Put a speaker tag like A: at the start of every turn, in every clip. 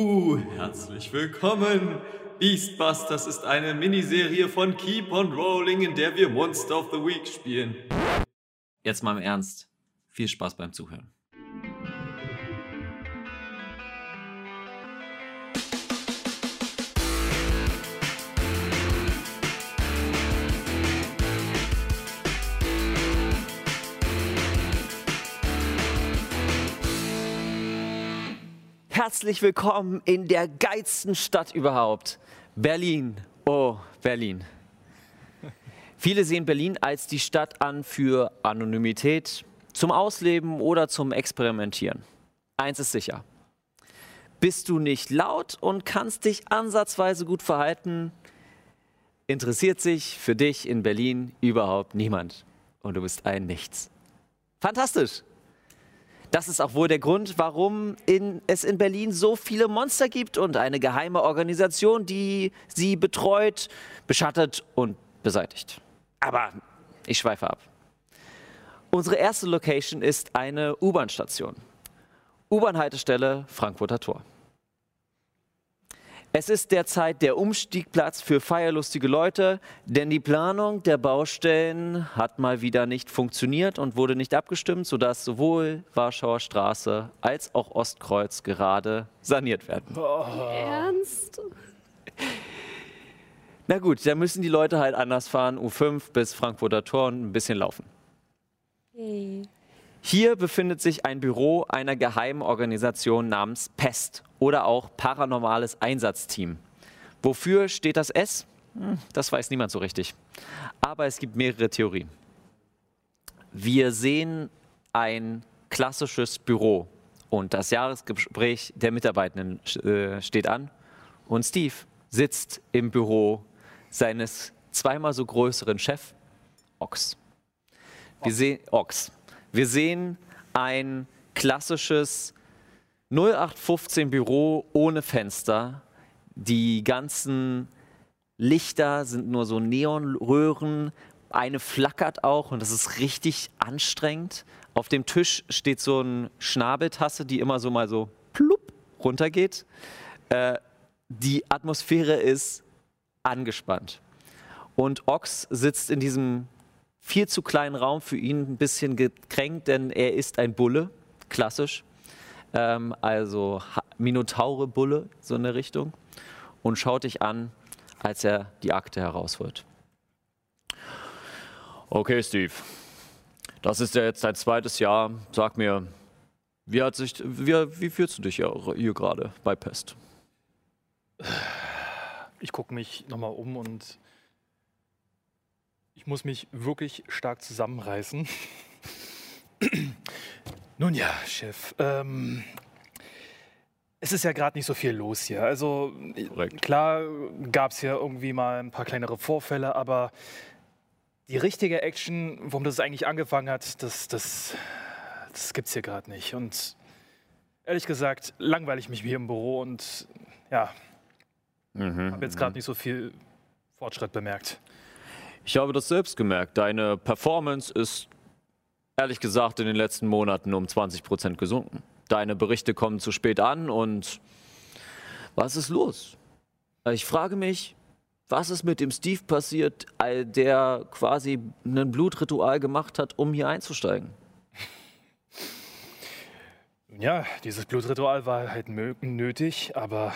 A: Uh, herzlich willkommen. Beastbusters ist eine Miniserie von Keep on Rolling, in der wir Monster of the Week spielen.
B: Jetzt mal im Ernst. Viel Spaß beim Zuhören. Herzlich willkommen in der geilsten Stadt überhaupt, Berlin. Oh, Berlin. Viele sehen Berlin als die Stadt an für Anonymität, zum Ausleben oder zum Experimentieren. Eins ist sicher. Bist du nicht laut und kannst dich ansatzweise gut verhalten, interessiert sich für dich in Berlin überhaupt niemand. Und du bist ein Nichts. Fantastisch! Das ist auch wohl der Grund, warum in, es in Berlin so viele Monster gibt und eine geheime Organisation, die sie betreut, beschattet und beseitigt. Aber ich schweife ab. Unsere erste Location ist eine U-Bahn-Station. U-Bahn-Haltestelle Frankfurter Tor. Es ist derzeit der Umstiegplatz für feierlustige Leute, denn die Planung der Baustellen hat mal wieder nicht funktioniert und wurde nicht abgestimmt, sodass sowohl Warschauer Straße als auch Ostkreuz gerade saniert werden.
C: Oh. Ernst?
B: Na gut, dann müssen die Leute halt anders fahren, U5 bis Frankfurter Tor und ein bisschen laufen.
C: Hey.
B: Hier befindet sich ein Büro einer geheimen Organisation namens PEST oder auch Paranormales Einsatzteam. Wofür steht das S? Hm, das weiß niemand so richtig. Aber es gibt mehrere Theorien. Wir sehen ein klassisches Büro und das Jahresgespräch der Mitarbeitenden äh, steht an und Steve sitzt im Büro seines zweimal so größeren Chef, Ox. Wir sehen Ox. Wir sehen ein klassisches 0815 Büro ohne Fenster. Die ganzen Lichter sind nur so Neonröhren. Eine flackert auch und das ist richtig anstrengend. Auf dem Tisch steht so eine Schnabeltasse, die immer so mal so plupp runtergeht. Äh, die Atmosphäre ist angespannt. Und Ox sitzt in diesem viel zu kleinen Raum für ihn ein bisschen gekränkt, denn er ist ein Bulle, klassisch. Ähm, also Minotaure-Bulle, so in der Richtung. Und schaut dich an, als er die Akte herausholt. Okay, Steve. Das ist ja jetzt dein zweites Jahr. Sag mir, wie, hat sich, wie, wie fühlst du dich hier, hier gerade bei Pest?
D: Ich gucke mich nochmal um und ich muss mich wirklich stark zusammenreißen. Nun ja, Chef. Ähm, es ist ja gerade nicht so viel los hier. Also
B: Korrekt.
D: klar gab es ja irgendwie mal ein paar kleinere Vorfälle, aber die richtige Action, warum das eigentlich angefangen hat, das, das, das gibt es hier gerade nicht. Und ehrlich gesagt, langweile ich mich hier im Büro und ja,
B: Mhm,
D: habe jetzt gerade nicht so viel Fortschritt bemerkt.
B: Ich habe das selbst gemerkt. Deine Performance ist ehrlich gesagt in den letzten Monaten um 20 Prozent gesunken. Deine Berichte kommen zu spät an und was ist los? Ich frage mich, was ist mit dem Steve passiert, der quasi ein Blutritual gemacht hat, um hier einzusteigen?
D: Ja, dieses Blutritual war halt nötig, aber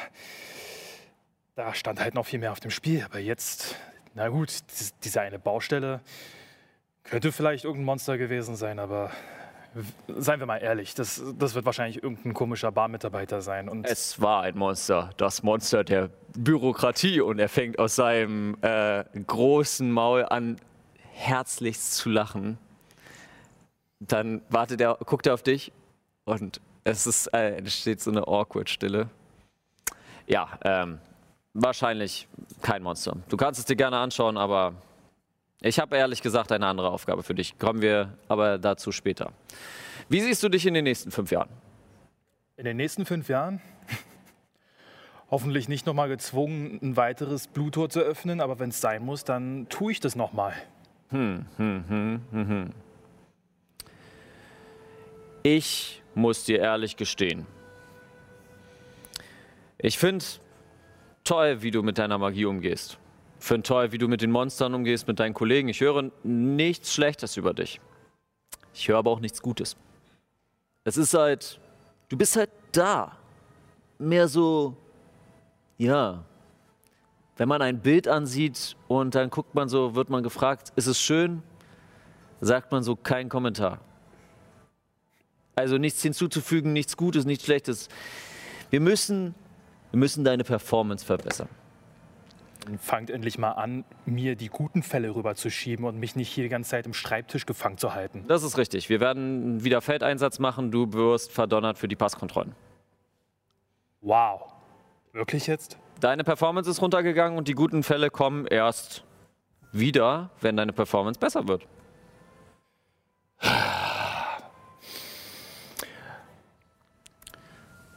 D: da stand halt noch viel mehr auf dem Spiel. Aber jetzt, na gut, dies- diese eine Baustelle könnte vielleicht irgendein Monster gewesen sein, aber seien wir mal ehrlich, das, das wird wahrscheinlich irgendein komischer Barmitarbeiter sein. Und
B: Es war ein Monster, das Monster der Bürokratie und er fängt aus seinem äh, großen Maul an, herzlichst zu lachen. Dann wartet er, guckt er auf dich und es ist, äh, entsteht so eine awkward Stille. Ja, ähm, wahrscheinlich kein Monster. Du kannst es dir gerne anschauen, aber ich habe ehrlich gesagt eine andere Aufgabe für dich. Kommen wir aber dazu später. Wie siehst du dich in den nächsten fünf Jahren?
D: in den nächsten fünf Jahren hoffentlich nicht nochmal gezwungen, ein weiteres Bluttor zu öffnen, aber wenn es sein muss, dann tue ich das nochmal.
B: Ich muss dir ehrlich gestehen. Ich finde toll, wie du mit deiner Magie umgehst. Finde toll, wie du mit den Monstern umgehst, mit deinen Kollegen. Ich höre nichts Schlechtes über dich. Ich höre aber auch nichts Gutes. Es ist halt, du bist halt da. Mehr so, ja. Wenn man ein Bild ansieht und dann guckt man so, wird man gefragt, ist es schön? Sagt man so keinen Kommentar. Also nichts hinzuzufügen, nichts Gutes, nichts Schlechtes. Wir müssen, wir müssen deine Performance verbessern.
D: Fangt endlich mal an, mir die guten Fälle rüberzuschieben und mich nicht hier die ganze Zeit im Schreibtisch gefangen zu halten.
B: Das ist richtig. Wir werden wieder Feldeinsatz machen. Du wirst verdonnert für die Passkontrollen.
D: Wow. Wirklich jetzt?
B: Deine Performance ist runtergegangen und die guten Fälle kommen erst wieder, wenn deine Performance besser wird.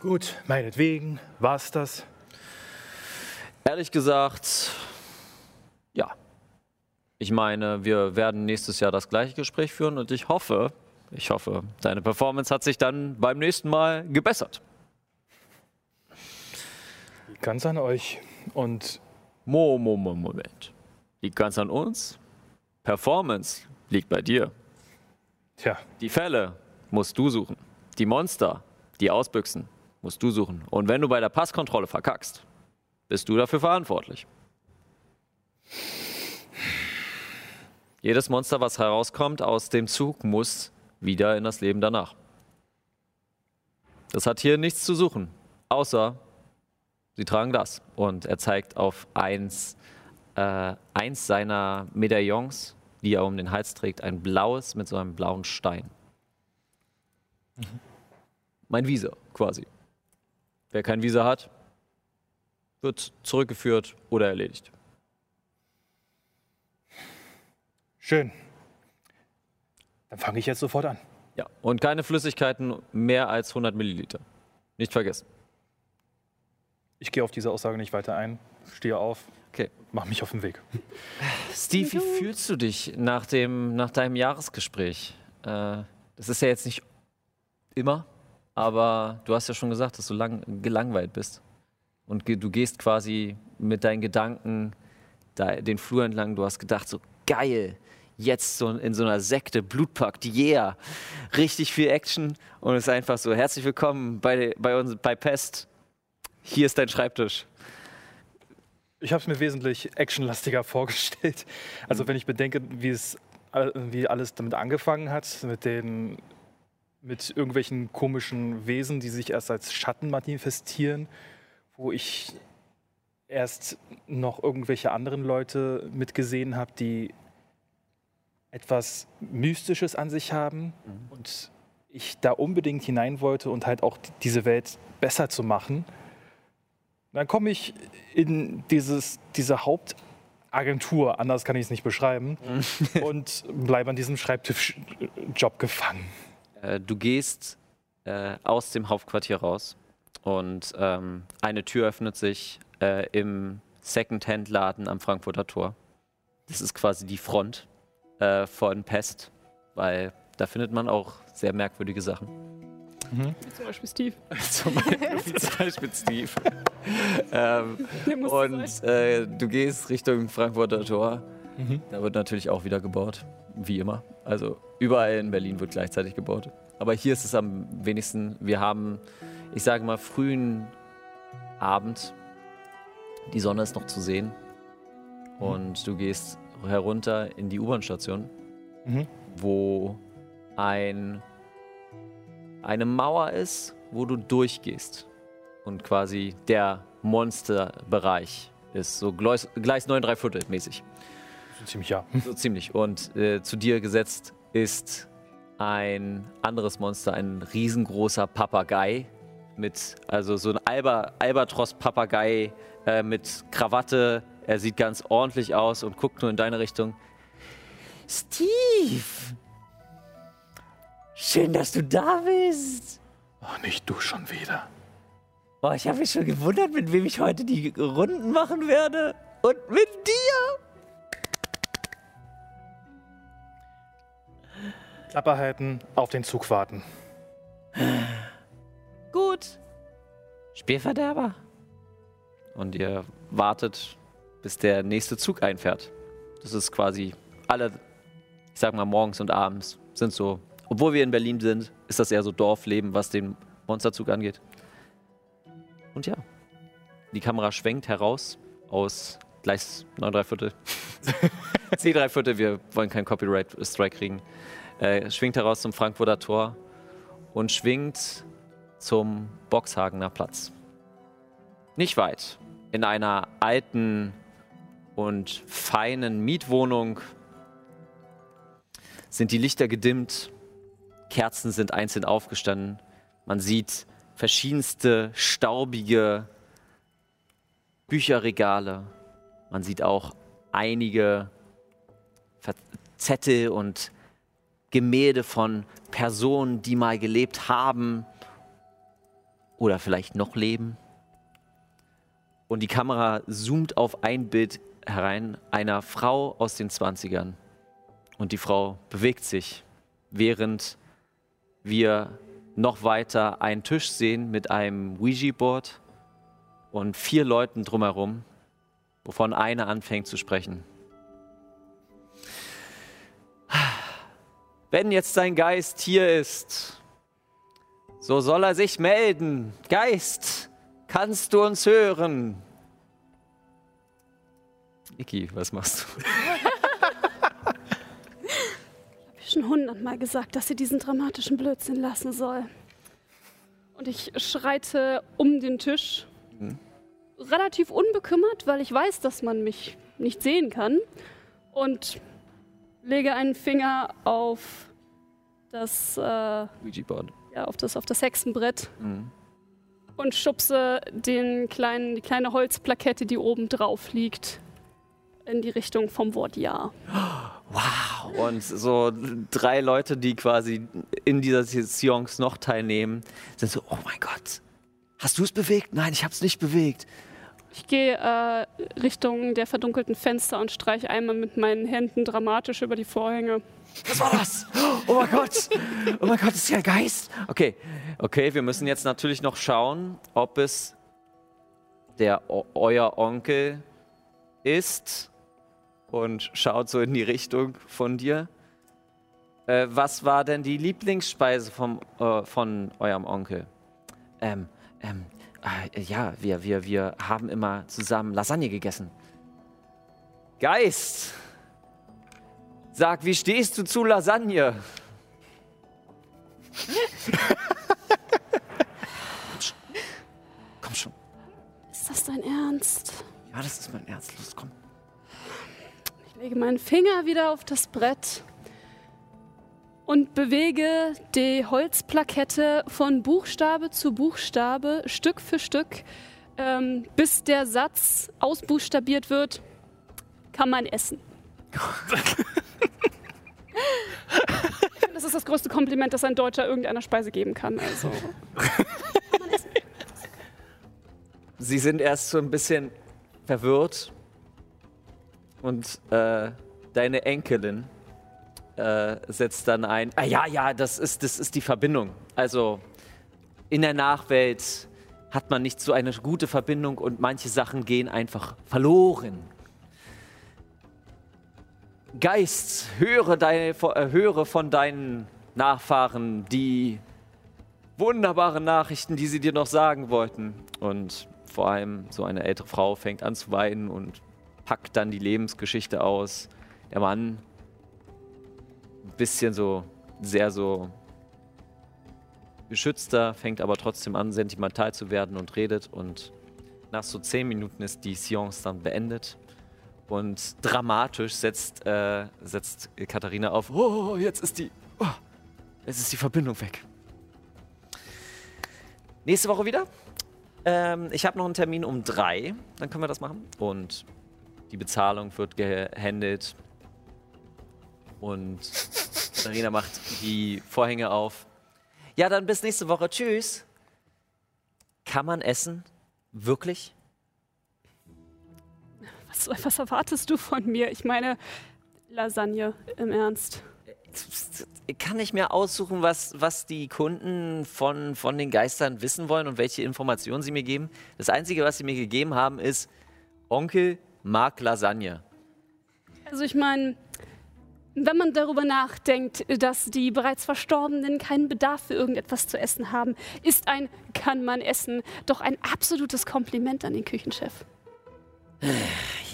D: Gut, meinetwegen war es das.
B: Ehrlich gesagt, ja. Ich meine, wir werden nächstes Jahr das gleiche Gespräch führen und ich hoffe, ich hoffe, deine Performance hat sich dann beim nächsten Mal gebessert.
D: Ganz an euch. Und
B: Mo, mo, mo, Moment. Liegt ganz an uns? Performance liegt bei dir.
D: tja,
B: Die Fälle musst du suchen. Die Monster, die ausbüchsen, musst du suchen. Und wenn du bei der Passkontrolle verkackst, bist du dafür verantwortlich. Jedes Monster, was herauskommt aus dem Zug, muss wieder in das Leben danach. Das hat hier nichts zu suchen, außer sie tragen das. Und er zeigt auf eins, äh, eins seiner Medaillons, die er um den Hals trägt, ein blaues mit so einem blauen Stein. Mein Visa, quasi. Wer kein Visa hat, wird zurückgeführt oder erledigt.
D: schön. Dann fange ich jetzt sofort an.
B: Ja, und keine Flüssigkeiten mehr als 100 Milliliter. Nicht vergessen.
D: Ich gehe auf diese Aussage nicht weiter ein, stehe auf,
B: Okay.
D: mache mich auf den Weg.
B: Steve, wie fühlst du dich nach, dem, nach deinem Jahresgespräch? Äh, das ist ja jetzt nicht immer, aber du hast ja schon gesagt, dass du lang, gelangweilt bist. Und ge du gehst quasi mit deinen Gedanken da, den Flur entlang. Du hast gedacht, so geil, jetzt so in so einer Sekte, Blutpakt, yeah, richtig viel Action. Und es ist einfach so, herzlich willkommen bei, bei uns bei Pest. Hier ist dein Schreibtisch.
D: Ich habe es mir wesentlich actionlastiger vorgestellt. Also wenn ich bedenke, wie es wie alles damit angefangen hat, mit den mit irgendwelchen komischen Wesen, die sich erst als Schatten manifestieren, wo ich erst noch irgendwelche anderen Leute mitgesehen habe, die etwas Mystisches an sich haben und ich da unbedingt hinein wollte und halt auch diese Welt besser zu machen. Dann komme ich in dieses, diese Hauptagentur, anders kann ich es nicht beschreiben, und bleibe an diesem Schreibtischjob gefangen.
B: Äh, du gehst äh, aus dem Hauptquartier raus und ähm, eine Tür öffnet sich äh, im Secondhand-Laden am Frankfurter Tor. Das ist quasi die Front äh, von Pest, weil da findet man auch sehr merkwürdige Sachen.
C: Zum Beispiel Steve.
B: Zum Beispiel, zum Beispiel Steve. ähm, und äh, du gehst Richtung Frankfurter Tor. Da wird natürlich auch wieder gebaut, wie immer. Also überall in Berlin wird gleichzeitig gebaut. Aber hier ist es am wenigsten. Wir haben, ich sage mal, frühen Abend. Die Sonne ist noch zu sehen. Und du gehst herunter in die U-Bahn-Station,
D: Mhm.
B: wo ein, eine Mauer ist, wo du durchgehst. Und quasi der Monsterbereich ist. So Gleis, Gleis 9 3 Viertel mäßig.
D: So ziemlich ja.
B: So ziemlich. Und äh, zu dir gesetzt ist ein anderes Monster, ein riesengroßer Papagei mit, also so ein Alba, Albatros-Papagei äh, mit Krawatte. Er sieht ganz ordentlich aus und guckt nur in deine Richtung. Steve! Schön, dass du da bist.
D: Oh, nicht du schon wieder.
B: Oh, ich habe mich schon gewundert, mit wem ich heute die Runden machen werde. Und mit dir.
D: Halten, auf den Zug warten.
B: Gut. Spielverderber. Und ihr wartet, bis der nächste Zug einfährt. Das ist quasi alle, ich sag mal, morgens und abends sind so. Obwohl wir in Berlin sind, ist das eher so Dorfleben, was den Monsterzug angeht. Und ja, die Kamera schwenkt heraus aus Gleis 9 3 Viertel. C 3 Viertel, wir wollen keinen Copyright-Strike kriegen. Äh, schwingt heraus zum Frankfurter Tor und schwingt zum Boxhagener Platz. Nicht weit. In einer alten und feinen Mietwohnung sind die Lichter gedimmt, Kerzen sind einzeln aufgestanden. Man sieht verschiedenste staubige Bücherregale. Man sieht auch einige Zettel und Gemälde von Personen, die mal gelebt haben oder vielleicht noch leben. Und die Kamera zoomt auf ein Bild herein einer Frau aus den 20ern. Und die Frau bewegt sich, während wir noch weiter einen Tisch sehen mit einem Ouija-Board und vier Leuten drumherum, wovon einer anfängt zu sprechen. Wenn jetzt sein Geist hier ist, so soll er sich melden. Geist, kannst du uns hören? Niki, was machst du?
C: Ich habe schon hundertmal gesagt, dass sie diesen dramatischen Blödsinn lassen soll. Und ich schreite um den Tisch.
B: Mhm.
C: Relativ unbekümmert, weil ich weiß, dass man mich nicht sehen kann. Und lege einen Finger auf das, äh,
B: Ouija-Board.
C: ja, auf das, auf das Hexenbrett
B: Mhm.
C: und schubse den kleinen, die kleine Holzplakette, die oben drauf liegt, in die Richtung vom Wort Ja.
B: Wow. Und so drei Leute, die quasi in dieser Seance noch teilnehmen, sind so, oh mein Gott, hast du es bewegt? Nein, ich habe es nicht bewegt.
C: Ich gehe äh, Richtung der verdunkelten Fenster und streiche einmal mit meinen Händen dramatisch über die Vorhänge.
B: Was war das? Oh mein Gott. Oh mein Gott, ist ja ein Geist. Okay, okay, wir müssen jetzt natürlich noch schauen, ob es der o euer Onkel ist und schaut so in die Richtung von dir. Äh, was war denn die Lieblingsspeise vom, äh, von eurem Onkel? Ähm, ähm, äh, ja, wir, wir, wir haben immer zusammen Lasagne gegessen. Geist! Sag, wie stehst du zu Lasagne? Komm schon.
C: Ist das dein Ernst?
B: Ja, das ist mein Ernst. Los, komm.
C: Ich lege meinen Finger wieder auf das Brett und bewege die Holzplakette von Buchstabe zu Buchstabe, Stück für Stück, ähm, bis der Satz ausbuchstabiert wird, kann man essen. das ist das größte Kompliment, das ein Deutscher irgendeiner Speise geben kann. Also.
B: Sie sind erst so ein bisschen verwirrt und äh, deine Enkelin äh, setzt dann ein. Ah ja, ja, das ist, das ist die Verbindung. Also in der Nachwelt hat man nicht so eine gute Verbindung und manche Sachen gehen einfach verloren. Geist, höre, deine, äh, höre von deinen Nachfahren die wunderbaren Nachrichten, die sie dir noch sagen wollten. Und vor allem so eine ältere Frau fängt an zu weinen und packt dann die Lebensgeschichte aus. Der Mann bisschen so, sehr so geschützter, fängt aber trotzdem an, sentimental zu werden und redet. Und nach so zehn Minuten ist die Seance dann beendet. Und dramatisch setzt, äh, setzt Katharina auf, oh, jetzt ist die, oh, jetzt ist die Verbindung weg. Nächste Woche wieder. Ähm, ich habe noch einen Termin um drei, dann können wir das machen. Und die Bezahlung wird gehandelt. Und Katharina macht die Vorhänge auf. Ja, dann bis nächste Woche. Tschüss. Kann man essen? Wirklich?
C: Was, was erwartest du von mir? Ich meine, Lasagne, im Ernst.
B: kann ich mir aussuchen, was, was die Kunden von, von den Geistern wissen wollen und welche Informationen sie mir geben. Das Einzige, was sie mir gegeben haben, ist, Onkel mag Lasagne.
C: Also ich meine, wenn man darüber nachdenkt, dass die bereits Verstorbenen keinen Bedarf für irgendetwas zu essen haben, ist ein kann man essen doch ein absolutes Kompliment an den Küchenchef.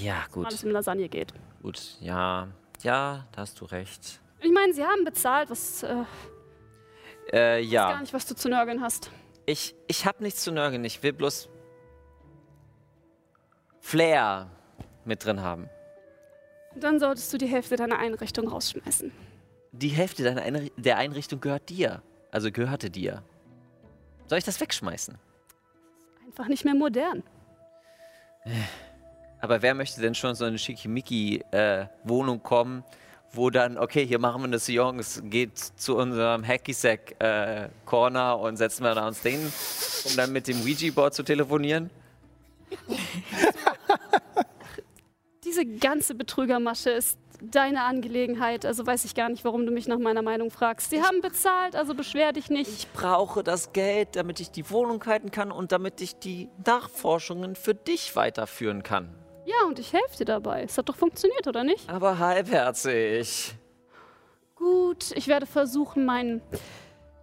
B: Ja, gut.
C: Alles um Lasagne geht.
B: Gut, ja. Ja, da hast du recht.
C: Ich meine, sie haben bezahlt, was äh,
B: Äh, ja.
C: gar nicht, was du zu nörgeln hast.
B: Ich, ich habe nichts zu nörgeln. Ich will bloß Flair mit drin haben.
C: Dann solltest du die Hälfte deiner Einrichtung rausschmeißen.
B: Die Hälfte deiner Einri der Einrichtung gehört dir. Also gehörte dir. Soll ich das wegschmeißen?
C: Einfach nicht mehr modern.
B: Aber wer möchte denn schon so eine Schickimicki-Wohnung kommen, wo dann, okay, hier machen wir eine Seance, geht zu unserem Hacky-Sack-Corner und setzen wir da uns hin, um dann mit dem Ouija-Board zu telefonieren?
C: Diese ganze Betrügermasche ist deine Angelegenheit. Also weiß ich gar nicht, warum du mich nach meiner Meinung fragst. Sie haben bezahlt, also beschwer dich nicht.
B: Ich brauche das Geld, damit ich die Wohnung halten kann und damit ich die Nachforschungen für dich weiterführen kann.
C: Ja, und ich helfe dir dabei. Es hat doch funktioniert, oder nicht?
B: Aber halbherzig.
C: Gut, ich werde versuchen, mein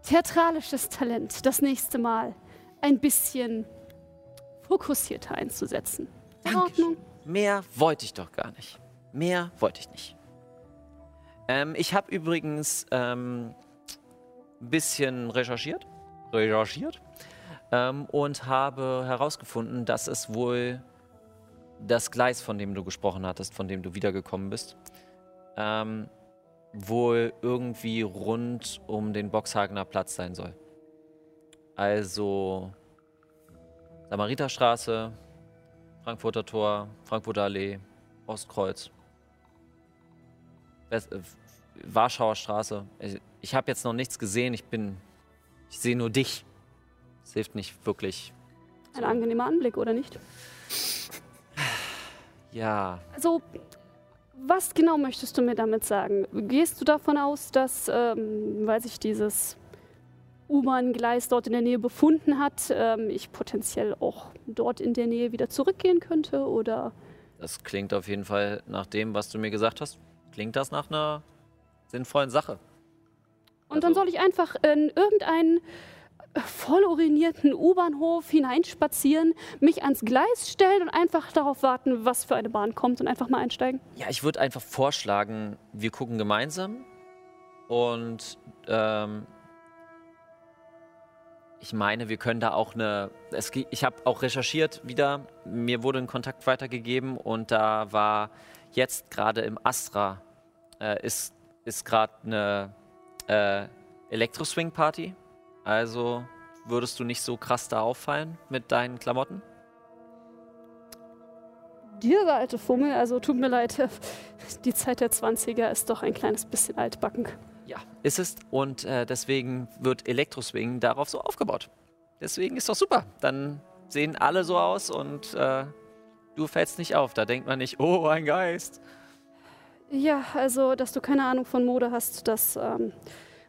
C: theatralisches Talent das nächste Mal ein bisschen fokussierter einzusetzen. In Ordnung?
B: Mehr wollte ich doch gar nicht. Mehr wollte ich nicht. Ähm, ich habe übrigens ein ähm, bisschen recherchiert, recherchiert ähm, und habe herausgefunden, dass es wohl das Gleis, von dem du gesprochen hattest, von dem du wiedergekommen bist, ähm, wohl irgendwie rund um den Boxhagener Platz sein soll. Also Samariterstraße, Frankfurter Tor, Frankfurter Allee, Ostkreuz, West, äh, Warschauer Straße. Ich, ich habe jetzt noch nichts gesehen. Ich bin, ich sehe nur dich. Es hilft nicht wirklich.
C: Ein angenehmer Anblick, oder nicht?
B: Ja,
C: Also, was genau möchtest du mir damit sagen? Gehst du davon aus, dass, ähm, weil sich dieses U-Bahn-Gleis dort in der Nähe befunden hat, ähm, ich potenziell auch dort in der Nähe wieder zurückgehen könnte? Oder
B: das klingt auf jeden Fall nach dem, was du mir gesagt hast. Klingt das nach einer sinnvollen Sache.
C: Und dann
B: Also-
C: soll ich einfach in irgendeinen voll urinierten U-Bahnhof hineinspazieren, mich ans Gleis stellen und einfach darauf warten, was für eine Bahn kommt und einfach mal einsteigen?
B: Ja, ich würde einfach vorschlagen, wir gucken gemeinsam und ähm, ich meine, wir können da auch eine. Es, ich habe auch recherchiert wieder. Mir wurde ein Kontakt weitergegeben und da war jetzt gerade im Astra äh, ist, ist gerade eine äh, Elektro-Swing-Party. Also würdest du nicht so krass da auffallen mit deinen Klamotten?
C: Dieser alte Fummel, also tut mir leid, die Zeit der 20er ist doch ein kleines bisschen altbacken.
B: Ja, ist es. Und äh, deswegen wird Elektroswing darauf so aufgebaut. Deswegen ist doch super. Dann sehen alle so aus und äh, du fällst nicht auf. Da denkt man nicht, oh, ein Geist.
C: Ja, also, dass du keine Ahnung von Mode hast, das ähm,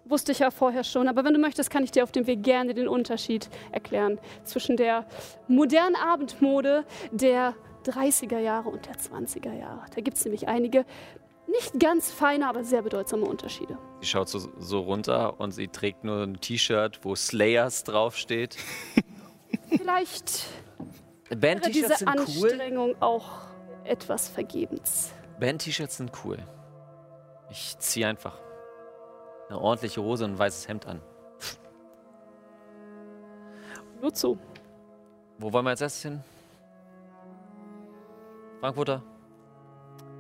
C: wusste ich ja vorher schon. Aber wenn du möchtest, kann ich dir auf dem Weg gerne den Unterschied erklären zwischen der modernen Abendmode der 30er Jahre und der 20er Jahre. Da gibt es nämlich einige nicht ganz feine, aber sehr bedeutsame Unterschiede.
B: Sie schaut so, so runter und sie trägt nur ein T-Shirt, wo Slayers draufsteht.
C: Vielleicht wäre diese
B: Band-T-Shirts sind cool.
C: Anstrengung auch etwas vergebens.
B: Band-T-Shirts sind cool. Ich ziehe einfach eine ordentliche Hose und ein weißes Hemd an.
C: Nur zu.
B: Wo wollen wir als erstes hin? Frankfurter?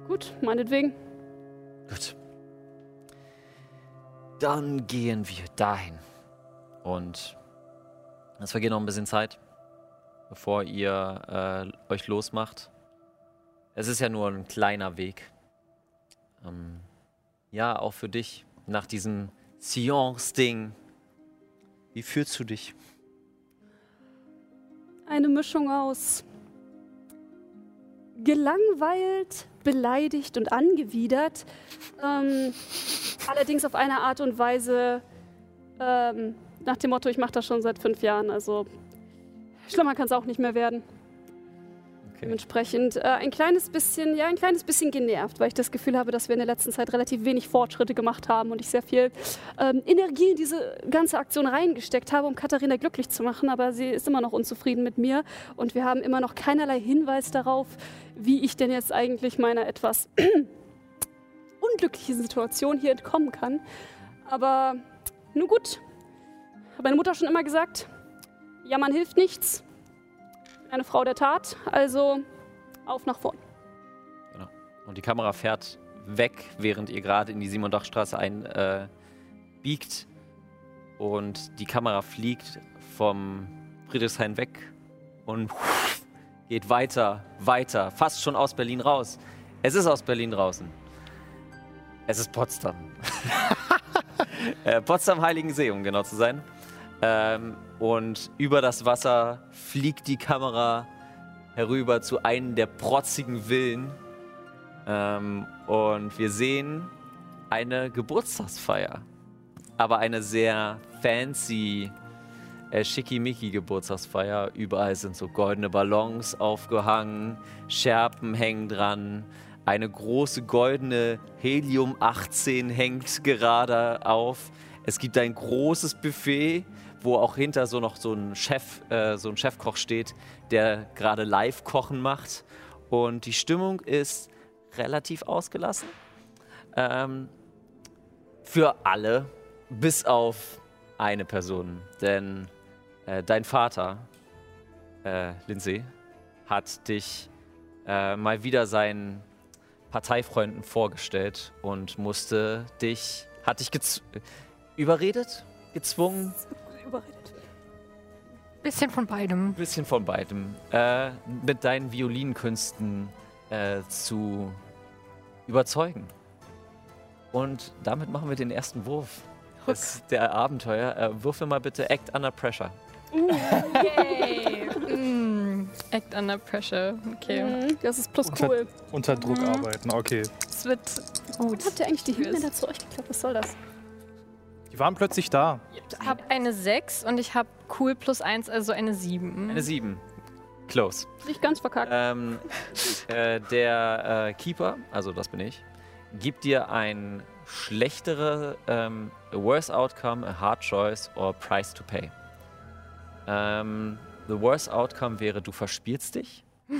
C: Gut, meinetwegen.
B: Gut. Dann gehen wir dahin. Und es vergeht noch ein bisschen Zeit, bevor ihr äh, euch losmacht. Es ist ja nur ein kleiner Weg. Ähm, ja, auch für dich nach diesem Seance-Ding. Wie fühlst du dich?
C: Eine Mischung aus gelangweilt, beleidigt und angewidert. Ähm, allerdings auf eine Art und Weise ähm, nach dem Motto, ich mache das schon seit fünf Jahren. Also schlimmer kann es auch nicht mehr werden. Dementsprechend äh, ein kleines bisschen, ja, ein kleines bisschen genervt, weil ich das Gefühl habe, dass wir in der letzten Zeit relativ wenig Fortschritte gemacht haben und ich sehr viel ähm, Energie in diese ganze Aktion reingesteckt habe, um Katharina glücklich zu machen. Aber sie ist immer noch unzufrieden mit mir und wir haben immer noch keinerlei Hinweis darauf, wie ich denn jetzt eigentlich meiner etwas unglücklichen Situation hier entkommen kann. Aber nun gut, meine Mutter schon immer gesagt, jammern hilft nichts eine Frau der Tat, also auf nach vorn.
B: Genau. Und die Kamera fährt weg, während ihr gerade in die Simondachstraße einbiegt. Äh, und die Kamera fliegt vom Friedrichshain weg und geht weiter, weiter, fast schon aus Berlin raus. Es ist aus Berlin draußen. Es ist Potsdam. äh, Potsdam-Heiligensee, um genau zu sein. Ähm, und über das Wasser fliegt die Kamera herüber zu einem der protzigen Villen. Ähm, und wir sehen eine Geburtstagsfeier. Aber eine sehr fancy, äh, schickimicki Geburtstagsfeier. Überall sind so goldene Ballons aufgehangen, Scherpen hängen dran. Eine große goldene Helium 18 hängt gerade auf. Es gibt ein großes Buffet wo auch hinter so noch so ein Chef, äh, so ein Chefkoch steht, der gerade Live-Kochen macht. Und die Stimmung ist relativ ausgelassen. Ähm, für alle, bis auf eine Person. Denn äh, dein Vater, äh, Lindsay, hat dich äh, mal wieder seinen Parteifreunden vorgestellt und musste dich, hat dich überredet, gezwungen.
E: Bisschen von beidem.
B: Bisschen von beidem. Äh, mit deinen Violinkünsten äh, zu überzeugen. Und damit machen wir den ersten Wurf des, der Abenteuer. Äh, würfel mal bitte Act Under Pressure.
E: Uh, yay! mm, act Under Pressure. Okay.
C: Mhm, das ist plus unter, cool.
D: Unter Druck mhm. arbeiten, okay.
E: Es wird gut.
C: Habt ihr eigentlich die Hymne zu euch geklappt? Was soll das?
D: Waren plötzlich da.
E: Ich habe eine 6 und ich habe cool plus 1, also eine 7.
B: Eine 7. Close.
C: Nicht ganz verkackt.
B: Ähm, äh, der äh, Keeper, also das bin ich, gibt dir ein schlechtere ähm, worst outcome, a hard choice or price to pay. Ähm, the worst outcome wäre, du verspielst dich.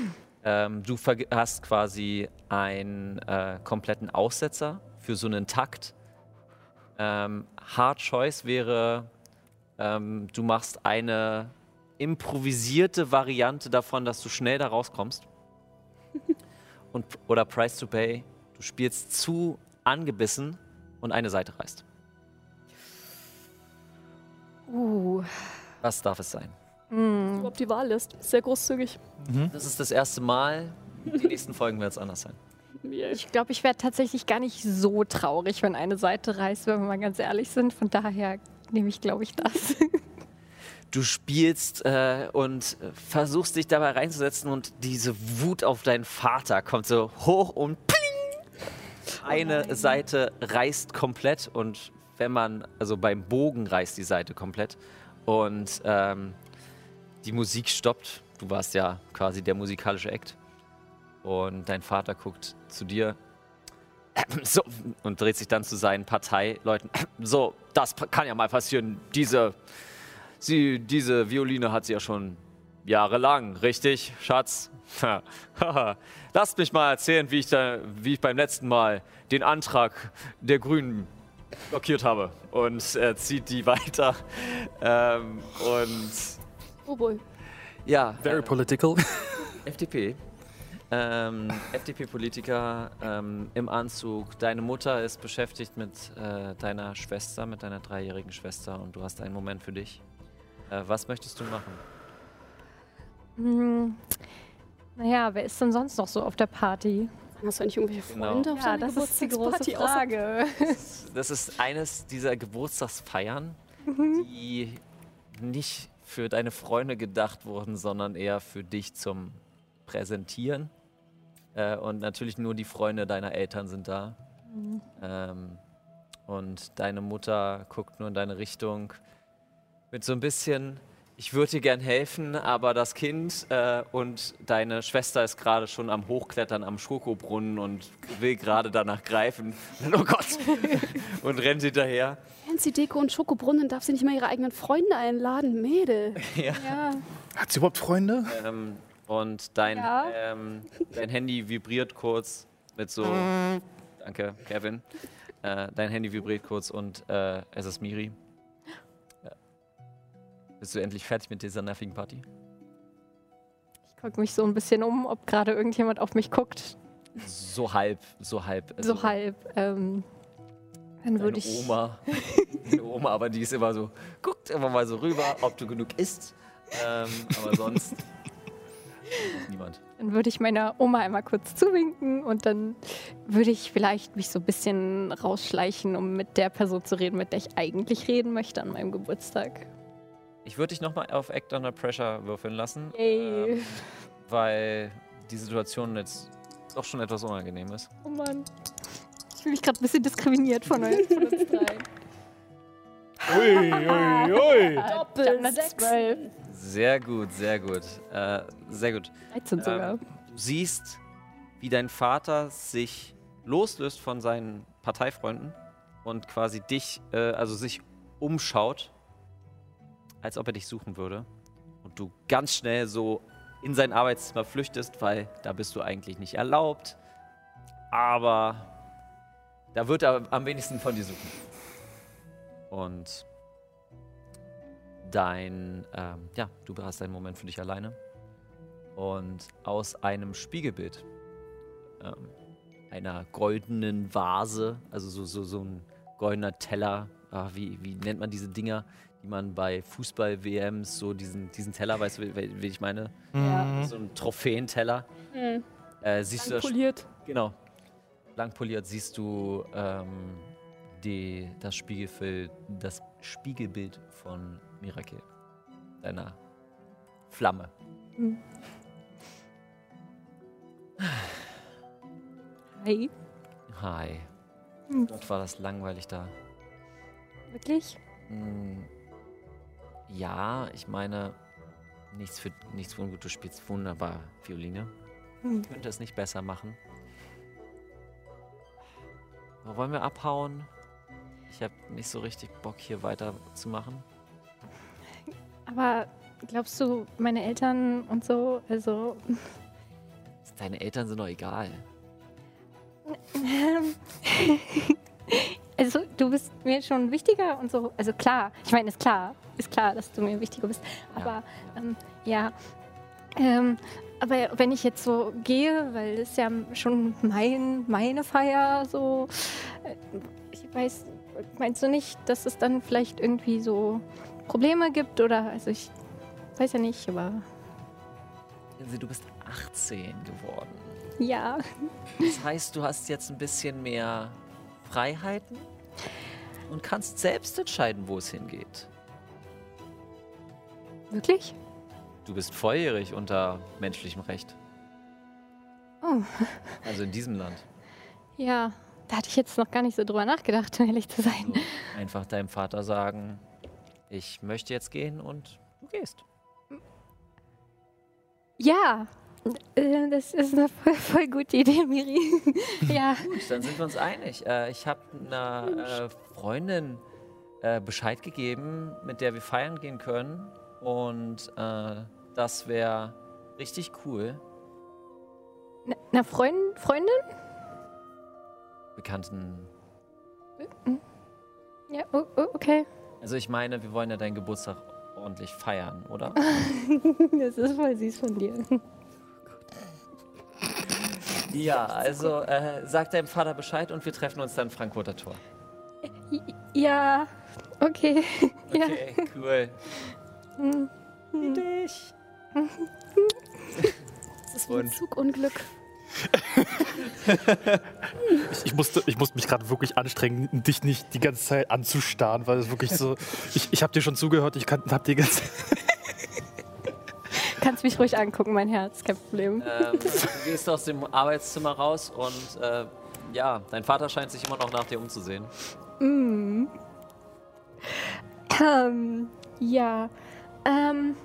B: Ähm, du hast quasi einen äh, kompletten Aussetzer für so einen Takt ähm, Hard Choice wäre, ähm, du machst eine improvisierte Variante davon, dass du schnell da rauskommst. Und, oder Price to Pay, du spielst zu angebissen und eine Seite reißt.
E: Uh.
B: Was darf es sein?
C: Mm. Ob die Wahl ist. Sehr großzügig.
B: Mhm. Das ist das erste Mal. Die nächsten Folgen wird es anders sein.
E: Ich glaube, ich wäre tatsächlich gar nicht so traurig, wenn eine Seite reißt, wenn wir mal ganz ehrlich sind. Von daher nehme ich, glaube ich, das.
B: Du spielst äh, und versuchst dich dabei reinzusetzen und diese Wut auf deinen Vater kommt so hoch und pling! Eine oh Seite reißt komplett und wenn man, also beim Bogen reißt die Seite komplett und ähm, die Musik stoppt. Du warst ja quasi der musikalische Act. Und dein Vater guckt zu dir so, und dreht sich dann zu seinen Parteileuten. So, das kann ja mal passieren. Diese, sie, diese Violine hat sie ja schon jahrelang, richtig, Schatz? Lasst mich mal erzählen, wie ich, da, wie ich beim letzten Mal den Antrag der Grünen blockiert habe. Und er zieht die weiter. Ähm, und.
C: Oh boy.
B: Ja.
D: Very äh, political.
B: FDP. Ähm, FDP-Politiker ähm, im Anzug. Deine Mutter ist beschäftigt mit äh, deiner Schwester, mit deiner dreijährigen Schwester und du hast einen Moment für dich. Äh, was möchtest du machen?
E: Hm, naja, wer ist denn sonst noch so auf der Party?
C: Hast du eigentlich irgendwelche genau. Freunde
E: genau. auf Ja, das ist die große Frage.
B: Das ist eines dieser Geburtstagsfeiern, mhm. die nicht für deine Freunde gedacht wurden, sondern eher für dich zum Präsentieren. Äh, und natürlich nur die Freunde deiner Eltern sind da. Ähm, und deine Mutter guckt nur in deine Richtung mit so ein bisschen, ich würde dir gern helfen, aber das Kind äh, und deine Schwester ist gerade schon am Hochklettern am Schokobrunnen und will gerade danach greifen. Oh Gott! und rennt hinterher.
C: Fancy Deko und Schokobrunnen darf sie nicht mal ihre eigenen Freunde einladen. Mädel.
B: Ja.
E: Ja.
D: Hat sie überhaupt Freunde?
B: Ähm, und dein,
E: Ja.
B: ähm, dein Handy vibriert kurz mit so. Danke, Kevin. Äh, dein Handy vibriert kurz und äh, es ist Miri. Bist du endlich fertig mit dieser nervigen Party?
E: Ich gucke mich so ein bisschen um, ob gerade irgendjemand auf mich guckt.
B: So halb, so halb. also
E: so halb. Ähm, dann würde ich.
B: Oma. Deine Oma, aber die ist immer so, guckt immer mal so rüber, ob du genug isst. Ähm, aber sonst. Niemand.
E: Dann würde ich meiner Oma einmal kurz zuwinken und dann würde ich vielleicht mich so ein bisschen rausschleichen, um mit der Person zu reden, mit der ich eigentlich reden möchte an meinem Geburtstag.
B: Ich würde dich nochmal auf Act Under Pressure würfeln lassen. Ähm, weil die Situation jetzt doch schon etwas unangenehm ist.
E: Oh Mann. Ich fühle mich gerade ein bisschen diskriminiert von, euch, von uns dreien.
D: Ui, ui, ui.
E: Doppel 12.
B: Sehr gut, sehr gut. Äh, sehr gut.
E: 13 sogar.
B: Ähm, du siehst, wie dein Vater sich loslöst von seinen Parteifreunden und quasi dich, äh, also sich umschaut, als ob er dich suchen würde. Und du ganz schnell so in sein Arbeitszimmer flüchtest, weil da bist du eigentlich nicht erlaubt. Aber da wird er am wenigsten von dir suchen. Und dein, ähm, ja, du hast einen Moment für dich alleine. Und aus einem Spiegelbild, ähm, einer goldenen Vase, also so, so, so ein goldener Teller, ah, wie, wie nennt man diese Dinger, die man bei Fußball-WMs, so diesen, diesen Teller, weißt du, wie, wie ich meine?
E: Ja.
B: So ein Trophäenteller.
C: Hm.
B: Äh, siehst du das
C: Poliert.
B: Genau. Lang poliert siehst du ähm, die, das, Spiegelbild, das Spiegelbild von Mirakel. Deiner Flamme.
E: Hi.
B: Hi.
E: Hm.
B: Gott, war das langweilig da.
E: Wirklich?
B: Hm, ja, ich meine, nichts für nichts für ungut, du spielst wunderbar Violine.
E: Hm.
B: Könnte es nicht besser machen. Wollen wir abhauen? Ich habe nicht so richtig Bock, hier weiterzumachen.
E: Aber glaubst du, meine Eltern und so, also.
B: Deine Eltern sind doch egal.
E: Also, du bist mir schon wichtiger und so. Also, klar, ich meine, ist klar, ist klar, dass du mir wichtiger bist. Aber, ähm, ja. Ähm, aber wenn ich jetzt so gehe, weil es ja schon mein, meine Feier so. äh, Ich weiß, meinst du nicht, dass es dann vielleicht irgendwie so Probleme gibt? Oder, also, ich weiß ja nicht, aber.
B: Also, du bist 18 geworden.
E: Ja.
B: Das heißt, du hast jetzt ein bisschen mehr Freiheiten und kannst selbst entscheiden, wo es hingeht.
E: Wirklich?
B: Du bist volljährig unter menschlichem Recht.
E: Oh.
B: Also in diesem Land.
E: Ja, da hatte ich jetzt noch gar nicht so drüber nachgedacht, um ehrlich zu sein.
B: So, einfach deinem Vater sagen, ich möchte jetzt gehen und du gehst.
E: Ja, äh, das ist eine voll, voll gute Idee, Miri. ja.
B: Gut, dann sind wir uns einig. Äh, ich habe einer äh, Freundin Bescheid gegeben, mit der wir feiern gehen können. Und das wäre richtig cool.
E: Na, na Freund, Freundin?
B: Bekannten.
E: Ja, oh, oh, okay.
B: Also ich meine, wir wollen ja deinen Geburtstag ordentlich feiern, oder?
E: Das ist voll süß von dir.
B: ja, also äh, sag deinem Vater Bescheid und wir treffen uns dann Frankfurter Tor.
E: Ja, okay. Ja.
B: Okay, cool.
E: Hm.
B: Dich.
C: Das ist wie ein Zugunglück.
D: Ich, ich, musste, ich musste mich gerade wirklich anstrengen, dich nicht die ganze Zeit anzustarren, weil es wirklich so. Ich, ich habe dir schon zugehört, ich habe die ganze
E: kannst mich ruhig angucken, mein Herz, kein Problem.
B: Ähm, du gehst aus dem Arbeitszimmer raus und äh, ja, dein Vater scheint sich immer noch nach dir umzusehen.
E: Ähm, ja, ähm,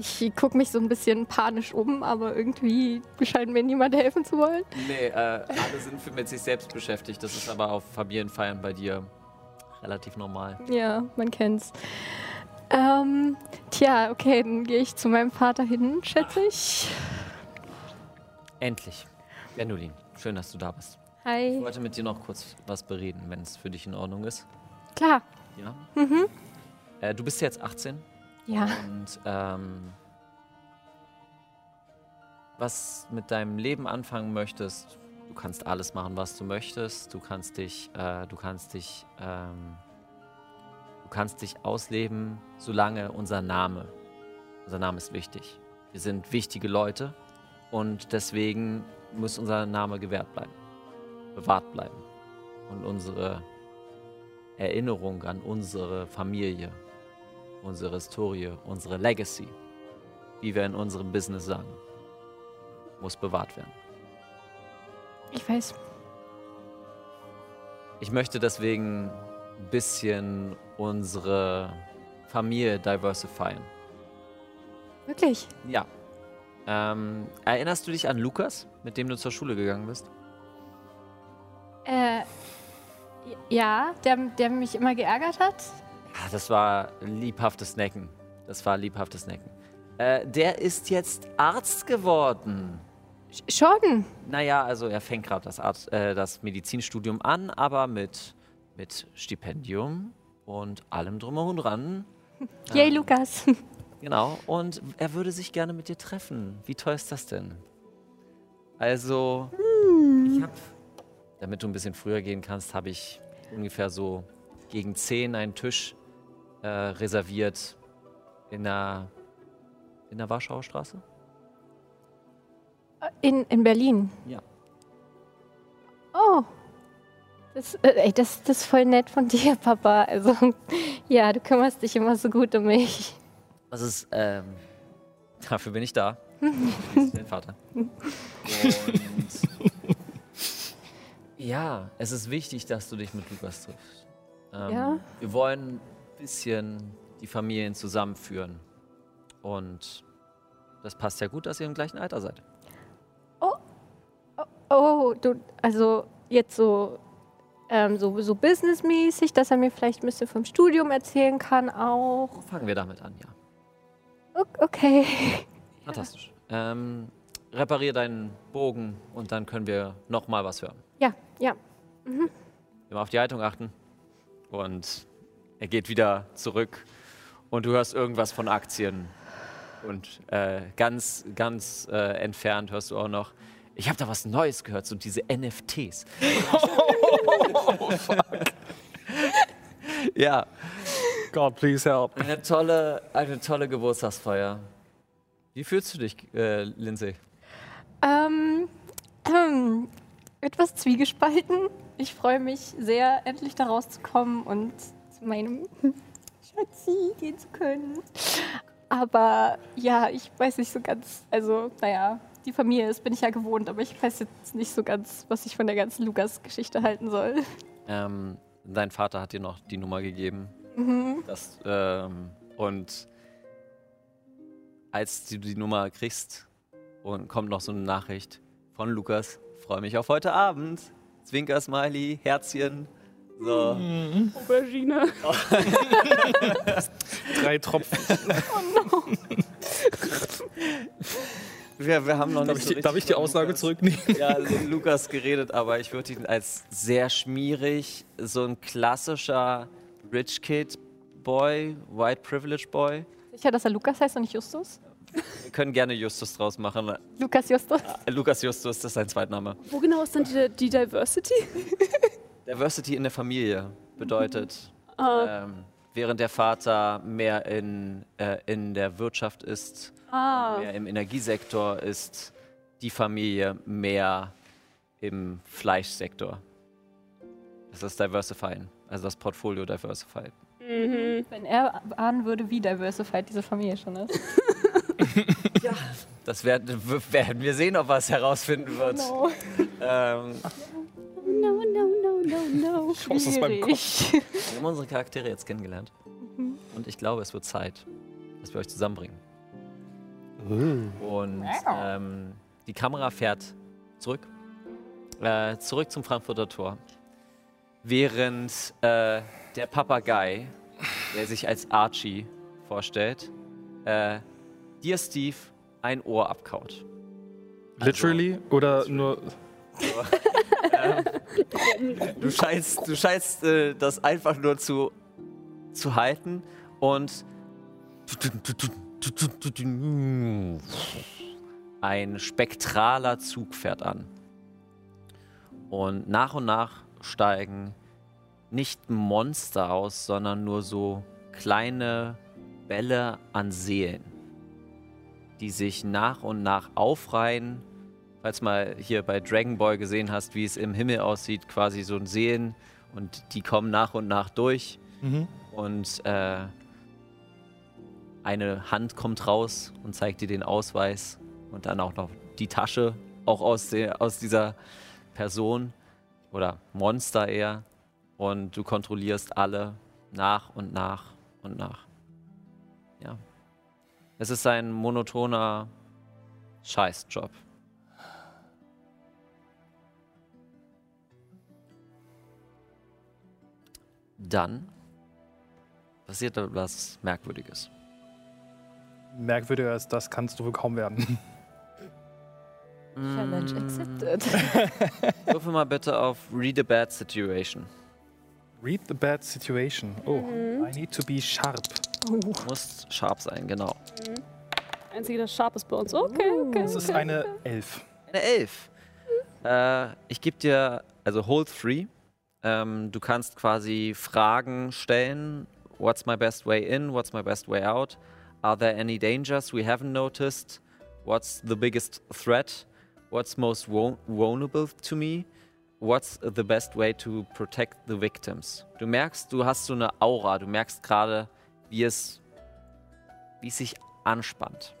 E: ich gucke mich so ein bisschen panisch um, aber irgendwie scheint mir niemand helfen zu wollen.
B: Nee, äh, alle sind mit sich selbst beschäftigt. Das ist aber auf Familienfeiern bei dir relativ normal.
E: Ja, man kennt's. Ähm, tja, okay, dann gehe ich zu meinem Vater hin, schätze ich.
B: Endlich. Benulin, schön, dass du da bist. Ich
E: Hi.
B: wollte mit dir noch kurz was bereden, wenn es für dich in Ordnung ist.
E: Klar.
B: Ja? Äh, du bist jetzt 18
E: Ja.
B: und ähm, was mit deinem Leben anfangen möchtest, du kannst alles machen, was du möchtest. Du kannst dich, äh, du kannst dich, ähm, du kannst dich ausleben, solange unser Name, unser Name ist wichtig. Wir sind wichtige Leute und deswegen muss unser Name gewährt bleiben, bewahrt bleiben und unsere Erinnerung an unsere Familie, unsere Historie, unsere Legacy, wie wir in unserem Business sagen, muss bewahrt werden.
E: Ich weiß.
B: Ich möchte deswegen ein bisschen unsere Familie diversifieren.
E: Wirklich.
B: Ja. Ähm, erinnerst du dich an Lukas, mit dem du zur Schule gegangen bist?
E: Äh, ja, der, der mich immer geärgert hat.
B: Ja, das war liebhaftes Necken. Das war liebhaftes Necken. Äh, der ist jetzt Arzt geworden.
E: Sch- Schon.
B: Naja, also er fängt gerade das, Arzt- äh, das Medizinstudium an, aber mit, mit Stipendium und allem drum und dran.
E: Yay, Lukas.
B: Genau. Und er würde sich gerne mit dir treffen. Wie teuer ist das denn? Also, ich habe, damit du ein bisschen früher gehen kannst, habe ich ungefähr so gegen 10 einen Tisch äh, reserviert in der, in der Warschauer Straße.
E: In, in Berlin.
B: Ja.
E: Oh. Das, äh, ey, das, das ist voll nett von dir, Papa. Also, ja, du kümmerst dich immer so gut um mich.
B: Das ist, ähm, dafür bin ich da. Dein Vater. Und ja, es ist wichtig, dass du dich mit Lukas triffst. Ähm,
E: Ja?
B: Wir wollen bisschen die Familien zusammenführen. Und das passt ja gut, dass ihr im gleichen Alter seid.
E: Oh, du, also jetzt so, ähm, so, so businessmäßig, dass er mir vielleicht ein bisschen vom Studium erzählen kann auch.
B: Fangen wir damit an, ja.
E: Okay.
B: Fantastisch. Ähm, reparier deinen Bogen und dann können wir noch mal was hören.
E: Ja, ja.
B: Immer auf die Haltung achten. Und er geht wieder zurück und du hörst irgendwas von Aktien. Und äh, ganz, ganz äh, entfernt hörst du auch noch, ich habe da was Neues gehört, so diese NFTs. ja,
D: God, please help.
B: eine tolle, eine tolle Geburtstagsfeier. Wie fühlst du dich, äh, Lindsay?
E: Ähm, ähm, etwas zwiegespalten. Ich freue mich sehr, endlich da rauszukommen und zu meinem Schatzi gehen zu können. Aber ja, ich weiß nicht so ganz, also naja, die Familie, das bin ich ja gewohnt, aber ich weiß jetzt nicht so ganz, was ich von der ganzen Lukas-Geschichte halten soll.
B: Ähm, dein Vater hat dir noch die Nummer gegeben. Das, ähm, und als du die Nummer kriegst und kommt noch so eine Nachricht von Lukas, freue mich auf heute Abend. Zwinker, Smiley, Herzchen. So.
C: Aubergine.
D: Drei Tropfen.
B: Wir, wir haben noch
D: Darf
B: nicht
D: ich,
B: so
D: die- darf ich die Aussage
B: Lukas-
D: zurücknehmen?
B: Ja, Lukas geredet, aber ich würde ihn als sehr schmierig, so ein klassischer Rich Kid Boy, White Privilege Boy.
E: Sicher, dass er Lukas heißt und nicht Justus?
B: Wir können gerne Justus draus machen.
E: Lukas Justus?
B: Lukas Justus, das ist sein Zweitname.
C: Wo genau ist dann die, die Diversity?
B: Diversity in der Familie bedeutet,
C: Ah,
B: ähm, während der Vater mehr in, äh, in der Wirtschaft ist,
C: ah.
B: mehr im Energiesektor ist, die Familie mehr im Fleischsektor. Das ist Diversifying, also das Portfolio Diversify.
C: Mhm.
E: Wenn er ahnen würde, wie diversified diese Familie schon ist.
B: ja, das werden, werden wir sehen, ob er es herausfinden wird. Ähm,
C: No, no, no, no, no.
D: Aus meinem Kopf.
B: Wir haben unsere Charaktere jetzt kennengelernt. Und ich glaube, es wird Zeit, dass wir euch zusammenbringen. Und ähm, die Kamera fährt zurück. Äh, zurück zum Frankfurter Tor. Während äh, der Papagei, der sich als Archie vorstellt, äh, dir, Steve, ein Ohr abkaut.
D: Literally oder nur.
B: Du scheinst, du scheinst äh, das einfach nur zu, zu halten und ein spektraler Zug fährt an. Und nach und nach steigen nicht Monster aus, sondern nur so kleine Bälle an Seelen, die sich nach und nach aufreihen falls mal hier bei Dragon Ball gesehen hast, wie es im Himmel aussieht, quasi so ein Seelen und die kommen nach und nach durch
D: Mhm.
B: und äh, eine Hand kommt raus und zeigt dir den Ausweis und dann auch noch die Tasche, auch aus, der, aus dieser Person oder Monster eher und du kontrollierst alle nach und nach und nach. Ja. Es ist ein monotoner Scheißjob. Dann passiert etwas Merkwürdiges.
D: Merkwürdiger als das kannst du wohl kaum werden.
E: Challenge accepted.
B: Würfel mal bitte auf Read a Bad Situation.
D: Read the bad situation. Oh, I need to be sharp.
B: Du musst scharf sein, genau.
C: Einzige, das Sharp ist bei uns. Okay, okay.
D: Das ist eine Elf.
B: Eine Elf. Äh, ich gebe dir, also hold three. Ähm, du kannst quasi Fragen stellen. What's my best way in? What's my best way out? Are there any dangers we haven't noticed? What's the biggest threat? What's most vul- vulnerable to me? What's the best way to protect the victims? Du merkst, du hast so eine Aura. Du merkst gerade, wie es, wie es sich anspannt.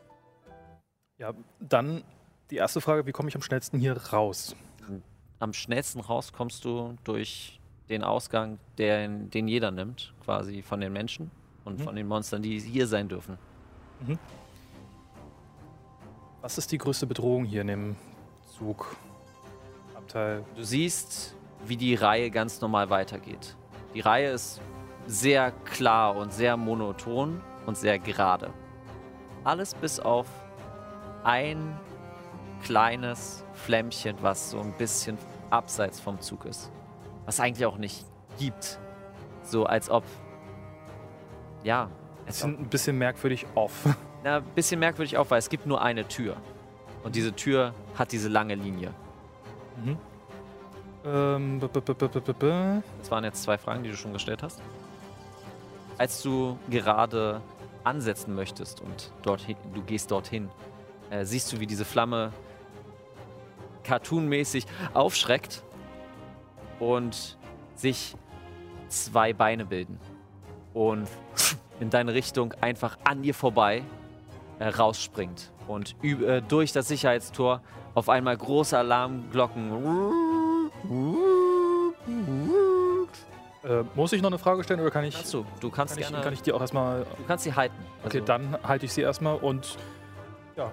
D: Ja, dann die erste Frage: Wie komme ich am schnellsten hier raus?
B: Am schnellsten raus kommst du durch den Ausgang, der, den jeder nimmt, quasi von den Menschen und
D: Mhm.
B: von den Monstern, die hier sein dürfen.
D: Was ist die größte Bedrohung hier in dem Zugabteil?
B: Du siehst, wie die Reihe ganz normal weitergeht. Die Reihe ist sehr klar und sehr monoton und sehr gerade. Alles bis auf ein kleines Flämmchen, was so ein bisschen abseits vom Zug ist. Was eigentlich auch nicht gibt. So als ob. Ja.
D: Es sind ein bisschen merkwürdig off.
B: na, ein bisschen merkwürdig auch, weil es gibt nur eine Tür. Und diese Tür hat diese lange Linie.
D: ähm, b -b -b
B: Das waren jetzt zwei Fragen, die du schon gestellt hast. Als du gerade ansetzen möchtest und dorthin, du gehst dorthin, äh, siehst du, wie diese Flamme cartoonmäßig aufschreckt und sich zwei Beine bilden und in deine Richtung einfach an dir vorbei äh, rausspringt und äh, durch das Sicherheitstor auf einmal große Alarmglocken
D: Äh, muss ich noch eine Frage stellen oder kann ich,
B: Kannst du. Du kannst
D: kann ich,
B: gerne.
D: kann ich die auch erstmal.
B: du kannst sie halten.
D: Okay,
B: Also,
D: dann halte ich sie erstmal und ja,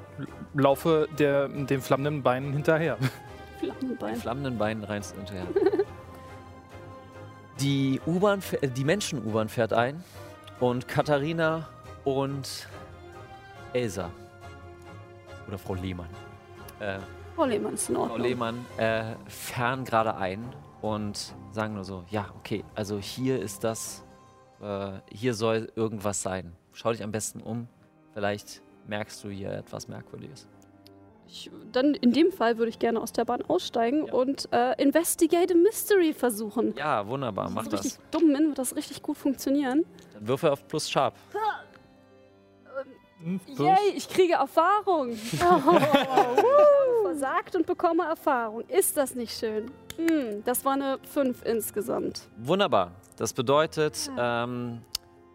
D: laufe der, den flammenden Beinen hinterher.
B: die
C: Flammenbein.
B: flammenden Beinen reinst hinterher. die U-Bahn, die Menschen-U-Bahn fährt ein und Katharina und Elsa oder Frau Lehmann. Äh,
C: Frau Lehmann ist in
B: Frau
C: Ordnung.
B: Lehmann äh, fahren gerade ein und sagen nur so, ja, okay, also hier ist das, äh, hier soll irgendwas sein. Schau dich am besten um, vielleicht merkst du hier etwas Merkwürdiges.
C: Ich, dann in dem Fall würde ich gerne aus der Bahn aussteigen
B: Ja.
C: und äh, Investigate a Mystery versuchen.
B: Ja, wunderbar, mach das.
C: richtig dumm bin, wird das richtig gut funktionieren.
B: Dann würfel auf plus Sharp.
D: Hm,
C: Yay, ich kriege Erfahrung. Oh, Versagt und bekomme Erfahrung. Ist das nicht schön? Hm, das war eine 5 insgesamt.
B: Wunderbar. Das bedeutet, ähm,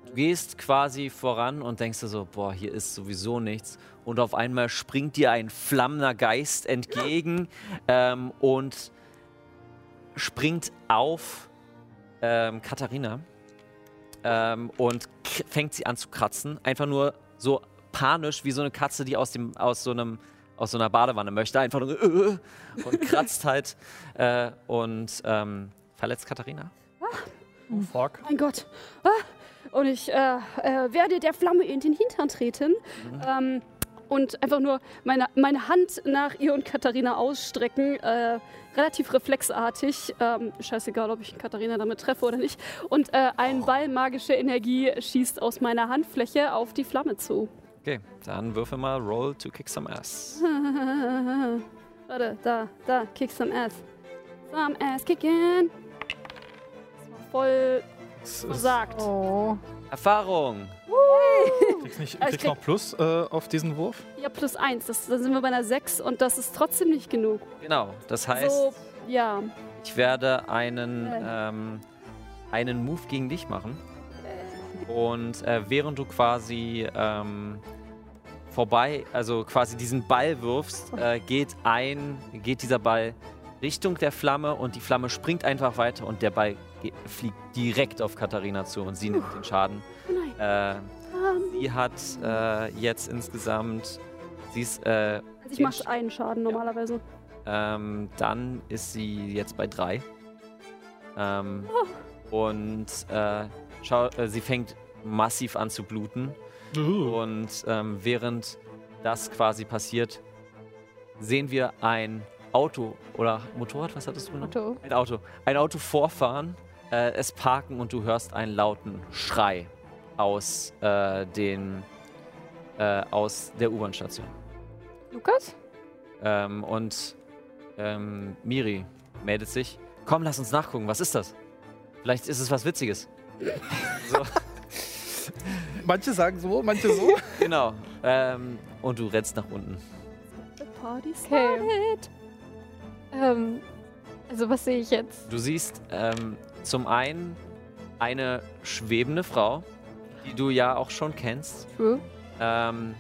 B: Du gehst quasi voran und denkst dir so, boah, hier ist sowieso nichts. Und auf einmal springt dir ein flammender Geist entgegen ähm, und springt auf ähm, Katharina ähm, und fängt sie an zu kratzen. Einfach nur so panisch wie so eine Katze, die aus, dem, aus, so, einem, aus so einer Badewanne möchte. Einfach nur äh, und kratzt halt äh, und ähm, verletzt Katharina.
D: Oh, fuck.
C: Mein Gott. Ah, und ich äh, äh, werde der Flamme in den Hintern treten. Ähm, und einfach nur meine, meine Hand nach ihr und Katharina ausstrecken. Äh, relativ reflexartig. Ähm, scheißegal, ob ich Katharina damit treffe oder nicht. Und äh, ein Ball magische Energie schießt aus meiner Handfläche auf die Flamme zu.
B: Okay, dann würfel mal Roll to kick some ass.
C: Warte, da, da, kick some ass. Some ass kicking. Das war voll Versagt.
E: Oh.
B: Erfahrung!
D: Kriegst, nicht,
C: ich
D: kriegst noch Plus äh, auf diesen Wurf?
C: Ja, plus eins. Das, dann sind wir bei einer sechs und das ist trotzdem nicht genug.
B: Genau, das heißt,
C: So, ja.
B: ich werde einen, ähm, einen Move gegen dich machen. Und äh, während du quasi ähm, vorbei, also quasi diesen Ball wirfst, äh, geht ein, geht dieser Ball Richtung der Flamme und die Flamme springt einfach weiter und der Ball fliegt direkt auf Katharina zu und sie nimmt den Schaden.
C: Oh nein.
B: Äh,
C: Ähm,
B: sie hat äh, jetzt insgesamt, sie ist, äh,
C: also ich mache einen Schaden normalerweise.
B: ähm, dann ist sie jetzt bei drei. Ähm, Und äh, schau, äh, sie fängt massiv an zu bluten. Und ähm, während das quasi passiert, sehen wir ein Auto oder Motorrad, was hattest du genommen?
E: Auto.
B: Ein Auto. Ein Auto vorfahren, äh, es parken und du hörst einen lauten Schrei aus, äh, den, äh, aus der U-Bahn-Station.
E: Lukas?
B: Ähm, und ähm, Miri meldet sich. Komm, lass uns nachgucken. Was ist das? Vielleicht ist es was Witziges. so,
D: Manche sagen so, manche so.
B: genau. Ähm, und du rennst nach unten.
C: The party
E: Okay.
C: started.
E: Ähm, also was sehe ich jetzt?
B: Du siehst ähm, zum einen eine schwebende Frau, die du ja auch schon kennst.
E: True.
B: Ähm,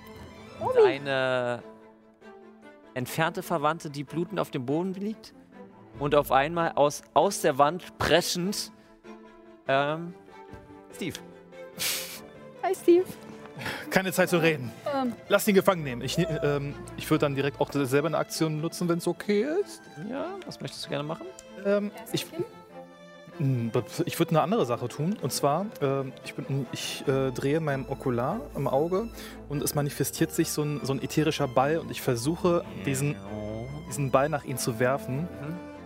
B: eine entfernte Verwandte, die blutend auf dem Boden liegt. Und auf einmal aus, aus der Wand preschend ähm, Steve.
E: Hi Steve.
D: Keine Zeit zu reden.
C: Ähm,
D: Lass ihn gefangen nehmen. Ich, ähm, ich würde dann direkt auch selber eine Aktion nutzen, wenn es okay ist.
B: Ja, was möchtest du gerne machen?
D: Ähm, ich ich würde eine andere Sache tun. Und zwar, ähm, ich, bin, ich äh, drehe mein Okular im Auge und es manifestiert sich so ein, so ein ätherischer Ball und ich versuche, diesen, diesen Ball nach ihm zu werfen,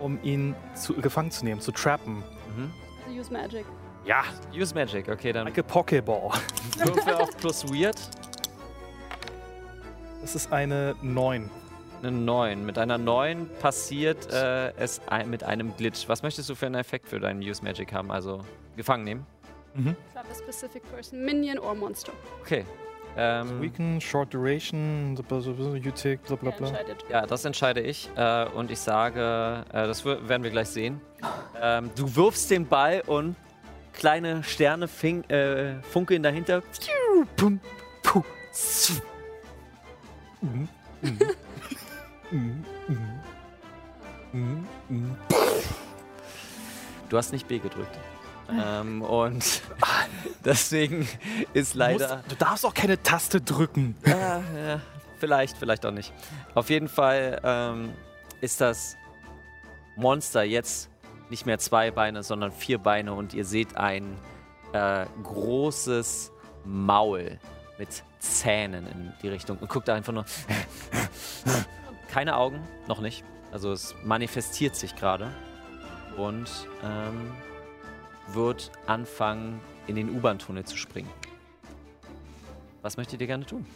D: um ihn zu, gefangen zu nehmen, zu trappen.
B: Mhm.
C: use magic.
D: Ja,
B: Use Magic, okay, dann
D: like a Pokéball.
B: Würfel auf plus Weird.
D: Das ist eine 9.
B: Eine 9. Mit einer 9 passiert äh, es ein, mit einem Glitch. Was möchtest du für einen Effekt für deinen Use Magic haben? Also gefangen nehmen?
C: Trap a specific person, minion or monster.
B: Okay. Ähm,
D: Weaken, Short Duration, you take, bla bla bla.
B: ja, das entscheide ich. Äh, und ich sage, äh, das werden wir gleich sehen. Ähm, du wirfst den Ball und kleine Sterne fing, äh, funkeln dahinter. Pum, puh, zu. Du hast nicht B gedrückt. Ähm, und deswegen ist leider.
D: Musst, du darfst auch keine Taste drücken.
B: Ah, ja, vielleicht, vielleicht auch nicht. Auf jeden Fall ähm, ist das Monster jetzt nicht mehr zwei Beine, sondern vier Beine und ihr seht ein äh, großes Maul mit Zähnen in die Richtung und guckt da einfach nur. Keine Augen, noch nicht. Also es manifestiert sich gerade und ähm, wird anfangen, in den U-Bahn-Tunnel zu springen. Was möchtet ihr gerne tun?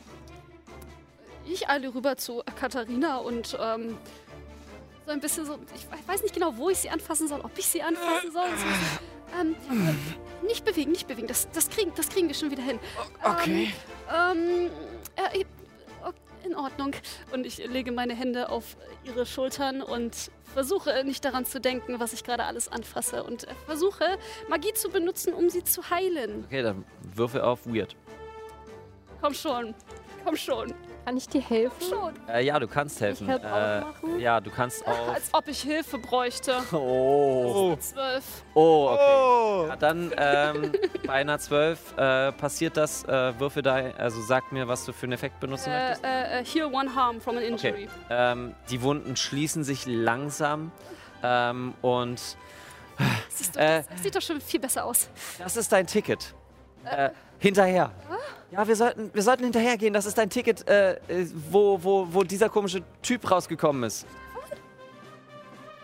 C: Ich eile rüber zu Katharina und ähm, so ein bisschen so, ich we- weiß nicht genau, wo ich sie anfassen soll, ob ich sie anfassen soll. So, ähm, äh, nicht bewegen, nicht bewegen, das, das, kriegen, das kriegen wir schon wieder hin.
B: Okay.
C: Ähm, äh, in Ordnung. Und ich lege meine Hände auf ihre Schultern und versuche nicht daran zu denken, was ich gerade alles anfasse. Und versuche Magie zu benutzen, um sie zu heilen.
B: Okay, dann würfel auf Weird.
C: Komm schon. Komm schon.
E: Kann ich dir helfen?
C: Schon.
B: Äh, ja, du kannst helfen.
E: Help
B: äh,
E: machen?
B: ja, du kannst auf.
C: Als ob ich Hilfe bräuchte.
B: Oh.
C: Zwölf.
B: Oh, okay.
F: Oh!
B: Ja, dann ähm, bei einer 12 äh, passiert das. Äh, würfel da, also sag mir, was du für einen Effekt benutzen
C: Äh,
B: möchtest.
C: äh, äh, heal one harm from an injury.
B: Okay. Ähm, die Wunden schließen sich langsam ähm, und
C: Siehst du,
B: Äh.
C: das sieht doch schon viel besser aus.
B: das ist dein Ticket. Äh, hinterher. Ja, wir sollten, wir sollten hinterhergehen. Das ist dein Ticket, äh, äh, wo, wo, wo dieser komische Typ rausgekommen ist.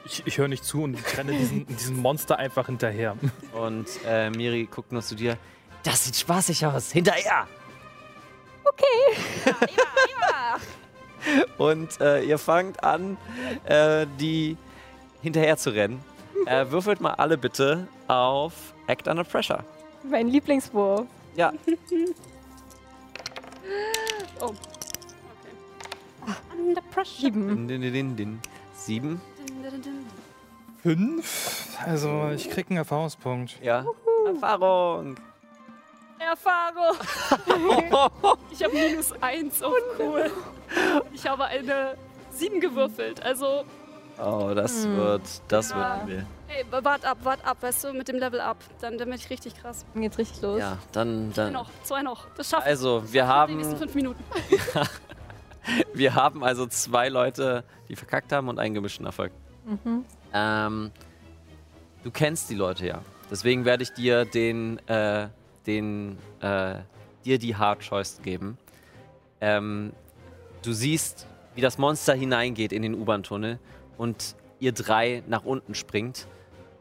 D: Ich, ich höre nicht zu und ich renne diesem, diesem Monster einfach hinterher.
B: Und äh, Miri guckt nur zu dir. Das sieht spaßig aus. Hinterher! Und äh, ihr fangt an, äh, die hinterher zu rennen. Äh, würfelt mal alle bitte auf Act Under Pressure.
E: Mein Lieblingswurf.
B: Ja,
C: Oh. Okay. Under pressure.
E: Sieben.
B: din, din, din, din. sieben.
D: Fünf? Also, ich krieg einen Erfahrungspunkt.
B: Ja. Erfahrung.
C: Erfahrung. ich habe minus eins. Oh, cool. Ich habe eine sieben gewürfelt. Also,
B: Oh, das wird, das
C: Ja.
B: wird übel.
C: Hey, wart ab, wart ab, weißt du, mit dem Level up. Dann, dann bin ich richtig krass.
E: Dann geht's richtig los.
B: Ja, dann,
C: Zwei
B: dann.
C: noch, zwei noch. Das schafft
B: Also, wir
C: die nächsten
B: haben,
C: fünf Minuten.
B: wir haben also zwei Leute, die verkackt haben und einen gemischten Erfolg. Ähm, du kennst die Leute ja. Deswegen werde ich dir den, äh, den, äh, dir die Hard Choice geben. Ähm, du siehst, wie das Monster hineingeht in den U-Bahn-Tunnel und ihr drei nach unten springt.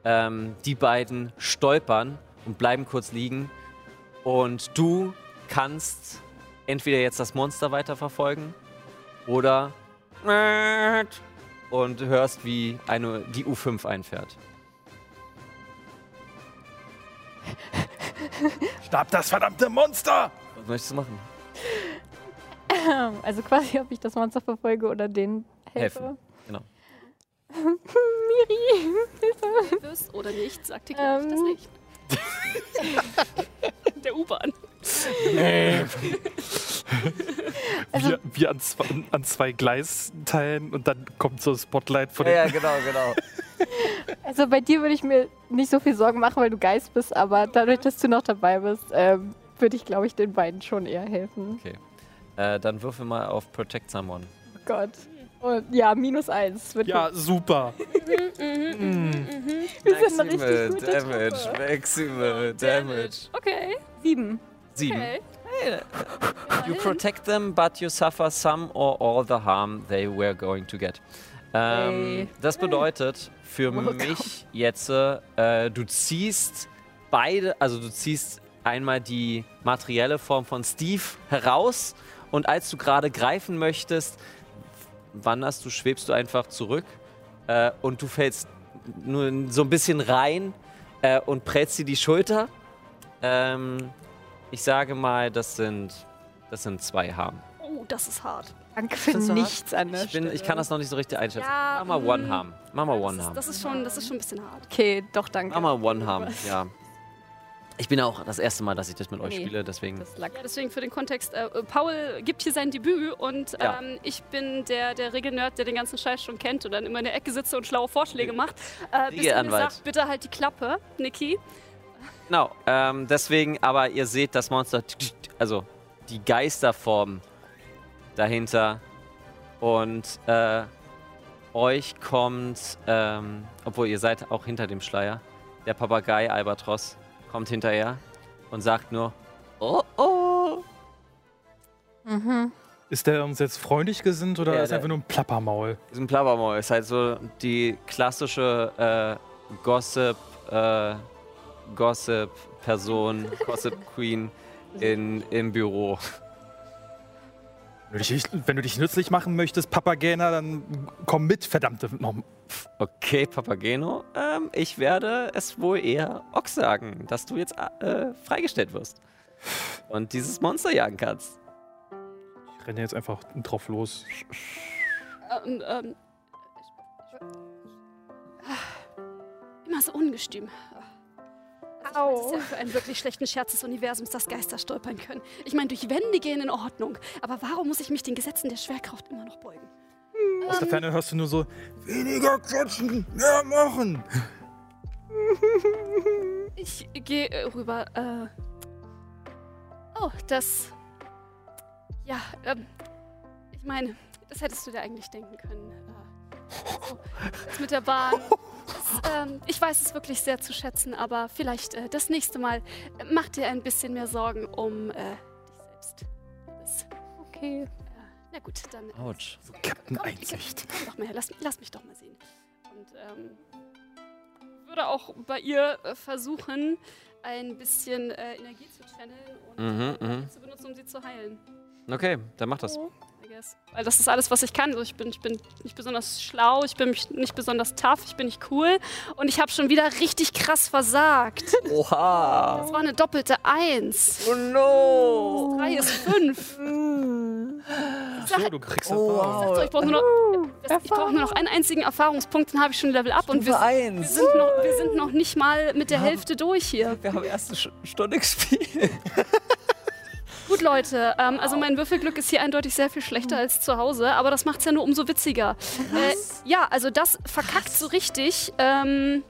B: Ähm, die beiden stolpern und bleiben kurz liegen. Und du kannst entweder jetzt das Monster weiterverfolgen oder und hörst, wie eine, die U5 einfährt.
D: Stab das verdammte Monster!
B: Was möchtest du machen?
E: Also quasi, ob ich das Monster verfolge oder den helfe.
B: Helfen. Genau.
E: Miri, Hilfe.
C: Wirst oder nicht, sagt dir gleich
E: Ähm.
C: das Licht. Der U-Bahn.
E: Also-
D: wir wir an, zwei, an zwei Gleisteilen und dann kommt so ein Spotlight von
B: Ja,
D: den
B: ja, genau, genau.
E: Also bei dir würde ich mir nicht so viel Sorgen machen, weil du Geist bist, aber dadurch, dass du noch dabei bist, ähm, würde ich, glaube ich, den beiden schon eher helfen.
B: Äh, dann würfel mal auf Protect Someone.
E: Oh Gott. Und ja, minus eins. Wird
D: Ja, super.
E: Wir sind eine richtig gute
B: Damage,
E: Truppe.
B: Maximal Damage.
C: Okay,
E: Sieben.
B: Sieben.
C: okay.
B: You protect them, but you suffer some or all the harm they were going to get. Ähm,
E: Hey.
B: Das bedeutet für
E: Welcome.
B: mich jetzt, äh, du ziehst beide, also du ziehst einmal die materielle Form von Steve heraus und als du gerade greifen möchtest, wanderst du, schwebst du einfach zurück äh, und du fällst nur so ein bisschen rein äh, und prellst dir die Schulter. Ähm, ich sage mal, das sind, das sind zwei Harm.
C: Oh, das ist hart.
E: Danke für
B: du
E: nichts an der
B: Ich, bin, ich kann das noch nicht so richtig einschätzen.
C: Ja,
B: Mach mal One
C: mm.
B: Harm. Mach mal One
C: Das ist,
B: Harm.
C: das, ist schon, das ist schon ein bisschen hart.
E: Okay, doch, danke.
B: Mach mal One Harm, ja. Ich bin auch das erste Mal, dass ich das mit euch
E: Nee.
B: spiele, deswegen.
C: Ja, deswegen für den Kontext, äh, äh, Paul gibt hier sein Debüt und
B: Ja.
C: ähm, ich bin der, der Regelnerd, der den ganzen Scheiß schon kennt und dann immer in der Ecke sitze und schlaue Vorschläge macht. Äh, bis
B: Regelanwalt.
C: sagt, bitte halt die Klappe, Niki.
B: Genau, ähm, deswegen, aber ihr seht das Monster, also die Geisterform dahinter und äh, euch kommt, ähm, obwohl ihr seid auch hinter dem Schleier, der Papagei Albatros kommt hinterher und sagt nur, oh oh.
E: Mhm.
D: Ist der uns jetzt freundlich gesinnt oder
B: Ja,
D: ist er einfach nur ein Plappermaul?
B: Diesen Plappermaul ist halt so die klassische äh, Gossip, äh, Gossip-Person, Gossip-Queen in, im Büro.
D: Wenn du, dich, wenn du dich nützlich machen möchtest, Papagena, dann komm mit, verdammte noch.
B: Okay, Papageno, ähm, ich werde es wohl eher Ox sagen, dass du jetzt äh, freigestellt wirst und dieses Monster jagen kannst.
D: renne jetzt einfach drauf los.
C: Ähm, ähm, immer so ungestüm. Also ich weiß, es ist ja für einen wirklich schlechten Scherz des Universums, dass Geister stolpern können. Ich meine, durch Wände gehen in Ordnung. Aber warum muss ich mich den Gesetzen der Schwerkraft immer noch beugen?
D: Aus der Ferne hörst du nur so, weniger quatschen, mehr machen.
C: Ich gehe äh, rüber. Äh. Oh, das. Ja, ähm. Ich meine, das hättest du dir eigentlich denken können. Äh, so, das mit der Bahn. Das, ähm, ich weiß es wirklich sehr zu schätzen, aber vielleicht äh, das nächste Mal äh, mach dir ein bisschen mehr Sorgen um äh, dich selbst. Das,
E: Okay.
C: Na gut, dann. äh,
B: Autsch.
D: So Captain
C: Komm,
D: Einsicht.
C: Komm doch mal her, lass, lass mich doch mal sehen. Und ähm, würde auch bei ihr äh, versuchen, ein bisschen äh, Energie zu channeln und
B: Mhm,
C: Energie
B: mhm.
C: zu benutzen, um sie zu heilen.
B: Okay, dann mach das.
C: I guess. Weil das ist alles, was ich kann. Also ich, bin, ich bin nicht besonders schlau, ich bin nicht besonders tough, ich bin nicht cool. Und ich habe schon wieder richtig krass versagt.
B: Oha!
C: Das war eine doppelte Eins.
B: Oh no!
C: Drei ist fünf.
D: So, du kriegst
B: Oh,
D: Erfahrung.
C: So, ich brauche nur, noch- das- ich brauch nur noch einen einzigen Erfahrungspunkt, dann habe ich schon Level up. Und wir, wir,
B: eins.
C: sind noch, wir sind noch nicht mal mit der Hälfte durch hier.
B: Wir haben erste Stunde gespielt.
C: Gut, Leute, ähm, also mein Würfelglück ist hier eindeutig sehr viel schlechter als zu Hause, aber das macht es ja nur umso witziger. Äh, ja, also das verkackt so richtig. Ähm,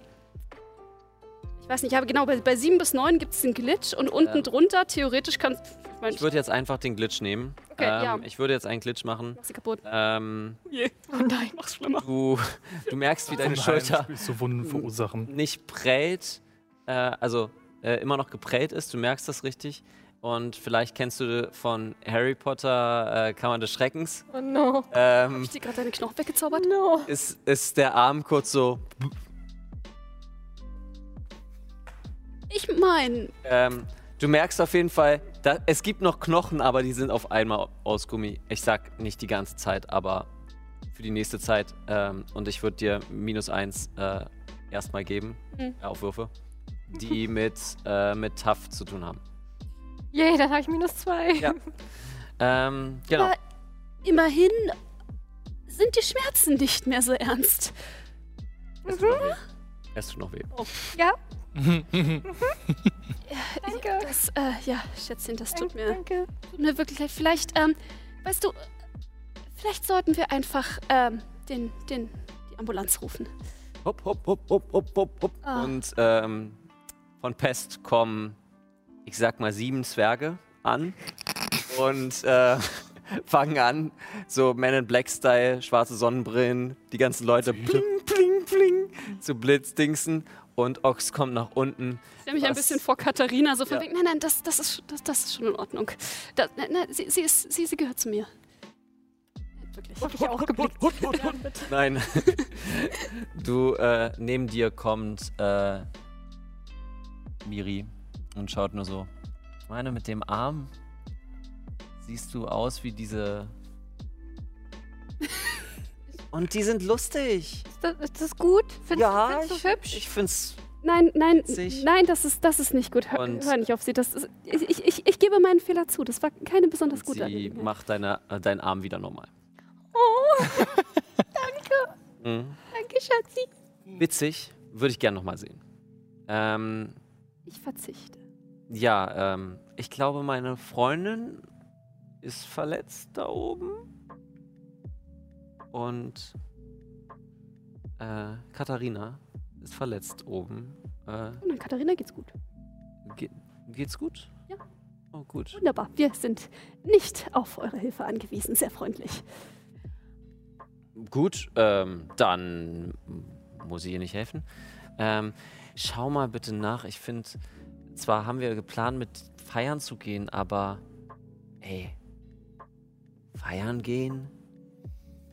C: ich weiß nicht, ich habe genau, bei, bei 7 bis 9 gibt es einen Glitch und unten drunter, theoretisch kann ich mein,
B: Ich würde jetzt einfach den Glitch nehmen.
C: Okay,
B: ähm,
C: ja.
B: Ich würde jetzt einen Glitch machen.
C: mach sie kaputt.
B: Ähm,
C: Je. Oh nein, mach's schlimmer.
B: du, du merkst, wie deine Schulter
D: so Wunden verursachen.
B: nicht prellt, äh, also äh, immer noch geprellt ist. Du merkst das richtig. Und vielleicht kennst du von Harry Potter äh, Kammer des Schreckens.
E: Oh no.
B: Ähm,
C: Hab ich dir gerade deine Knochen weggezaubert?
E: No.
B: ist, ist der Arm kurz so.
C: Ich mein,
B: Ähm, du merkst auf jeden Fall, da, es gibt noch Knochen, aber die sind auf einmal aus Gummi. Ich sag nicht die ganze Zeit, aber für die nächste Zeit. Ähm, und ich würde dir minus eins äh, erstmal geben,
C: Mhm.
B: äh, auf Würfe, die mit, äh, mit Tough zu tun haben.
E: Yay, dann habe ich minus zwei.
B: Ja. Ähm, genau.
C: Aber- immerhin sind die Schmerzen nicht mehr so ernst.
B: Es tut noch weh. Es tut noch weh.
E: Ja,
C: Ja,
E: Danke.
C: Das, äh, ja, Schätzchen, das tut mir,
E: danke.
C: tut mir wirklich leid. Vielleicht, ähm, weißt du, vielleicht sollten wir einfach, ähm, den, den, die Ambulanz rufen.
B: Hopp, hopp, hopp, hopp, hopp, hopp, hopp.
C: Ah.
B: Und ähm, von Pest kommen, ich sag mal, sieben Zwerge an und äh, fangen an, so Men in Black-Style, schwarze Sonnenbrillen, die ganzen Leute pling, pling, pling, zu blitzdingsen und Ox kommt nach unten.
C: Ich stelle mich ein bisschen vor Katharina, so von
B: Ja.
C: wegen, nein, nein, das, das, ist, das, das ist schon in Ordnung. Das, nein, nein, sie, sie, ist, sie, sie gehört zu mir. Wirklich.
E: Hab ich auch geblickt.
B: Nein. du, äh, neben dir kommt äh, Miri und schaut nur so. Ich meine, mit dem Arm siehst du aus wie diese. Und die sind lustig.
E: Ist das, ist das gut? Findest,
B: Ja,
E: findest du
B: ich,
E: hübsch?
B: ich find's.
C: Nein, nein,
B: Witzig.
C: nein, das ist, das ist nicht gut. Hör,
B: Und-
C: hör nicht auf sie. Das ist, ich, ich, ich gebe meinen Fehler zu. Das war keine besonders gute
B: Sie
C: Angelegenheit.
B: macht deine, äh, deinen Arm wieder normal.
E: Oh,
B: Mhm.
E: danke, Schatzi.
B: Witzig, würde ich gerne nochmal sehen. Ähm,
C: Ich verzichte.
B: Ja, ähm, ich glaube, meine Freundin ist verletzt da oben. Und äh, Katharina ist verletzt oben. Äh,
C: Und an Katharina geht's gut.
B: ge geht's gut?
C: Ja.
B: Oh, gut.
C: Wunderbar. Wir sind nicht auf eure Hilfe angewiesen. Sehr freundlich.
B: Gut, ähm, dann muss ich ihr nicht helfen. Ähm, schau mal bitte nach. Ich finde, zwar haben wir geplant, mit feiern zu gehen, aber ey, feiern gehen,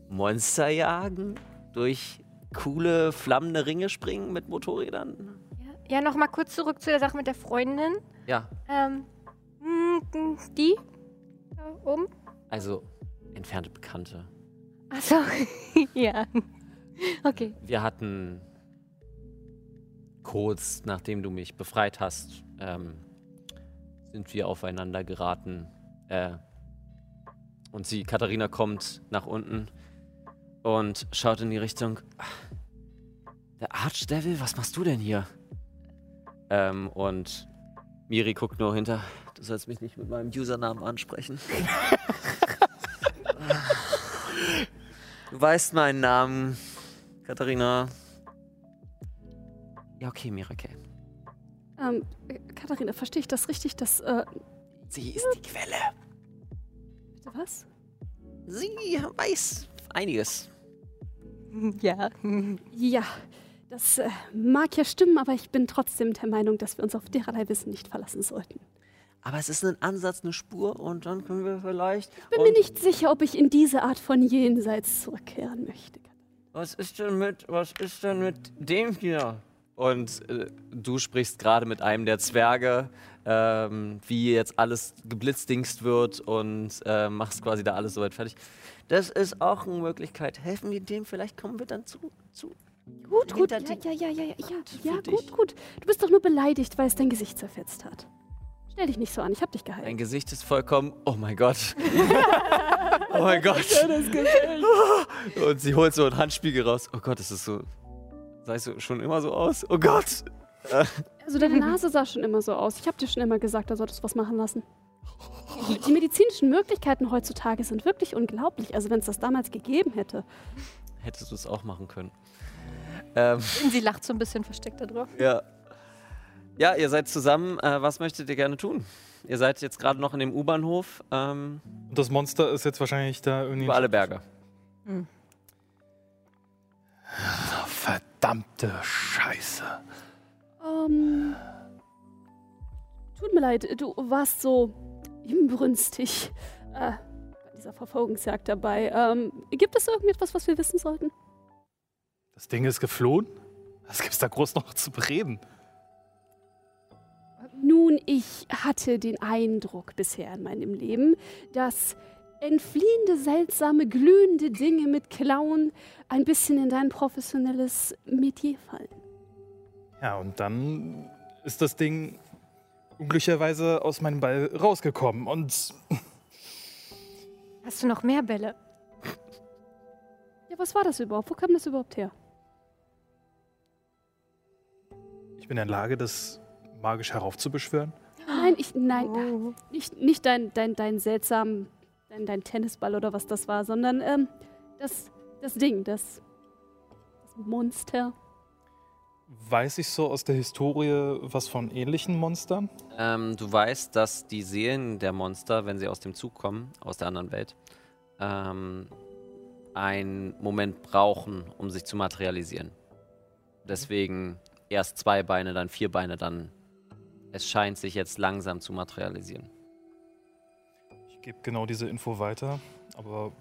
B: Monster jagen, durch coole flammende Ringe springen mit Motorrädern.
E: Ja, ja noch mal kurz zurück zu der Sache mit der Freundin.
B: Ja,
E: Ähm, mm, die? Da oben?
B: also entfernte Bekannte.
E: Achso, ja. Okay.
B: Wir hatten kurz nachdem du mich befreit hast, ähm, sind wir aufeinander geraten. Äh, Und sie, Katharina, kommt nach unten und schaut in die Richtung. Der Archdevil, was machst du denn hier? Ähm, und Miri guckt nur hinter. Du sollst mich nicht mit meinem Usernamen ansprechen. du weißt meinen Namen, Katharina. Ja, okay, Mirake.
C: Ähm, äh, Katharina, verstehe ich das richtig, dass, äh,
B: Sie ist die Quelle.
C: bitte was?
B: Sie weiß einiges.
E: Ja.
C: Ja, das äh, mag ja stimmen, aber ich bin trotzdem der Meinung, dass wir uns auf dererlei Wissen nicht verlassen sollten.
B: Aber es ist ein Ansatz, eine Spur und dann können wir vielleicht.
C: Ich bin mir nicht sicher, ob ich in diese Art von Jenseits zurückkehren möchte.
B: Was ist denn mit, was ist denn mit dem hier? Und äh, du sprichst gerade mit einem der Zwerge, ähm, wie jetzt alles geblitzdingst wird und äh, machst quasi da alles soweit fertig. Das ist auch eine Möglichkeit. Helfen wir dem, vielleicht kommen wir dann zu. zu.
C: Gut, gut, ja, ja, ja, ja, ja, ja, ja, gut, gut. Du bist doch nur beleidigt, weil es dein Gesicht zerfetzt hat. Stell dich nicht so an, ich hab dich
B: Dein
C: geheilt.
B: Gesicht ist vollkommen. Oh mein Gott. oh mein Gott. Und sie holt so ein Handspiegel raus. Oh Gott, das ist so. Sah ich so schon immer so aus? Oh Gott.
C: Also deine Nase sah schon immer so aus. Ich hab dir schon immer gesagt, da solltest du was machen lassen. Die medizinischen Möglichkeiten heutzutage sind wirklich unglaublich. Also wenn es das damals gegeben hätte.
B: Hättest du es auch machen können. Ähm,
E: Sie lacht so ein bisschen versteckt da drauf.
B: ja. Ja, ihr seid zusammen. Äh, was möchtet ihr gerne tun? Ihr seid jetzt gerade noch in dem U-Bahnhof ähm,
D: Und das Monster ist jetzt wahrscheinlich da irgendwie.
B: über alle Berge.
D: Oh, verdammte Scheiße.
C: Ähm, tut mir leid, du warst so inbrünstig äh, bei dieser Verfolgungsjagd dabei. Ähm, gibt es irgendetwas, was wir wissen sollten?
D: Das Ding ist geflohen? Was gibt's da groß noch zu bereden?
C: Nun, ich hatte den Eindruck bisher in meinem Leben, dass entfliehende, seltsame, glühende Dinge mit Klauen ein bisschen in dein professionelles Metier fallen.
D: Ja, und dann ist das Ding unglücklicherweise aus meinem Ball rausgekommen. Und
E: Hast du noch mehr Bälle?
C: Ja, was war das überhaupt? Wo kam das überhaupt her?
D: ich bin in der Lage, das magisch heraufzubeschwören.
C: Nein, ich, nein,
E: Oh.
C: nicht, nicht dein, dein, dein seltsam, dein, dein Tennisball oder was das war, sondern ähm, das, das Ding, das, das Monster.
D: Weiß ich so aus der Historie was von ähnlichen Monstern?
B: Ähm, du weißt, dass die Seelen der Monster, wenn sie aus dem Zug kommen, aus der anderen Welt, ähm, einen Moment brauchen, um sich zu materialisieren. Deswegen erst zwei Beine, dann vier Beine, dann. Es scheint sich jetzt langsam zu materialisieren.
D: Ich gebe genau diese Info weiter, aber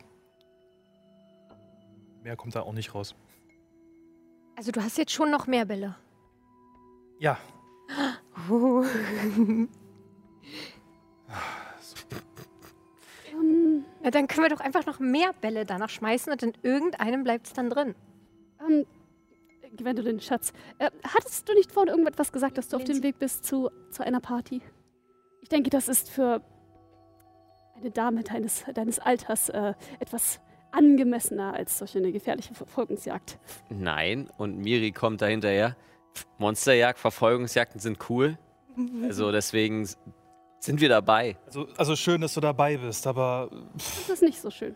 D: mehr kommt da auch nicht raus.
E: Also du hast jetzt schon noch mehr Bälle.
D: Ja,
E: Oh. Ja, dann können wir doch einfach noch mehr Bälle danach schmeißen und in irgendeinem bleibt es dann drin.
C: ähm, Gwendolyn, Schatz, äh, hattest du nicht vorhin irgendetwas gesagt, dass du auf dem. Weg bist zu, zu einer Party? Ich denke, das ist für eine Dame deines, deines Alters äh, etwas angemessener als solch eine gefährliche Verfolgungsjagd.
B: Nein, und Miri kommt da hinterher. Monsterjagd, Verfolgungsjagden sind cool. Also deswegen sind wir dabei.
D: also, also schön, dass du dabei bist, aber
C: Das ist nicht so schön.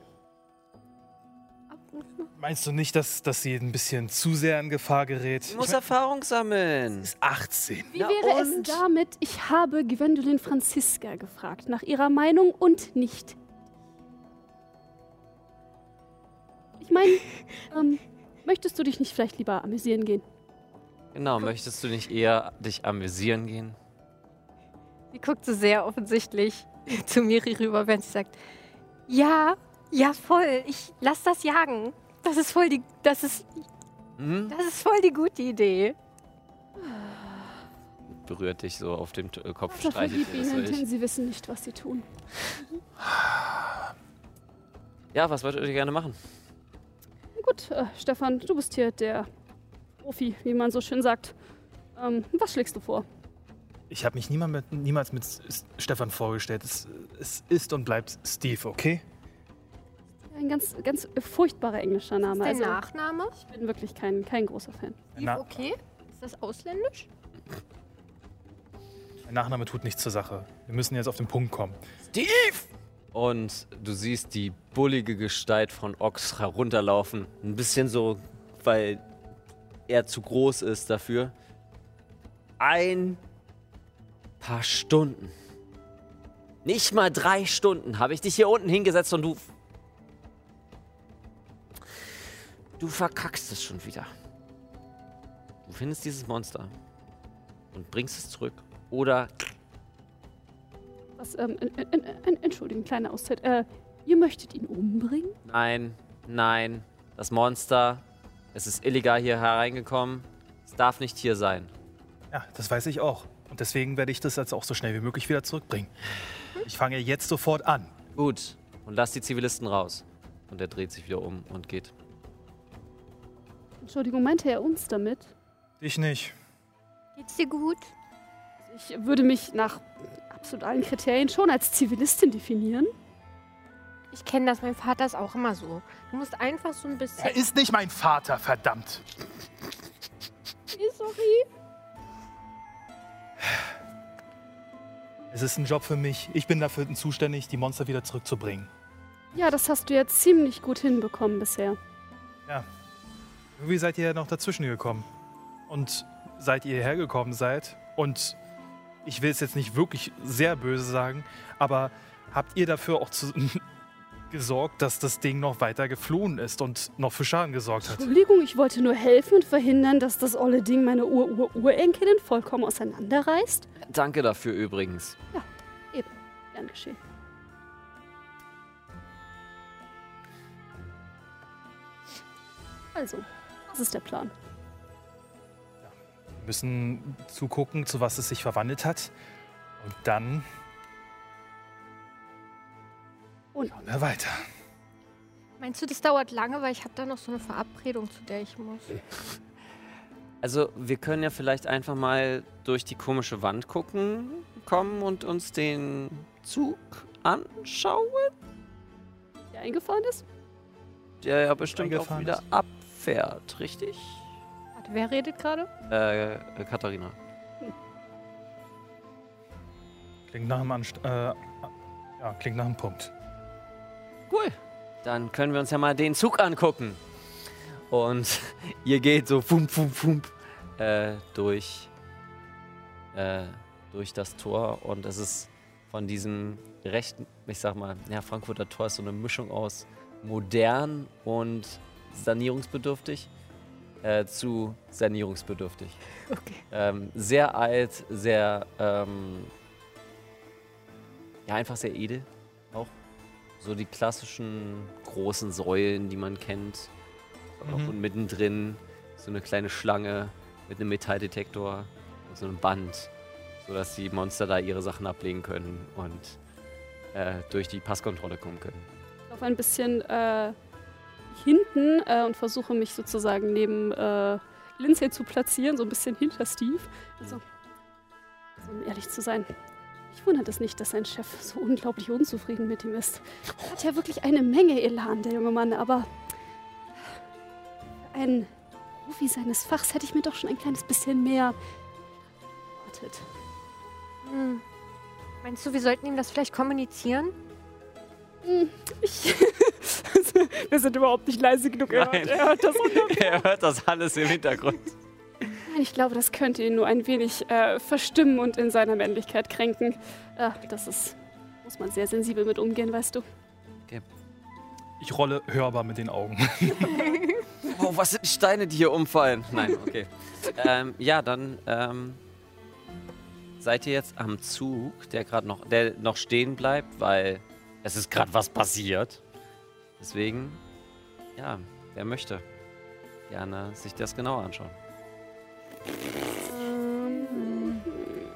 D: Meinst du nicht, dass, dass sie ein bisschen zu sehr in Gefahr gerät?
B: Ich muss Erfahrung sammeln.
D: ist 18.
C: Wie
B: Na
C: wäre
B: und?
C: es damit, ich habe Gwendolyn Franziska gefragt, nach ihrer Meinung und nicht. Ich meine, ähm, möchtest du dich nicht vielleicht lieber amüsieren gehen?
B: Genau, möchtest du nicht eher dich amüsieren gehen?
E: Sie guckt so sehr offensichtlich zu Miri rüber, wenn sie sagt, ja, ja voll, ich lass das jagen. Das ist voll die, das ist,
B: Hm?
E: das ist voll die gute Idee.
B: Berührt dich so auf dem äh, Kopf,
C: Vater,
B: streichelt dir das
C: denn sie wissen nicht, was sie tun.
B: Ja, was wolltet ihr gerne machen?
C: Gut, äh, Stefan, du bist hier der Profi, wie man so schön sagt. Ähm, was schlägst du vor?
D: Ich habe mich niemand mit, niemals mit Stefan vorgestellt. Es, es ist und bleibt Steve, okay?
C: Ein ganz, ganz furchtbarer englischer Name.
E: Dein
C: Also,
E: Nachname?
C: ich bin wirklich kein, kein großer Fan.
D: Na,
E: Okay. Ist das ausländisch?
D: mein Nachname tut nichts zur Sache. Wir müssen jetzt auf den Punkt kommen.
B: Und du siehst die bullige Gestalt von Ox herunterlaufen. Ein bisschen so, weil er zu groß ist dafür. Ein paar Stunden. Nicht mal drei Stunden habe ich dich hier unten hingesetzt und du. Du verkackst es schon wieder. Du findest dieses Monster und bringst es zurück. Oder
C: Was, ähm, en- en- en- Entschuldigung, kleine Auszeit. Äh, ihr möchtet ihn umbringen?
B: Nein, nein. Das Monster, es ist illegal hier hereingekommen. Es darf nicht hier sein.
D: Ja, das weiß ich auch. Und deswegen werde ich das jetzt auch so schnell wie möglich wieder zurückbringen. Ich fange jetzt sofort an.
B: Gut. Und lass die Zivilisten raus. Und er dreht sich wieder um und geht.
C: Entschuldigung, meinte er uns damit?
D: Dich nicht.
E: Geht's dir gut?
C: Ich würde mich nach absolut allen Kriterien schon als Zivilistin definieren.
E: Ich kenne das, mein Vater ist auch immer so. Du musst einfach so ein bisschen.
D: Er ist nicht mein Vater, verdammt.
E: Sorry.
D: Es ist ein Job für mich. Ich bin dafür zuständig, die Monster wieder zurückzubringen.
C: Ja, das hast du jetzt ziemlich gut hinbekommen bisher.
D: Wie seid ihr noch dazwischen gekommen? Und seit ihr hierher gekommen seid, und ich will es jetzt nicht wirklich sehr böse sagen, aber habt ihr dafür auch zu, gesorgt, dass das Ding noch weiter geflohen ist und noch für Schaden gesorgt hat?
C: Entschuldigung, ich wollte nur helfen und verhindern, dass das olle Ding meine Ur-Ur-Urenkelin vollkommen auseinanderreißt.
B: Danke dafür übrigens.
C: Gern geschehen. Also, was ist der Plan?
D: Wir müssen zugucken, zu was es sich verwandelt hat. Und dann
C: Und
D: schauen wir weiter.
E: Meinst du, das dauert lange, weil ich habe da noch so eine Verabredung, zu der ich muss?
B: Also, wir können ja vielleicht einfach mal durch die komische Wand gucken, kommen und uns den Zug anschauen,
C: der eingefahren ist?
B: der ja bestimmt auch wieder
D: ist.
B: Abfährt, richtig?
E: Wer redet gerade?
B: Äh, äh, Katharina.
D: Klingt nach einem, Anst äh, ja, klingt nach einem Punkt.
B: Cool. Dann können wir uns ja mal den Zug angucken. Und ihr geht so fum, fum, fum, äh, durch, äh, durch das Tor. Und es ist von diesem rechten, ich sag mal, ja, Frankfurter Tor ist so eine Mischung aus modern und sanierungsbedürftig äh, zu sanierungsbedürftig.
E: Okay.
B: Ähm, sehr alt, sehr, ähm, ja, einfach sehr edel auch. So die klassischen großen Säulen, die man kennt.
D: Mhm.
B: Und mittendrin so eine kleine Schlange mit einem Metalldetektor und so einem Band, sodass die Monster da ihre Sachen ablegen können und äh, durch die Passkontrolle kommen können.
C: Laufe ein bisschen äh, hinten äh, und versuche mich sozusagen neben äh, Lindsay zu platzieren, so ein bisschen hinter Steve. Also, also, um ehrlich zu sein, ich wundert es nicht, dass sein Chef so unglaublich unzufrieden mit ihm ist. Er hat ja wirklich eine Menge Elan, der junge Mann, aber einen Profi seines Fachs hätte ich mir doch schon ein kleines bisschen mehr erwartet.
E: Hm. Meinst du, wir sollten ihm das vielleicht kommunizieren?
C: Ich Wir sind überhaupt nicht leise genug. Er hört, er hört das
B: er hört das alles im Hintergrund.
C: Nein, ich glaube, das könnte ihn nur ein wenig äh, verstimmen und in seiner Männlichkeit kränken. Äh, das ist, muss man sehr sensibel mit umgehen, weißt du.
D: Ich rolle hörbar mit den Augen.
B: Oh, was sind die Steine, die hier umfallen? Nein, okay. ähm, ja, dann ähm, seid ihr jetzt am Zug, der gerade noch, der noch stehen bleibt, weil es ist gerade was passiert. Deswegen, ja, wer möchte gerne sich das genauer anschauen.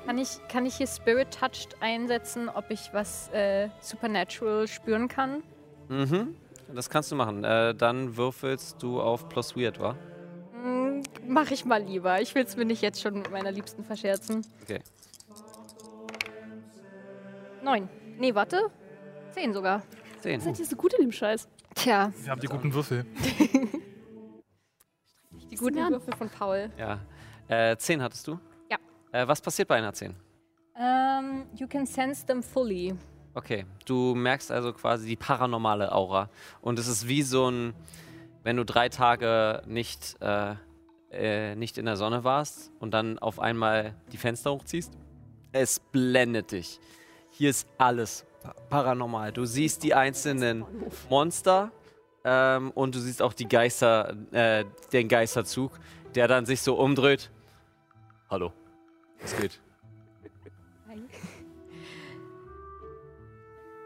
E: Kann ich, kann ich hier Spirit Touched einsetzen, ob ich was äh, Supernatural spüren kann?
B: Mhm, das kannst du machen. Äh, dann würfelst du auf Plus Weird, wa?
E: Hm, mach ich mal lieber. Ich will es mir nicht jetzt schon mit meiner Liebsten verscherzen.
B: Okay.
E: Neun. Nee, warte. Zehn sogar.
B: Zehn.
C: Seid ihr so gut in dem Scheiß?
E: Tja,
D: Wir haben die guten Würfel.
E: die guten. Würfel von Paul.
B: Ja. Äh, 10 hattest du?
E: Ja.
B: Äh, was passiert bei einer 10?
E: Ähm, you can sense them fully.
B: Okay, du merkst also quasi die paranormale Aura. Und es ist wie so ein, wenn du drei Tage nicht, äh, äh, nicht in der Sonne warst und dann auf einmal die Fenster hochziehst. Es blendet dich. Hier ist alles paranormal. Du siehst die einzelnen Monster ähm, und du siehst auch die Geister, äh, den Geisterzug, der dann sich so umdreht. Hallo, was geht?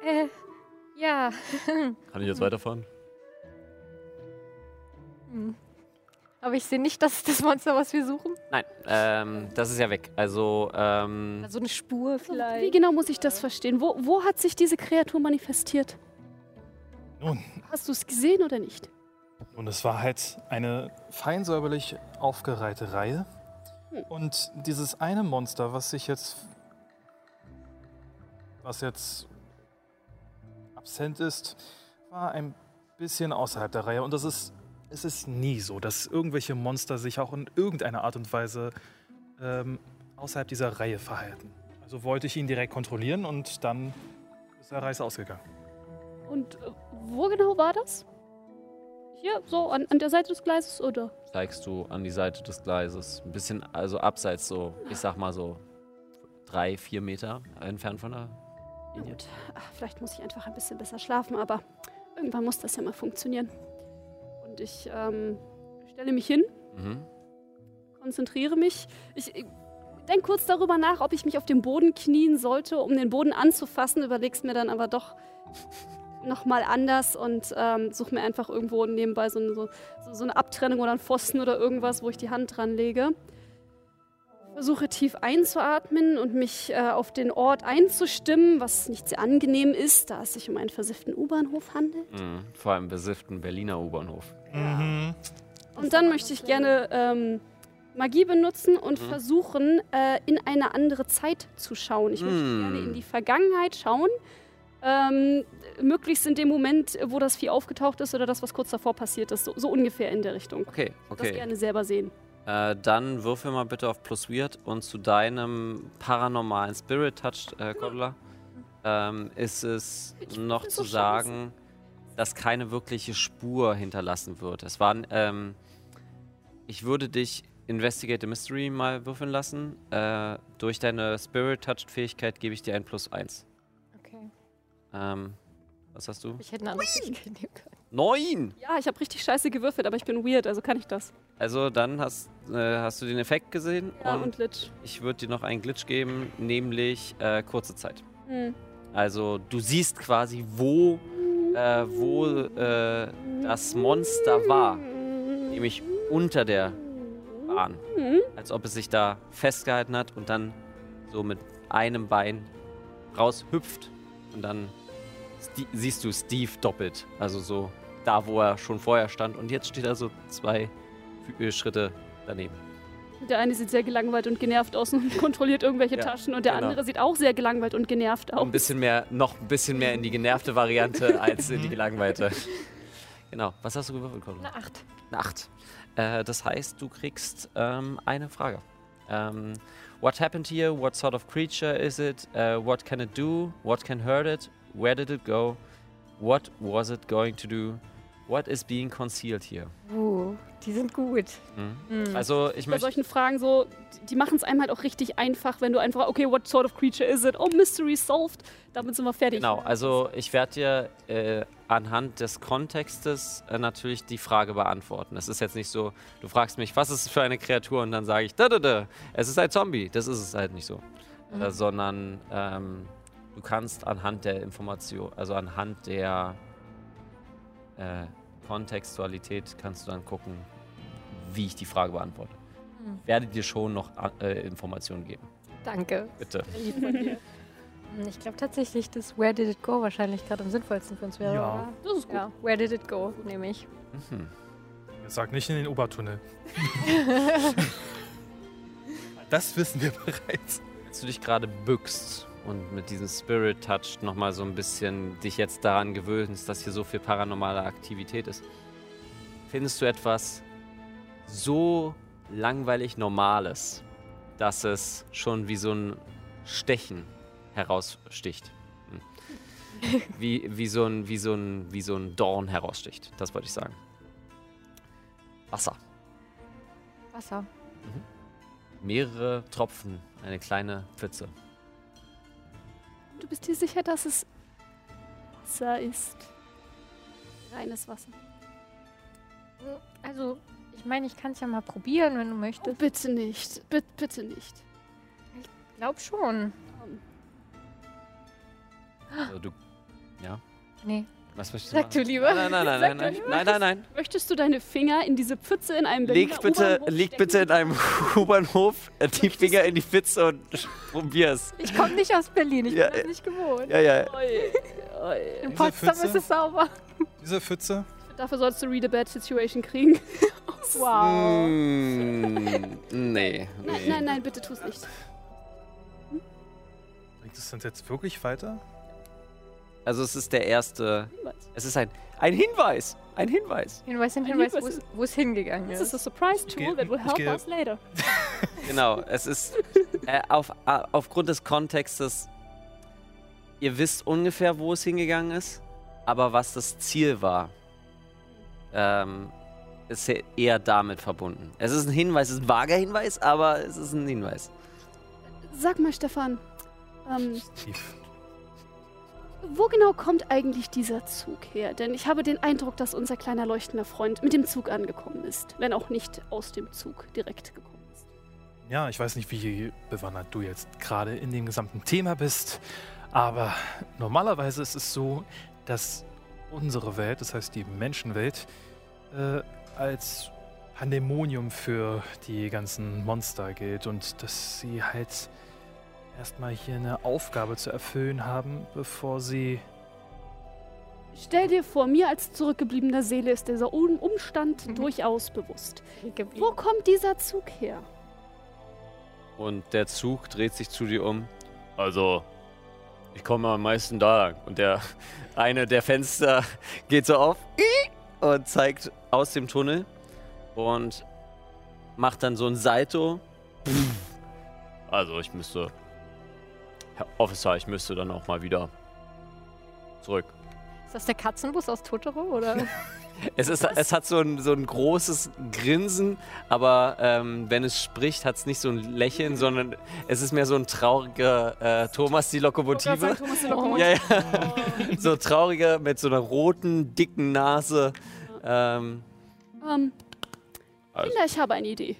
E: Äh, ja.
B: Kann ich jetzt weiterfahren?
E: Hm. Aber ich sehe nicht, das ist das Monster, was wir suchen.
B: Nein, ähm, das ist ja weg. Also, ähm,
E: So eine Spur
C: Wie
E: vielleicht.
C: genau muss ich das verstehen? Wo, wo hat sich diese Kreatur manifestiert?
D: Nun,
C: Hast du es gesehen oder nicht?
D: Und es war halt eine fein säuberlich aufgereihte Reihe. Und dieses eine Monster, was sich jetzt. was jetzt absent ist, war ein bisschen außerhalb der Reihe. Und das ist. Es ist nie so, dass irgendwelche Monster sich auch in irgendeiner Art und Weise ähm, außerhalb dieser Reihe verhalten. Also wollte ich ihn direkt kontrollieren und dann ist der Reise ausgegangen.
C: Und äh, wo genau war das? Hier, so an, an der Seite des Gleises oder?
B: zeigst du an die Seite des Gleises. Ein bisschen, also abseits so, ich sag mal so drei, vier Meter entfernt von der Linie.
C: gut, Ach, vielleicht muss ich einfach ein bisschen besser schlafen, aber irgendwann muss das ja mal funktionieren. Und ich ähm, stelle mich hin,
B: Mhm.
C: konzentriere mich. Ich, ich denke kurz darüber nach, ob ich mich auf den Boden knien sollte, um den Boden anzufassen, überleg's mir dann aber doch nochmal anders und ähm, suche mir einfach irgendwo nebenbei so, eine- so, so eine Abtrennung oder einen Pfosten oder irgendwas, wo ich die Hand dran lege. Versuche tief einzuatmen und mich äh, auf den Ort einzustimmen, was nicht sehr angenehm ist, da es sich um einen versifften U-Bahnhof handelt.
B: Mhm. Vor allem besifften Berliner U-Bahnhof.
D: Mhm.
C: Und dann möchte ich gerne ähm, Magie benutzen und
B: Mhm.
C: versuchen, äh, in eine andere Zeit zu schauen. Ich möchte
B: Mm.
C: gerne in die Vergangenheit schauen. Ähm, möglichst in dem Moment, wo das Vieh aufgetaucht ist oder das, was kurz davor passiert ist. So, so ungefähr in der Richtung.
B: Okay,
C: Das
B: okay.
C: gerne selber sehen.
B: Äh, dann würfel mal bitte auf Plus Weird und zu deinem paranormalen Spirit Touch, äh, ähm, ist es noch
C: bin
B: zu
C: so
B: sagen, dass keine wirkliche Spur hinterlassen wird. Es waren, ähm, ich würde dich Investigate the Mystery mal würfeln lassen. Äh, durch deine Spirit Touch Fähigkeit gebe ich dir ein Plus 1.
E: Okay.
B: Ähm, was hast du?
E: Ich hätte eine andere Fähigkeit nehmen können.
B: Neun!
C: Ja, ich habe richtig scheiße gewürfelt, aber ich bin weird, also kann ich das.
B: Also dann hast, äh, hast du den Effekt gesehen
C: Ja,
B: und
C: und Lich.
B: ich würde dir noch einen Glitch geben, nämlich äh, kurze Zeit.
C: Hm.
B: Also du siehst quasi, wo, äh, wo äh, das Monster war, nämlich unter der Bahn.
C: Mhm.
B: Als ob es sich da festgehalten hat und dann so mit einem Bein raushüpft und dann siehst du Steve doppelt. Also so da, wo er schon vorher stand und jetzt steht er so zwei Schritte daneben.
C: Der eine sieht sehr gelangweilt und genervt aus und kontrolliert irgendwelche
B: Ja,
C: Taschen und der
B: genau.
C: andere sieht auch sehr gelangweilt und genervt aus.
B: ein bisschen mehr, noch ein bisschen mehr in die genervte Variante als in die gelangweilte. Genau. Was hast du gewürfelt, Colin?
E: Eine 8.
B: Eine 8. Äh, das heißt, du kriegst ähm, eine Frage. Ähm, what happened here? What sort of creature is it? Uh, what can it do? What can hurt it? Where did it go? What was it going to do? What is being concealed here?
E: Uh, die sind gut.
B: Mhm.
E: Mhm.
B: Also ich
C: Bei
B: möchte
C: solchen Fragen so, die- machen es einem halt auch richtig einfach, wenn du einfach, okay, what sort of creature is it? Oh, mystery solved. Damit sind wir fertig.
B: Genau, also ich werde dir äh, anhand des Kontextes äh, natürlich die Frage beantworten. Es ist jetzt nicht so, du fragst mich, was ist es für eine Kreatur und dann sage ich, da, da, da, es ist ein Zombie. Das ist es halt nicht so. Äh, sondern ähm, du kannst anhand der Information, also anhand der äh, Kontextualität kannst du dann gucken, wie ich die Frage beantworte.
E: Mhm.
B: Werde dir schon noch äh, Informationen geben.
E: Danke.
B: Bitte.
E: Hm, Ich glaube tatsächlich, dass Where Did It Go wahrscheinlich gerade am sinnvollsten für uns wäre.
D: Ja.
E: Oder?
C: Das ist gut.
E: Ja, Where Did It Go, nehme ich.
B: Mhm.
D: Sag nicht in den Obertunnel. das wissen wir bereits.
B: Als du dich gerade bückst, und mit diesem Spirit Touch nochmal so ein bisschen dich jetzt daran gewöhnst, dass hier so viel paranormale Aktivität ist, findest du etwas so langweilig Normales, dass es schon wie so ein Stechen heraussticht. Hm. Wie, wie, so ein, wie, so ein, wie so ein Dorn heraussticht. Das wollte ich sagen. Wasser.
E: Wasser.
B: Mehrere Tropfen, eine kleine Pfütze.
C: Du bist dir sicher, dass es Wasser ist? Reines Wasser.
E: Also, ich meine, ich kann es ja mal probieren, wenn du
C: Oh,
E: möchtest.
C: bitte nicht. Bitte, bitte nicht.
E: Glaub schon.
C: Ähm,
B: Also du, ja.
E: Nee.
B: Was möchtest
E: Sag du
B: machen?
E: lieber.
B: Nein, nein, nein,
E: Sag
B: nein,
E: du
B: nein,
E: lieber.
B: nein, nein, nein.
C: Möchtest du deine Finger in diese Pfütze in einem
B: Leg
C: Berliner
B: bitte,
C: U-Bahnhof
B: leg bitte in einem U-Bahnhof die Finger in die Pfütze und probier's.
E: Ich komme nicht aus Berlin, ich
B: Ja,
E: bin das nicht gewohnt.
B: Ja, ja.
C: Oi, oi.
E: In
D: Diese
E: Potsdam
D: Pfütze?
E: ist es sauber.
D: Diese Pfütze?
C: Dafür sollst du Read a Bad Situation kriegen.
E: Wow.
B: Mm, nee,
C: Nein,
B: nee.
C: nein, nein, bitte tu es nicht.
D: Bringt es uns jetzt wirklich weiter?
B: Also es ist der erste.
C: Hinweis.
B: Es ist ein, ein Hinweis. Ein Hinweis.
E: Hinweis, ein
C: Ein
E: Hinweis,
C: Hinweis.
E: wo es- hingegangen
C: This is
E: ist.
C: a surprise tool that will help us later.
B: Genau, es ist äh, auf, äh, aufgrund des Kontextes, ihr wisst ungefähr, wo es hingegangen ist, aber was das Ziel war, ähm, ist eher damit verbunden. Es ist ein Hinweis, es ist ein vager Hinweis, aber es ist ein Hinweis.
C: Sag mal, Stefan, ähm,
D: Tief.
C: Wo genau kommt eigentlich dieser Zug her? Denn ich habe den Eindruck, dass unser kleiner leuchtender Freund mit dem Zug angekommen ist, wenn auch nicht aus dem Zug direkt gekommen ist.
D: Ja, ich weiß nicht, wie bewandert du jetzt gerade in dem gesamten Thema bist, aber normalerweise ist es so, dass unsere Welt, das heißt die Menschenwelt, äh, als Pandemonium für die ganzen Monster gilt und dass sie halt erstmal hier eine Aufgabe zu erfüllen haben, bevor sie
C: Stell dir vor, mir als zurückgebliebener Seele ist dieser Um- Umstand
E: Mhm.
C: durchaus bewusst. Wo kommt dieser Zug her?
B: Und der Zug dreht sich zu dir um. Also, ich komme am meisten da lang. Und der eine der Fenster geht so auf und zeigt aus dem Tunnel und macht dann so ein Salto. Also, ich müsste. Herr Officer, ich müsste dann auch mal wieder zurück.
E: Ist das der Katzenbus aus Totoro? Oder?
B: Es, ist, es hat so ein, so ein großes Grinsen, aber ähm, wenn es spricht, hat es nicht so ein Lächeln, sondern es ist mehr so ein trauriger äh, Thomas die Lokomotive.
C: Thomas die
B: Ja, ja. So trauriger mit so einer roten, dicken Nase. Ähm,
C: Ähm,
B: Also-
C: Kinder, ich habe eine Idee.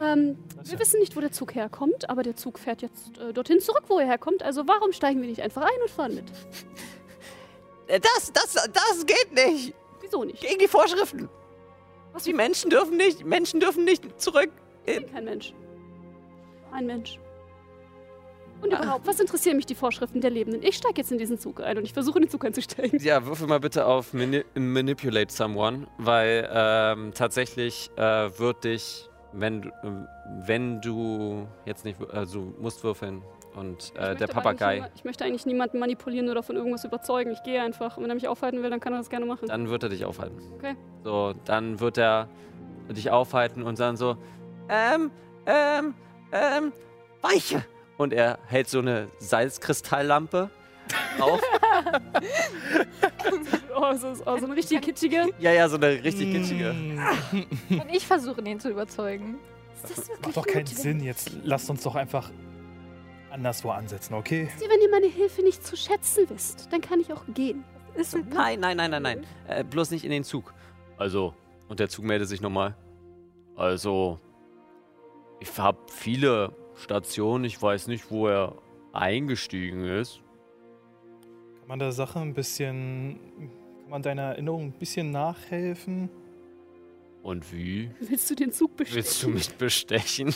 C: Ähm, wir wissen nicht, wo der Zug herkommt, aber der Zug fährt jetzt äh, dorthin zurück, wo er herkommt. Also warum steigen wir nicht einfach ein und fahren mit?
B: Äh, das, das, das geht nicht.
C: Wieso nicht?
B: Gegen die Vorschriften.
C: Was
B: Die Menschen dürfen nicht, Menschen dürfen nicht zurück.
C: Ich bin kein Mensch. Ein Mensch. Und überhaupt, was interessieren mich die Vorschriften der Lebenden? Ich steige jetzt in diesen Zug ein und ich versuche, in den Zug einzusteigen.
B: Ja, würfel mal bitte auf Mani Manipulate Someone, weil ähm, tatsächlich äh, wird dich, wenn, du- wenn du jetzt nicht, wür- also musst würfeln und äh, der Papagei,
C: niemand- Ich möchte eigentlich niemanden manipulieren oder von irgendwas überzeugen. Ich gehe einfach. Und wenn er mich aufhalten will, dann kann er das gerne machen.
B: dann wird er dich aufhalten.
C: Okay.
B: So, dann wird er dich aufhalten und dann so, ähm, ähm, ähm, weiche. Und er hält so eine Salzkristalllampe auf.
C: Oh, so, oh, so eine richtig kitschige.
B: ja, ja, so eine richtig kitschige.
E: Und ich versuche, den zu überzeugen.
C: Ist das
D: Macht doch keinen? Sinn. Jetzt lasst uns doch einfach anderswo ansetzen, okay?
C: Wisst ihr, Wenn ihr meine Hilfe nicht zu schätzen wisst, dann kann ich auch gehen.
E: Ist ein
B: Nein, nein, nein, nein, nein. Äh, bloß nicht in den Zug. Also, und der Zug meldet sich nochmal. Also, ich habe viele Stationen. Ich weiß nicht, wo er eingestiegen ist.
D: Kann man der Sache ein bisschen, kann man deiner Erinnerung ein bisschen nachhelfen?
B: Und wie
C: Willst du den Zug bestellen?
B: willst du mich bestechen?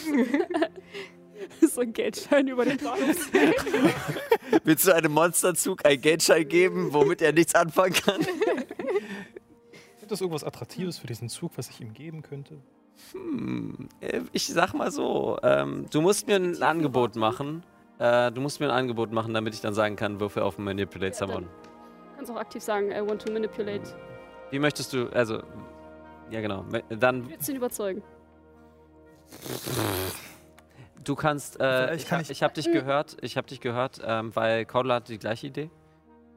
C: so ein Geldschein über den Bahnhof.
B: willst du einem Monsterzug einen Geldschein geben, womit er nichts anfangen kann?
D: Gibt es irgendwas Attraktives für diesen Zug, was ich ihm geben könnte?
B: Hm, äh, ich sag mal so, ähm, du musst mir ein Angebot machen. Äh, du musst mir ein Angebot machen, damit ich dann sagen kann, Würfel auf Manipulate
C: Ja,
B: Someone.
C: Du kannst auch aktiv sagen, I want to manipulate.
B: Wie möchtest du, also, ja genau, dann,
C: Ich will ihn überzeugen.
B: du kannst, äh, ich,
D: kann ich-
B: ich habe dich gehört, ich habe dich gehört, ähm, weil Caudla hat die gleiche Idee.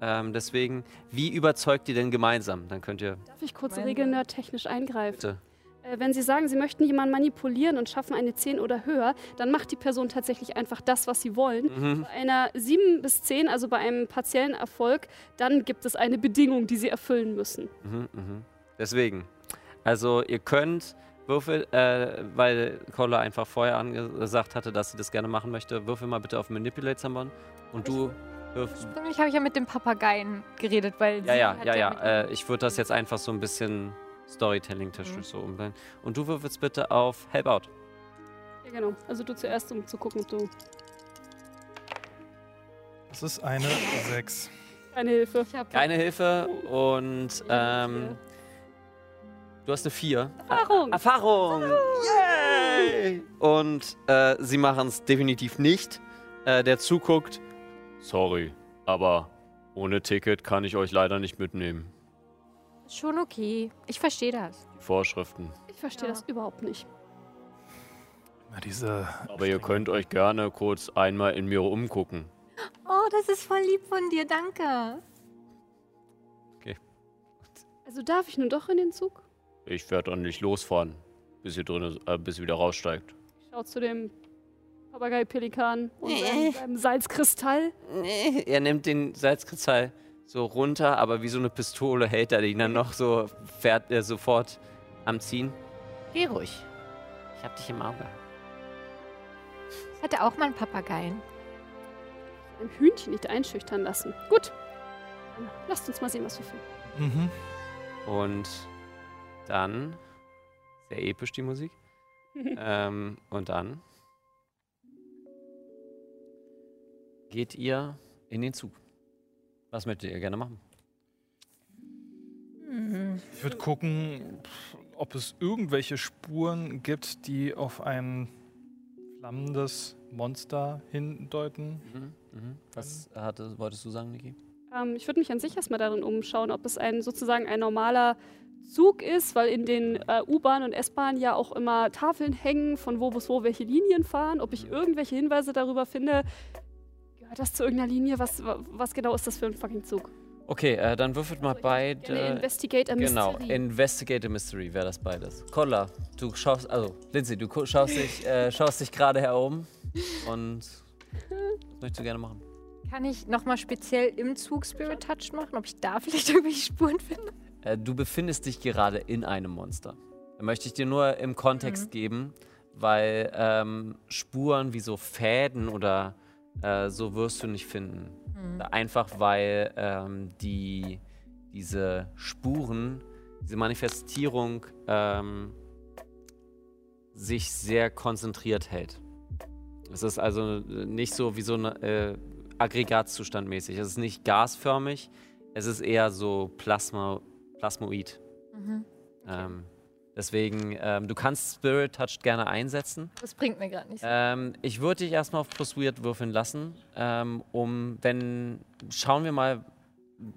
B: Ähm, deswegen, wie überzeugt ihr denn gemeinsam? Dann könnt ihr,
C: Darf ich kurz
E: Gemeinsam.
C: regelnerd-technisch eingreifen?
B: bitte.
C: Äh, wenn Sie sagen, Sie möchten jemanden manipulieren und schaffen eine 10 oder höher, dann macht die Person tatsächlich einfach das, was sie wollen.
B: Mhm.
C: Bei einer 7 bis 10, also bei einem partiellen Erfolg, dann gibt es eine Bedingung, die Sie erfüllen müssen.
B: Mhm, mhm. Deswegen. Also ihr könnt Würfel, äh, weil Caudla einfach vorher angesagt hatte, dass sie das gerne machen möchte, würfel mal bitte auf Manipulate Someone und du wirfst.
E: Ursprünglich habe ich ja mit dem Papageien geredet, weil
B: Ja,
E: sie
B: ja,
E: hat
B: ja, ja. Äh, ich würde das jetzt einfach so ein bisschen Storytelling-technisch so umstellen. Und du würfelst bitte auf Help Out.
C: Ja, genau. Also du zuerst, um zu gucken, ob du
D: Das ist eine 6.
C: keine Hilfe.
E: Ich hab
B: Keine Hilfe und ähm, du hast eine 4.
C: Erfahrung!
B: Erfahrung! Yay! Und äh, sie machen es definitiv nicht. Äh, der zuguckt. Sorry, aber ohne Ticket kann ich euch leider nicht mitnehmen.
E: Schon okay. Ich verstehe das.
B: Die Vorschriften.
C: Ich verstehe
E: Ja.
C: das überhaupt nicht.
D: Na, diese.
B: Aber ihr könnt euch gerne kurz einmal in mir umgucken.
E: Oh, das ist voll lieb von dir, danke.
C: Also darf ich nun doch in den Zug?
B: Ich werde dann nicht losfahren, bis ihr drin, äh, bis ihr wieder raussteigt.
C: Ich schau zu dem Papagei-Pelikan und seinem, seinem Salzkristall.
B: Nee, er nimmt den Salzkristall so runter, aber wie so eine Pistole hält er ihn dann noch so, fährt er sofort am Ziehen. Geh ruhig. Ich hab dich im Auge.
E: Ich hatte auch mal einen Papageien.
C: Ein Hühnchen nicht einschüchtern lassen. Gut. Dann lasst uns mal sehen, was wir finden.
D: Mhm.
B: Und dann, sehr episch die Musik. ähm, und dann geht ihr in den Zug. Was möchtet ihr gerne machen?
D: Ich würde gucken, ob es irgendwelche Spuren gibt, die auf ein flammendes Monster hindeuten.
B: Mhm, mhm. Was hatte, wolltest du sagen, Niki?
C: Ähm, ich würde mich an sich erstmal darin umschauen, ob es ein sozusagen ein normaler Zug ist, weil in den äh, U-Bahn und S-Bahn ja auch immer Tafeln hängen, von wo bis wo welche Linien fahren. Ob ich irgendwelche Hinweise darüber finde, gehört das zu irgendeiner Linie? Was, wa- was genau ist das für ein fucking Zug?
B: Okay, äh, dann würfelt mal
C: Gerne
B: beide.
C: Investigate a
B: Genau,
C: Mystery.
B: Investigate a Mystery wäre das beides. Kolla, du schaust, also Lindsay, du schaust dich, äh, schaust dich gerade her oben und was möchtest du gerne machen?
E: Kann ich nochmal speziell im Zug Spirit Touch machen, ob ich da vielleicht irgendwelche Spuren finde?
B: Äh, du befindest dich gerade in einem Monster. Da möchte ich dir nur im Kontext geben, weil ähm, Spuren wie so Fäden oder äh, so wirst du nicht finden. Einfach weil ähm, die, diese Spuren, diese Manifestierung ähm, sich sehr konzentriert hält. Es ist also nicht so wie so ein äh, Aggregatzustand mäßig. Es ist nicht gasförmig, es ist eher so Plasma, Plasmoid. Ähm, deswegen, ähm, du kannst Spirit Touch gerne einsetzen.
E: Das bringt mir gerade nichts.
B: Ähm, ich würde dich erstmal auf Plus Weird würfeln lassen, ähm, um, wenn, schauen wir mal,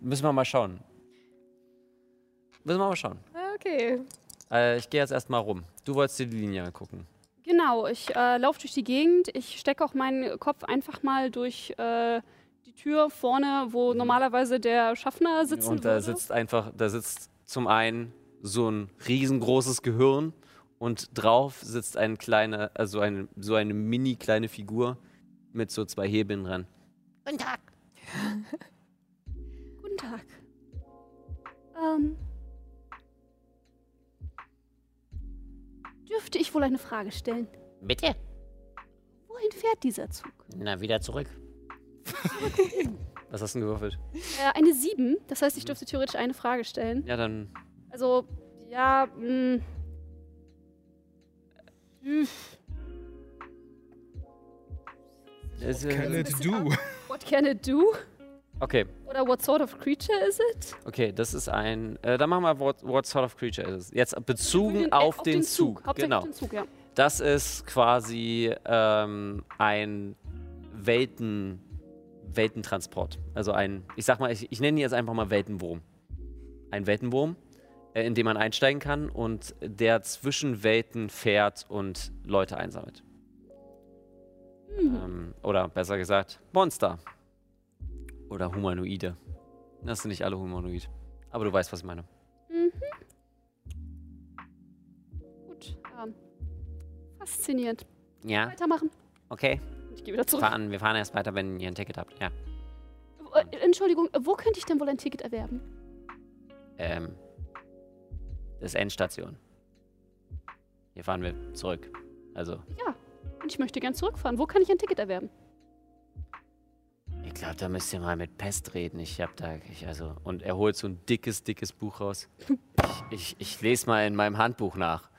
B: müssen wir mal schauen. Müssen wir mal schauen.
E: Okay.
B: Äh, ich gehe jetzt erstmal rum. Du wolltest dir die Linie angucken.
C: Genau, ich äh, laufe durch die Gegend. Ich stecke auch meinen Kopf einfach mal durch äh, die Tür vorne, wo normalerweise der Schaffner sitzen
B: Und da
C: würde.
B: sitzt einfach, da sitzt zum einen so ein riesengroßes Gehirn und drauf sitzt ein kleine, also eine, so eine mini kleine Figur mit so zwei Hebeln dran.
E: Guten Tag.
C: Guten Tag. Ähm, dürfte ich wohl eine Frage stellen?
G: Bitte?
C: Wohin fährt dieser Zug?
G: Na, wieder zurück.
B: Was hast du denn gewürfelt?
C: Äh, eine 7, das heißt, ich dürfte theoretisch eine Frage stellen.
B: Ja, dann
C: Also, ja, mh. Hm,
B: Ist,
D: Can
B: äh,
D: it do?
C: What can it do?
B: okay,
C: Oder what sort of creature is it?
B: okay, das ist ein. Äh, dann machen wir what, what sort of creature is it? Jetzt bezogen
C: Äh,
B: auf, den, Zug.
C: Hauptsächlich
B: Genau.
C: auf den Zug, ja.
B: Das ist quasi ähm, ein Welten, Weltentransport. Also ein, ich sag mal, ich, ich nenne ihn jetzt einfach mal Weltenwurm. Ein Weltenwurm, in den man einsteigen kann und der zwischen Welten fährt und Leute einsammelt. Ähm, oder besser gesagt, Monster. Oder Humanoide. Das sind nicht alle humanoid. Aber du weißt, was ich meine.
C: Gut. Ähm, faszinierend.
B: Ja,
C: Weitermachen.
B: okay.
C: Ich gehe wieder zurück.
B: Fahren, wir fahren erst weiter, wenn ihr ein Ticket habt. Ja.
C: Äh, Entschuldigung, wo könnte ich denn wohl ein Ticket erwerben?
B: Ähm, das ist Endstation. Hier fahren wir zurück. Also,
C: Ja. Und ich möchte gern zurückfahren. Wo kann ich ein Ticket erwerben?
B: ich glaube, da müsst ihr mal mit Pest reden. Ich hab da, ich, also, und er holt so ein dickes, dickes Buch raus. Ich, ich, ich lese mal in meinem Handbuch nach.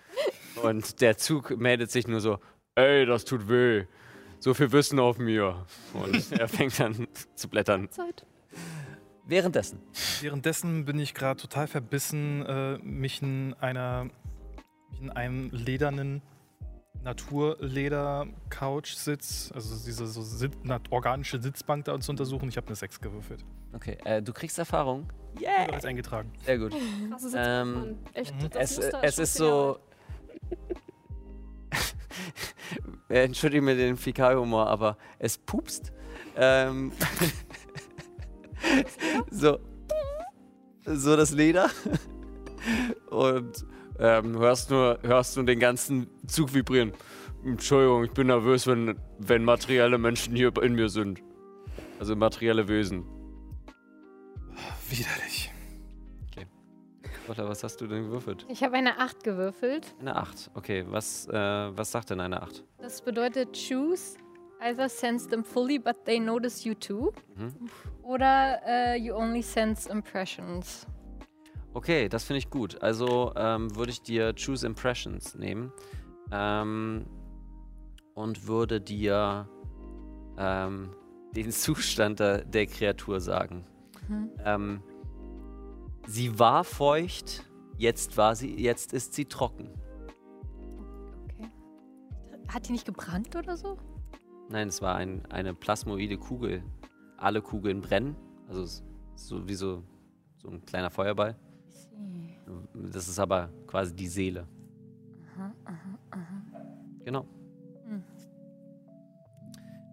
B: Und der Zug meldet sich nur so, ey, das tut weh. So viel Wissen auf mir. Und er fängt an zu blättern.
C: Zeit.
B: Währenddessen.
D: Währenddessen bin ich gerade total verbissen, äh, mich in einer in einem ledernen Naturleder-Couch-Sitz, also diese so Sit organische Sitzbank da zu untersuchen. Ich habe eine 6 gewürfelt.
B: Okay, äh, du kriegst Erfahrung.
D: Bereits eingetragen.
B: Sehr gut.
C: Krasse Sitzung,
B: Ähm.
C: Echt,
D: mhm.
C: das
B: Es,
C: Muster
B: es ist so. Entschuldige mir den Fäkalhumor, aber es pupst. Ähm, so. So das Leder. Und ähm, hörst, nur, hörst nur den ganzen Zug vibrieren. Entschuldigung, ich bin nervös, wenn, wenn materielle Menschen hier in mir sind. Also materielle Wesen.
D: Widerlich.
B: Lotta, was hast du denn gewürfelt?
E: Ich habe eine 8 gewürfelt.
B: Eine 8. Okay, was, äh, was sagt denn eine 8?
E: Das bedeutet choose either sense them fully but they notice you too.
B: Mhm.
E: Oder äh, you only sense impressions.
B: Okay, das finde ich gut. Also ähm, würde ich dir Choose Impressions nehmen ähm, und würde dir ähm, den Zustand der, der Kreatur sagen.
E: Mhm.
B: Ähm, sie war feucht, jetzt war sie, jetzt ist sie trocken.
E: Okay. Hat die nicht gebrannt oder so?
B: Nein, es war ein, eine plasmoide Kugel. Alle Kugeln brennen, also es ist so wie so, so ein kleiner Feuerball. Das ist aber quasi die Seele. Genau.
E: Hm.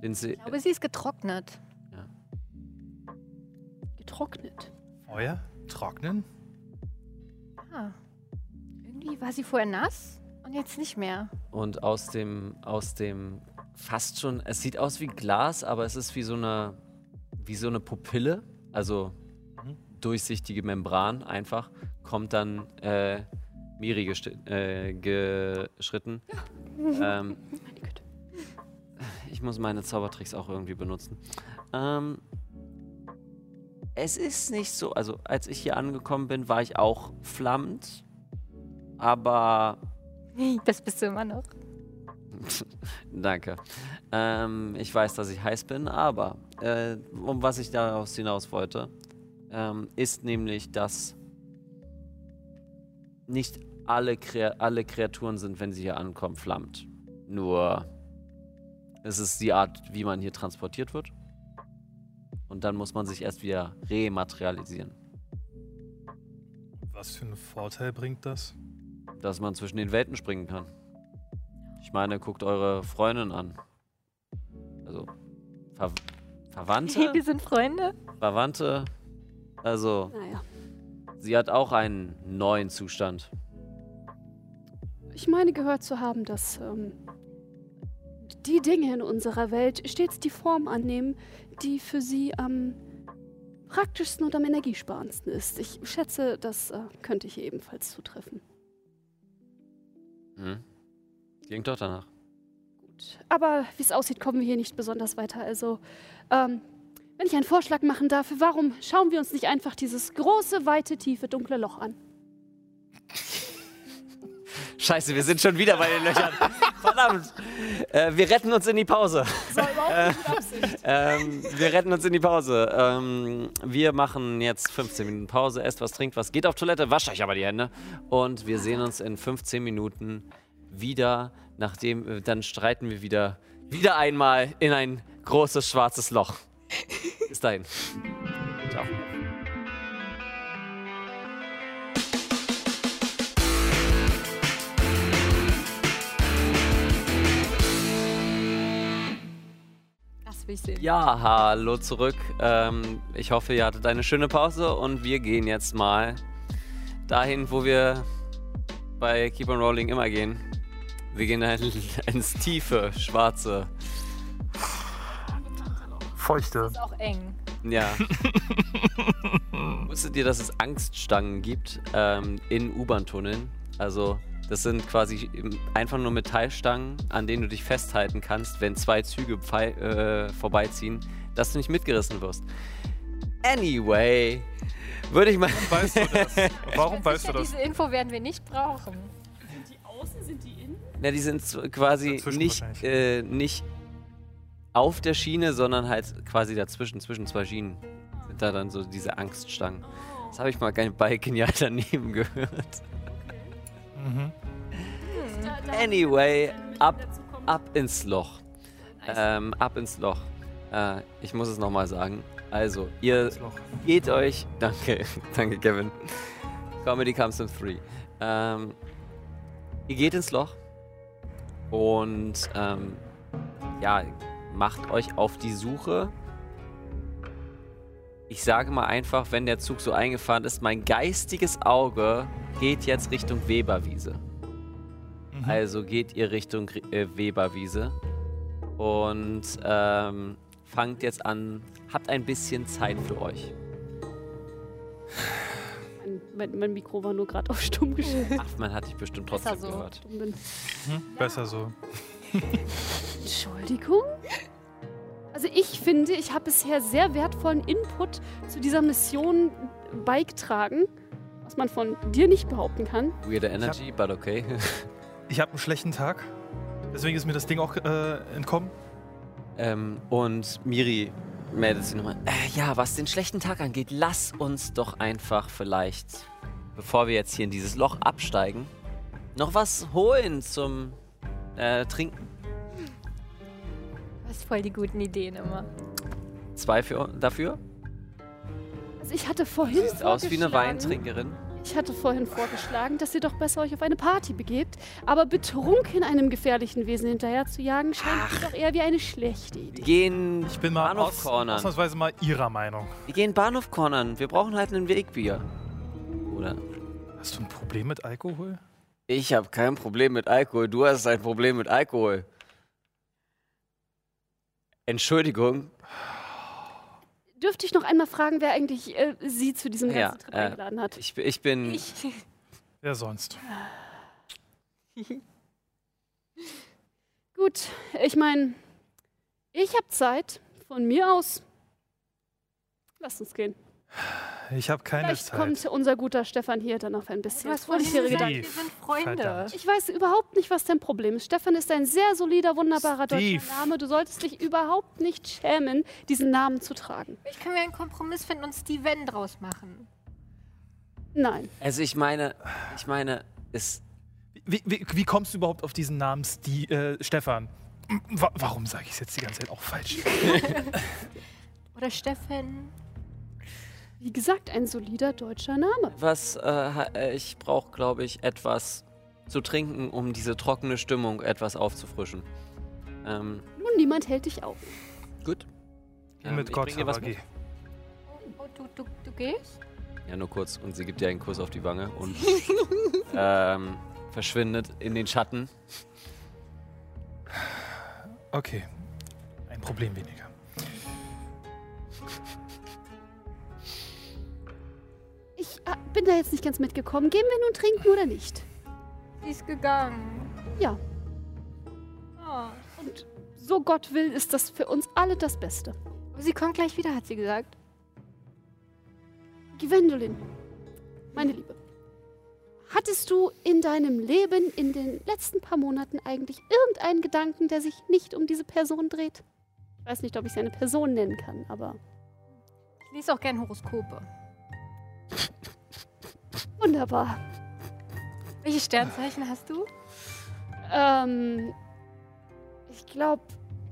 E: Ich glaube, sie ist getrocknet.
C: getrocknet.
D: Feuer? Trocknen?
E: Ah. Irgendwie war sie vorher nass und jetzt nicht mehr.
B: und aus dem, aus dem fast schon, es sieht aus wie Glas, aber es ist wie so eine, wie so eine Pupille, also
D: Mhm.
B: durchsichtige Membran einfach, kommt dann äh, Miri äh, geschritten. Ähm,
C: Meine Güte.
B: ich muss meine Zaubertricks auch irgendwie benutzen. Ähm, es ist nicht so, also als ich hier angekommen bin, war ich auch flammend, aber
E: Das bist du immer noch.
B: Danke. Ähm, ich weiß, dass ich heiß bin, aber äh, um was ich daraus hinaus wollte, ähm, ist nämlich, dass nicht alle, Krea alle Kreaturen sind, wenn sie hier ankommen, flammt. Nur es ist die Art, wie man hier transportiert wird. Und dann muss man sich erst wieder rematerialisieren.
D: Was für einen Vorteil bringt das?
B: Dass man zwischen den Welten springen kann. Ich meine, guckt eure Freundin an. Also, Ver Verwandte?
E: Hey, wir sind Freunde.
B: Verwandte. Also,
C: Naja.
B: sie hat auch einen neuen Zustand.
C: Ich meine gehört zu haben, dass ähm, die Dinge in unserer Welt stets die Form annehmen, die für sie am praktischsten und am energiesparendsten ist. Ich schätze, das äh, könnte hier ebenfalls zutreffen.
B: Hm? Klingt doch danach.
C: Gut. Aber wie es aussieht, kommen wir hier nicht besonders weiter. Also, ähm, wenn ich einen Vorschlag machen darf, warum schauen wir uns nicht einfach dieses große, weite, tiefe, dunkle Loch an?
B: Scheiße, wir sind schon wieder bei den Löchern. Verdammt. Äh, wir retten uns in die Pause.
C: Das war überhaupt nicht Absicht.
B: Ähm, wir retten uns in die Pause. Ähm, wir machen jetzt 15 Minuten Pause, esst was, trinkt was, geht auf Toilette, wascht euch aber die Hände. Und wir sehen uns in 15 Minuten wieder, nachdem, äh, dann streiten wir wieder, wieder einmal in ein großes schwarzes Loch. Bis dahin. Ciao. Ja, hallo zurück. Ähm, ich hoffe, ihr hattet eine schöne Pause und wir gehen jetzt mal dahin, wo wir bei Keep on Rolling immer gehen. Wir gehen ein- ins tiefe, schwarze.
D: Feuchte.
E: Ist auch eng.
B: Ja. Wusstet ihr, dass es Angststangen gibt ähm, in U-Bahn-Tunneln? Also, das sind quasi einfach nur Metallstangen, an denen du dich festhalten kannst, wenn zwei Züge äh, vorbeiziehen, dass du nicht mitgerissen wirst. Anyway, würde ich mal.
D: Weißt du das? Warum weißt
E: Sicher,
D: du das?
E: Diese Info werden wir nicht brauchen.
B: Na, die sind quasi
D: Dazwischen
B: nicht, äh, nicht auf der Schiene, sondern halt quasi dazwischen, zwischen zwei Schienen. Sind da dann so diese Angststangen. Das habe ich mal bei Genial daneben gehört.
D: Mhm.
B: Anyway, ab, ab ins Loch. Ähm, ab ins Loch. Äh, ich muss es nochmal sagen. Also, ihr geht euch. Danke, danke, Kevin. Comedy comes in three. Ähm, ihr geht ins Loch und ähm, ja, macht euch auf die Suche. Ich sage mal einfach, wenn der Zug so eingefahren ist, mein geistiges Auge geht jetzt Richtung Weberwiese.
D: Mhm.
B: Also geht ihr Richtung äh, Weberwiese und ähm, fangt jetzt an, habt ein bisschen Zeit für euch.
C: Mein, mein, mein Mikro war nur gerade auf stumm gestellt.
B: Ach, man hat dich bestimmt
E: Besser
B: trotzdem
E: so.
B: gehört.
D: Mhm. Besser so.
C: Entschuldigung? Also ich finde, ich habe bisher sehr wertvollen Input zu dieser Mission beigetragen, was man von dir nicht behaupten kann.
B: Weirder Energy, but okay.
D: Ich habe einen schlechten Tag. Deswegen ist mir das Ding auch äh, entkommen.
B: ähm, und Miri meldet sich nochmal. Äh, ja, was den schlechten Tag angeht, lass uns doch einfach vielleicht, bevor wir jetzt hier in dieses Loch absteigen, noch was holen zum äh, Trinken.
E: Du hast voll die guten Ideen immer.
B: Zwei für, dafür?
C: Also ich hatte vorhin
B: Sieht aus wie eine Weintrinkerin.
C: Ich hatte vorhin vorgeschlagen, dass ihr doch besser euch auf eine Party begebt, aber betrunken einem gefährlichen Wesen hinterher zu jagen, scheint mir doch eher wie eine schlechte
B: Wir
C: Idee.
B: gehen
D: Ich bin mal
B: Bahnhof
D: aus,
B: cornern.
D: ausnahmsweise mal Ihrer Meinung.
B: Wir gehen Bahnhof cornern. Wir brauchen halt einen Wegbier. Oder?
D: Hast du ein Problem mit Alkohol?
B: Ich habe kein Problem mit Alkohol. Du hast ein Problem mit Alkohol. Entschuldigung.
C: Dürfte ich noch einmal fragen, wer eigentlich äh, sie zu diesem ganzen
B: Ja,
C: Trip
B: äh,
C: eingeladen hat?
B: Ich, ich bin.
E: Ich,
D: Wer sonst?
C: Gut, ich meine, ich habe Zeit. Von mir aus. Lasst uns gehen.
D: Ich habe keine
C: Vielleicht
D: Zeit.
C: kommt unser guter Stefan hier dann auf ein bisschen
E: hast vorhin
C: fröhlichere
E: gesagt, wir sind Freunde.
D: Verdammt.
C: Ich weiß überhaupt nicht, was dein Problem ist. Stefan ist ein sehr solider, wunderbarer
D: Steve.
C: deutscher Name. Du solltest dich überhaupt nicht schämen, diesen Namen zu tragen.
E: Vielleicht können wir einen Kompromiss finden und Steven draus machen.
C: Nein.
B: Also ich meine, ich meine, es.
D: Wie, wie, wie kommst du überhaupt auf diesen Namen Sti äh, Stefan? Wa warum sage ich es jetzt die ganze Zeit auch falsch?
E: Oder Steffen.
C: Wie gesagt, ein solider deutscher Name.
B: Was, äh, äh, ich brauche, glaube ich, etwas zu trinken, um diese trockene Stimmung etwas aufzufrischen. Ähm,
C: Nun, niemand hält dich auf.
B: gut. Ähm,
D: mit
B: ich
D: Gott,
B: dir was
D: aber
B: mit.
D: geh.
E: Oh, du, du, du gehst?
B: Ja, nur kurz. Und sie gibt dir einen Kuss auf die Wange und ähm, verschwindet in den Schatten.
D: Okay. Ein Problem weniger.
C: Äh, bin da jetzt nicht ganz mitgekommen. Gehen wir nun trinken oder nicht?
E: Sie ist gegangen.
C: Ja.
E: Oh.
C: Und so Gott will, ist das für uns alle das Beste.
E: Aber sie kommt gleich wieder, hat sie gesagt.
C: Gwendolyn, meine Liebe, hattest du in deinem Leben in den letzten paar Monaten eigentlich irgendeinen Gedanken, der sich nicht um diese Person dreht? Ich weiß nicht, ob ich sie eine Person nennen kann, aber
E: Ich lese auch gern Horoskope.
C: wunderbar.
E: Welche Sternzeichen hast du?
C: Ähm, ich glaube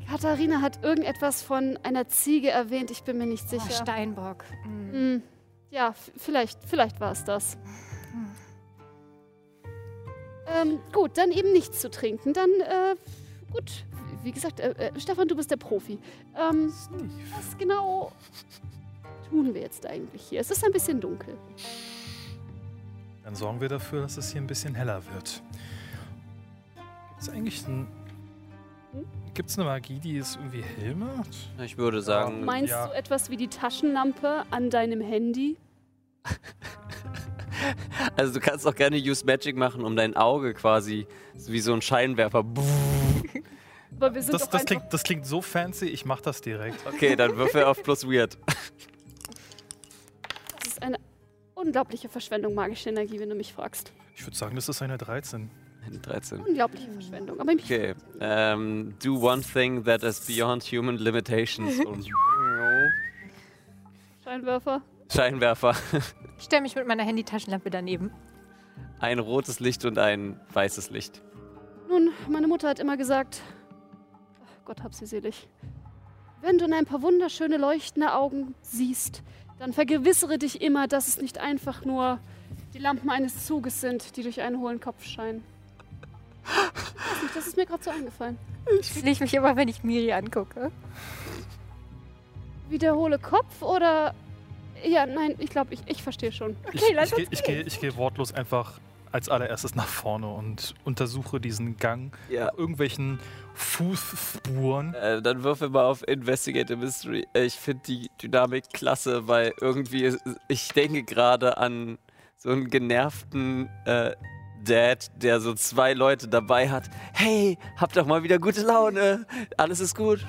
C: Katharina hat irgendetwas von einer Ziege erwähnt, ich bin mir nicht
E: Oh,
C: sicher.
E: Steinbock. Mhm.
C: Hm, ja, vielleicht, vielleicht war es das. Ähm, gut, dann eben nichts zu trinken. Dann, äh, gut, wie gesagt, äh, äh, Stefan, du bist der Profi. Ähm, was genau tun wir jetzt eigentlich hier? Es ist ein bisschen dunkel.
D: Dann sorgen wir dafür, dass es hier ein bisschen heller wird. Gibt es eigentlich ein. Gibt es eine Magie, die es irgendwie hell macht?
B: Ich würde sagen,
C: Meinst
D: ja.
C: du etwas wie die Taschenlampe an deinem Handy?
B: also du kannst auch gerne Use Magic machen, um dein Auge quasi wie so ein Scheinwerfer.
C: Aber wir sind
D: Das, das,
C: einfach...
D: klingt, das klingt so fancy, ich mach das direkt.
B: Okay, dann würfel auf plus weird.
C: Das ist eine unglaubliche Verschwendung magischer Energie, wenn du mich fragst.
D: Ich würde sagen, das ist eine 13.
B: 13.
C: Unglaubliche Verschwendung. Aber mich
B: Okay. Ähm, do one thing that is beyond human limitations.
C: Scheinwerfer.
B: Scheinwerfer.
E: Ich stelle mich mit meiner Handytaschenlampe daneben.
B: Ein rotes Licht und ein weißes Licht.
C: Nun, meine Mutter hat immer gesagt, ach Gott hab sie selig, wenn du in ein paar wunderschöne leuchtende Augen siehst, dann vergewissere dich immer, dass es nicht einfach nur die Lampen eines Zuges sind, die durch einen hohlen Kopf scheinen. Ich weiß nicht, das ist mir gerade so eingefallen.
E: Ich mich immer, wenn ich Miri angucke.
C: Wie der hohle Kopf oder... Ja, nein, ich glaube, ich, ich verstehe schon.
D: Ich,
E: lass
D: ich,
E: uns
D: ich, gehe ich gehe wortlos einfach als allererstes nach vorne und untersuche diesen Gang
B: Ja.
D: nach irgendwelchen Fußspuren.
B: Äh, dann würfel mal auf Investigate a Mystery. Äh, Ich finde die Dynamik klasse, weil irgendwie, ich denke gerade an so einen genervten äh, Dad, der so zwei Leute dabei hat. Hey, habt doch mal wieder gute Laune. Alles ist gut.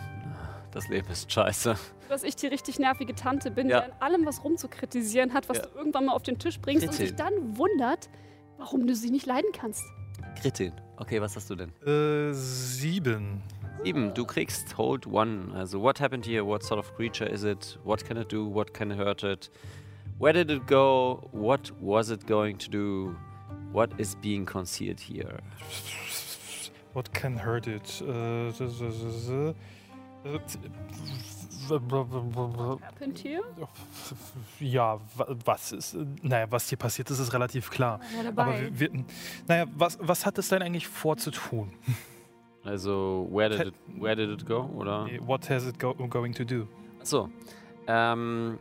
B: Das Leben ist scheiße.
C: Dass ich die richtig nervige Tante bin,
B: Ja.
C: die an allem was rumzukritisieren hat, was
B: Ja.
C: du irgendwann mal auf den Tisch bringst und
B: Kritik.
C: sich dann wundert, warum du sie nicht leiden kannst.
B: Kritin. Okay, was hast du denn?
D: Äh, sieben.
B: Sieben, du kriegst Hold One. Also, what happened here? What sort of creature is it? What can it do? What can hurt it? Where did it go? What was it going to do? What is being concealed here?
D: What can hurt it? Äh, Ja, wa- was ist. Naja, was hier passiert ist, ist relativ klar.
E: Ja,
D: Aber wir, wir, naja, was, was hat es denn eigentlich vor zu tun?
B: Also, where did it, where did it go? Oder?
D: What has it go going to do?
B: Achso. Ähm,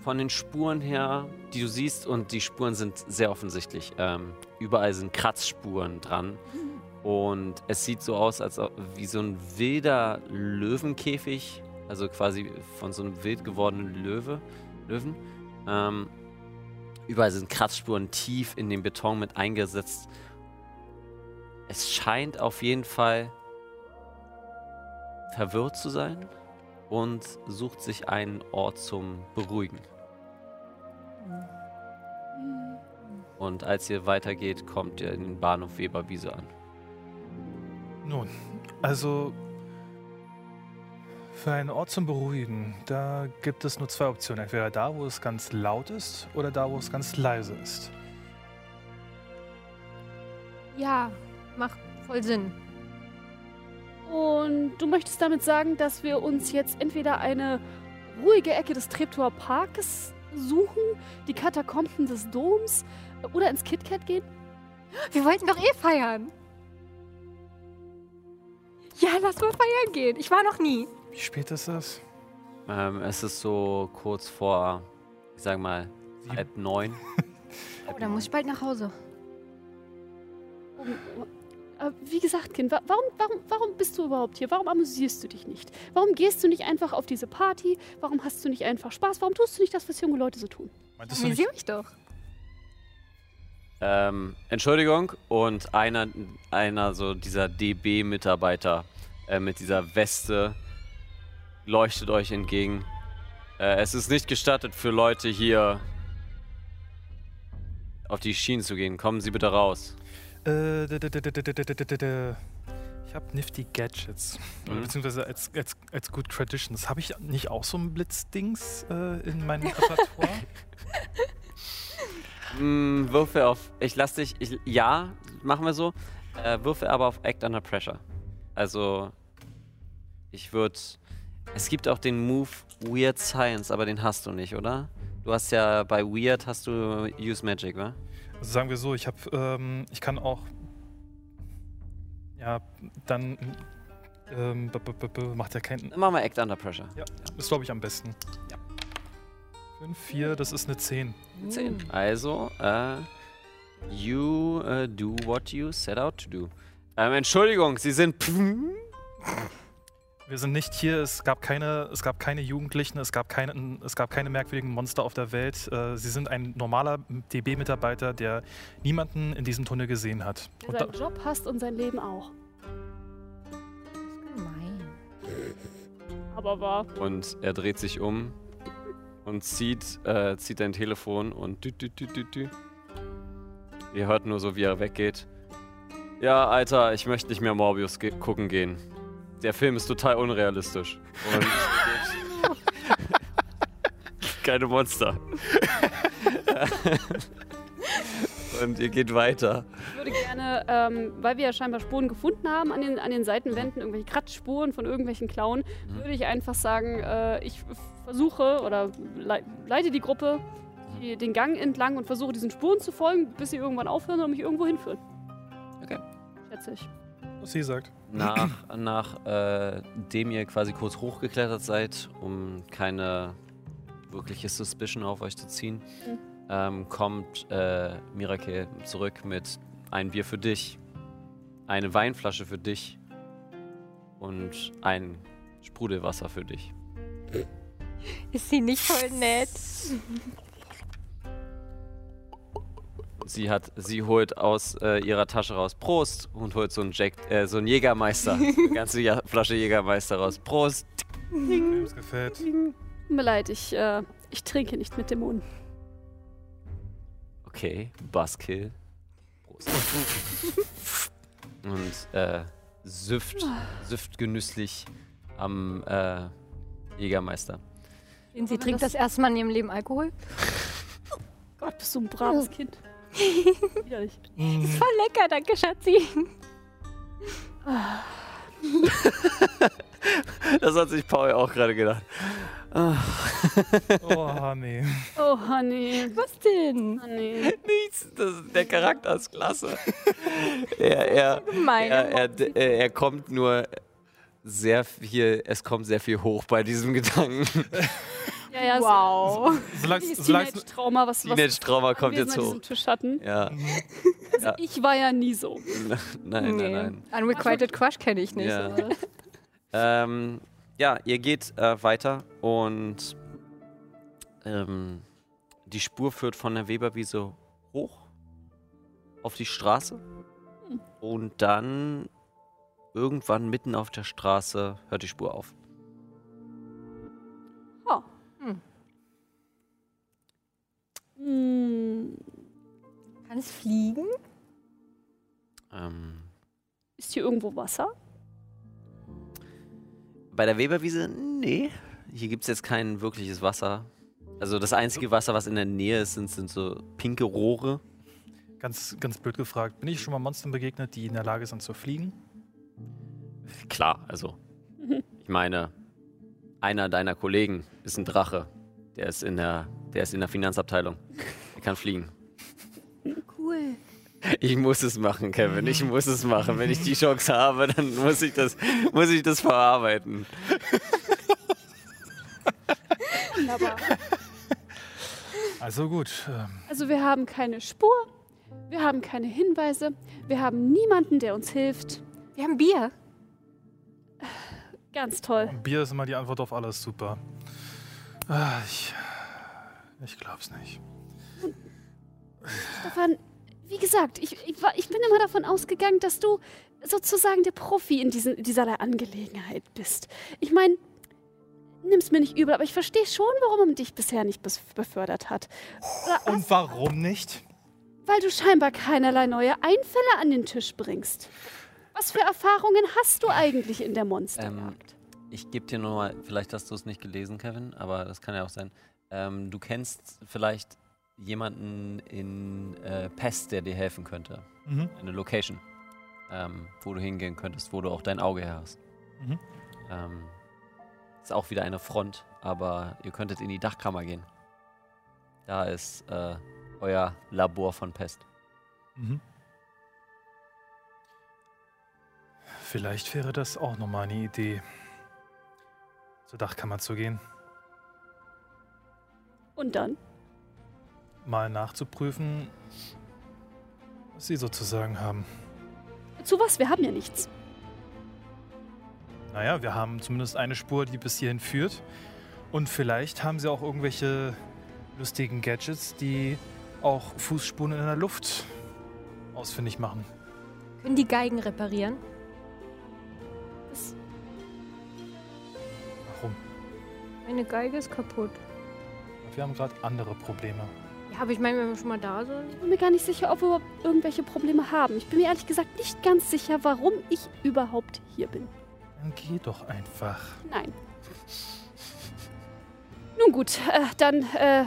B: von den Spuren her, die du siehst, und die Spuren sind sehr offensichtlich. Ähm, überall sind Kratzspuren dran. Und es sieht so aus, als ob, wie so ein wilder Löwenkäfig. Also quasi von so einem wild gewordenen Löwe, Löwen. Ähm, überall sind Kratzspuren tief in den Beton mit eingesetzt. Es scheint auf jeden Fall verwirrt zu sein und sucht sich einen Ort zum Beruhigen. Und als ihr weitergeht, kommt ihr in den Bahnhof Weberwiese an.
D: Nun, also für einen Ort zum Beruhigen, da gibt es nur zwei Optionen. Entweder da, wo es ganz laut ist, oder da, wo es ganz leise ist.
E: Ja, macht voll Sinn.
C: Und du möchtest damit sagen, dass wir uns jetzt entweder eine ruhige Ecke des Treptower Parkes suchen, die Katakomben des Doms oder ins KitKat gehen?
E: Wir wollten doch eh feiern. Ja, lass mal feiern gehen. Ich war noch nie.
D: Wie spät ist es?
B: Ähm, es ist so kurz vor, ich sag mal,
D: Sieben.
B: halb neun.
E: Oh, dann muss ich bald nach Hause.
C: Äh, Wie gesagt, Kind, wa- warum, warum, warum bist du überhaupt hier? Warum amüsierst du dich nicht? Warum gehst du nicht einfach auf diese Party? Warum hast du nicht einfach Spaß? Warum tust du nicht das, was junge Leute so tun?
D: Meintest du nicht?
E: Amüsier mich doch.
B: Ähm, Entschuldigung. Und einer, einer so dieser DB-Mitarbeiter äh, mit dieser Weste leuchtet euch entgegen. Äh, es ist nicht gestattet für Leute hier auf die Schienen zu gehen. Kommen Sie bitte raus.
D: Ich habe nifty Gadgets.
B: Mhm.
D: Äh, beziehungsweise als, als, als Good Traditions. Habe ich nicht auch so ein Blitzdings äh, in meinem Repertoire?
B: Hm, mm, Würfe auf. Ich lass dich. Ich, ja, machen wir so. Äh, Würfe aber auf Act Under Pressure. Also, ich würde es gibt auch den Move Weird Science, aber den hast du nicht, oder? Du hast ja bei Weird hast du Use Magic, wa?
D: Also sagen wir so, ich habe, ähm, ich kann auch, ja, dann ähm, b -b -b macht ja keinen,
B: machen wir Act Under Pressure.
D: ja, ist glaube ich am besten.
B: Ja.
D: 5, 4, das ist eine 10.
B: 10. Also, äh, you äh, do what you set out to do. Ähm, Entschuldigung, Sie sind.
D: Wir sind nicht hier, es gab keine, es gab keine Jugendlichen, es gab keine, es gab keine merkwürdigen Monster auf der Welt. Äh, Sie sind ein normaler DB-Mitarbeiter, der niemanden in diesem Tunnel gesehen hat.
C: Der
D: Und
C: seinen Job hasst und sein Leben auch.
E: Gemein.
C: Aber wahr.
B: Und er dreht sich um und zieht, äh, zieht dein Telefon und dü, dü, dü, dü, dü. Ihr hört nur so, wie er weggeht. Ja, Alter, ich möchte nicht mehr Morbius ge gucken gehen. Der Film ist total unrealistisch. Und keine Monster. und ihr geht weiter.
C: Ich würde gerne, ähm, weil wir ja scheinbar Spuren gefunden haben an den, an den Seitenwänden, irgendwelche Kratzspuren von irgendwelchen Klauen,
B: Mhm.
C: würde ich einfach sagen, äh, ich versuche oder lei- leite die Gruppe die, den Gang entlang und versuche diesen Spuren zu folgen, bis sie irgendwann aufhören und mich irgendwo hinführen.
B: Okay.
C: Schätze ich.
D: was sie sagt.
B: Nach, nach äh, dem ihr quasi kurz hochgeklettert seid, um keine wirkliche Suspicion auf euch zu ziehen,
C: Mhm.
B: ähm, kommt äh, Mirakel zurück mit ein Bier für dich, eine Weinflasche für dich und ein Sprudelwasser für dich.
E: Ist sie nicht voll nett?
B: Sie hat, sie holt aus äh, ihrer Tasche raus Prost und holt so einen, Jack, äh, so einen Jägermeister, eine ganze ja Flasche Jägermeister raus. Prost.
D: Wem es gefällt.
C: Tut mir leid, ich, äh, ich trinke nicht mit dem Mund.
B: Okay, Buzzkill. Prost. Und äh, süfft, süfft genüsslich am äh, Jägermeister.
E: Sie trinkt
C: das-
E: das erste Mal in ihrem Leben Alkohol.
C: Gott, bist du ein braves Kind. Widerlich.
E: Ist voll lecker, danke Schatzi.
B: Das hat sich Paul auch gerade gedacht.
D: Oh, nee.
C: Oh, Honey.
E: Was denn?
C: Honey.
B: Nichts, das, der Charakter ist klasse. er, er, er, er, er, er kommt nur sehr viel, es kommt sehr viel hoch bei diesem Gedanken.
C: Ja, ja,
E: wow.
D: Solange
C: es-
D: es
C: Teenage-Trauma, was, was
B: Teenage-Trauma kommt jetzt hoch.
C: Tisch hatten.
B: Ja. Ja.
C: Ich war ja nie so.
B: Nein,
E: Nee.
B: nein, nein.
E: Unrequited Crush kenne ich nicht.
B: Ja. Ähm, ja, ihr geht äh, weiter und ähm, die Spur führt von der Weberwiese hoch auf die Straße und dann irgendwann mitten auf der Straße hört die Spur auf.
C: Hm,
E: Kann es fliegen?
B: Ähm,
C: ist hier irgendwo Wasser?
B: bei der Weberwiese, nee. Hier gibt es jetzt kein wirkliches Wasser. Also das einzige Wasser, was in der Nähe ist, sind, sind so pinke Rohre.
D: Ganz, ganz blöd gefragt. Bin ich schon mal Monstern begegnet, die in der Lage sind zu fliegen?
B: Klar, also. Ich meine, einer deiner Kollegen ist ein Drache. Der ist in der, der ist in der Finanzabteilung. Er kann fliegen.
E: Cool.
B: Ich muss es machen, Kevin. Ich muss es machen. Wenn ich die Chance habe, dann muss ich das, muss ich das verarbeiten.
C: Wunderbar.
D: Also gut. Ähm,
C: Also wir haben keine Spur, wir haben keine Hinweise, wir haben niemanden, der uns hilft.
E: Wir haben Bier.
C: Ganz toll.
D: Bier ist immer die Antwort auf alles. Super. Ah, ich, ich glaub's nicht.
C: Stefan, wie gesagt, ich, ich, war, ich bin immer davon ausgegangen, dass du sozusagen der Profi in diesen, dieser Angelegenheit bist. Ich meine, nimm's mir nicht übel, aber ich verstehe schon, warum man dich bisher nicht befördert hat. Oder
D: Und warum nicht?
C: Weil du scheinbar keinerlei neue Einfälle an den Tisch bringst. Was für Erfahrungen hast du eigentlich in der Monsterjagd?
B: Ich gebe dir nur mal, vielleicht hast du es nicht gelesen, Kevin, aber das kann ja auch sein. Ähm, du kennst vielleicht jemanden in äh, Pest, der dir helfen könnte.
D: Mhm.
B: Eine Location, ähm, wo du hingehen könntest, wo du auch dein Auge her hast.
D: Mhm.
B: Ähm, ist auch wieder eine Front, aber ihr könntet in die Dachkammer gehen. Da ist äh, euer Labor von Pest.
D: Mhm. Vielleicht wäre das auch nochmal eine Idee, zur Dachkammer zu gehen,
C: Und dann?
D: mal nachzuprüfen, was sie sozusagen haben.
C: Zu was? Wir haben ja nichts.
D: Naja, wir haben zumindest eine Spur, die bis hierhin führt. Und vielleicht haben sie auch irgendwelche lustigen Gadgets, die auch Fußspuren in der Luft ausfindig machen.
E: Können die Geigen reparieren? Meine Geige ist kaputt.
D: Wir haben gerade andere Probleme.
E: Ja, aber ich meine, wenn wir schon mal da sind.
C: Ich bin mir gar nicht sicher, ob wir überhaupt irgendwelche Probleme haben. Ich bin mir ehrlich gesagt nicht ganz sicher, warum ich überhaupt hier bin.
D: Dann geh doch einfach.
C: Nein. Nun gut, äh, dann äh,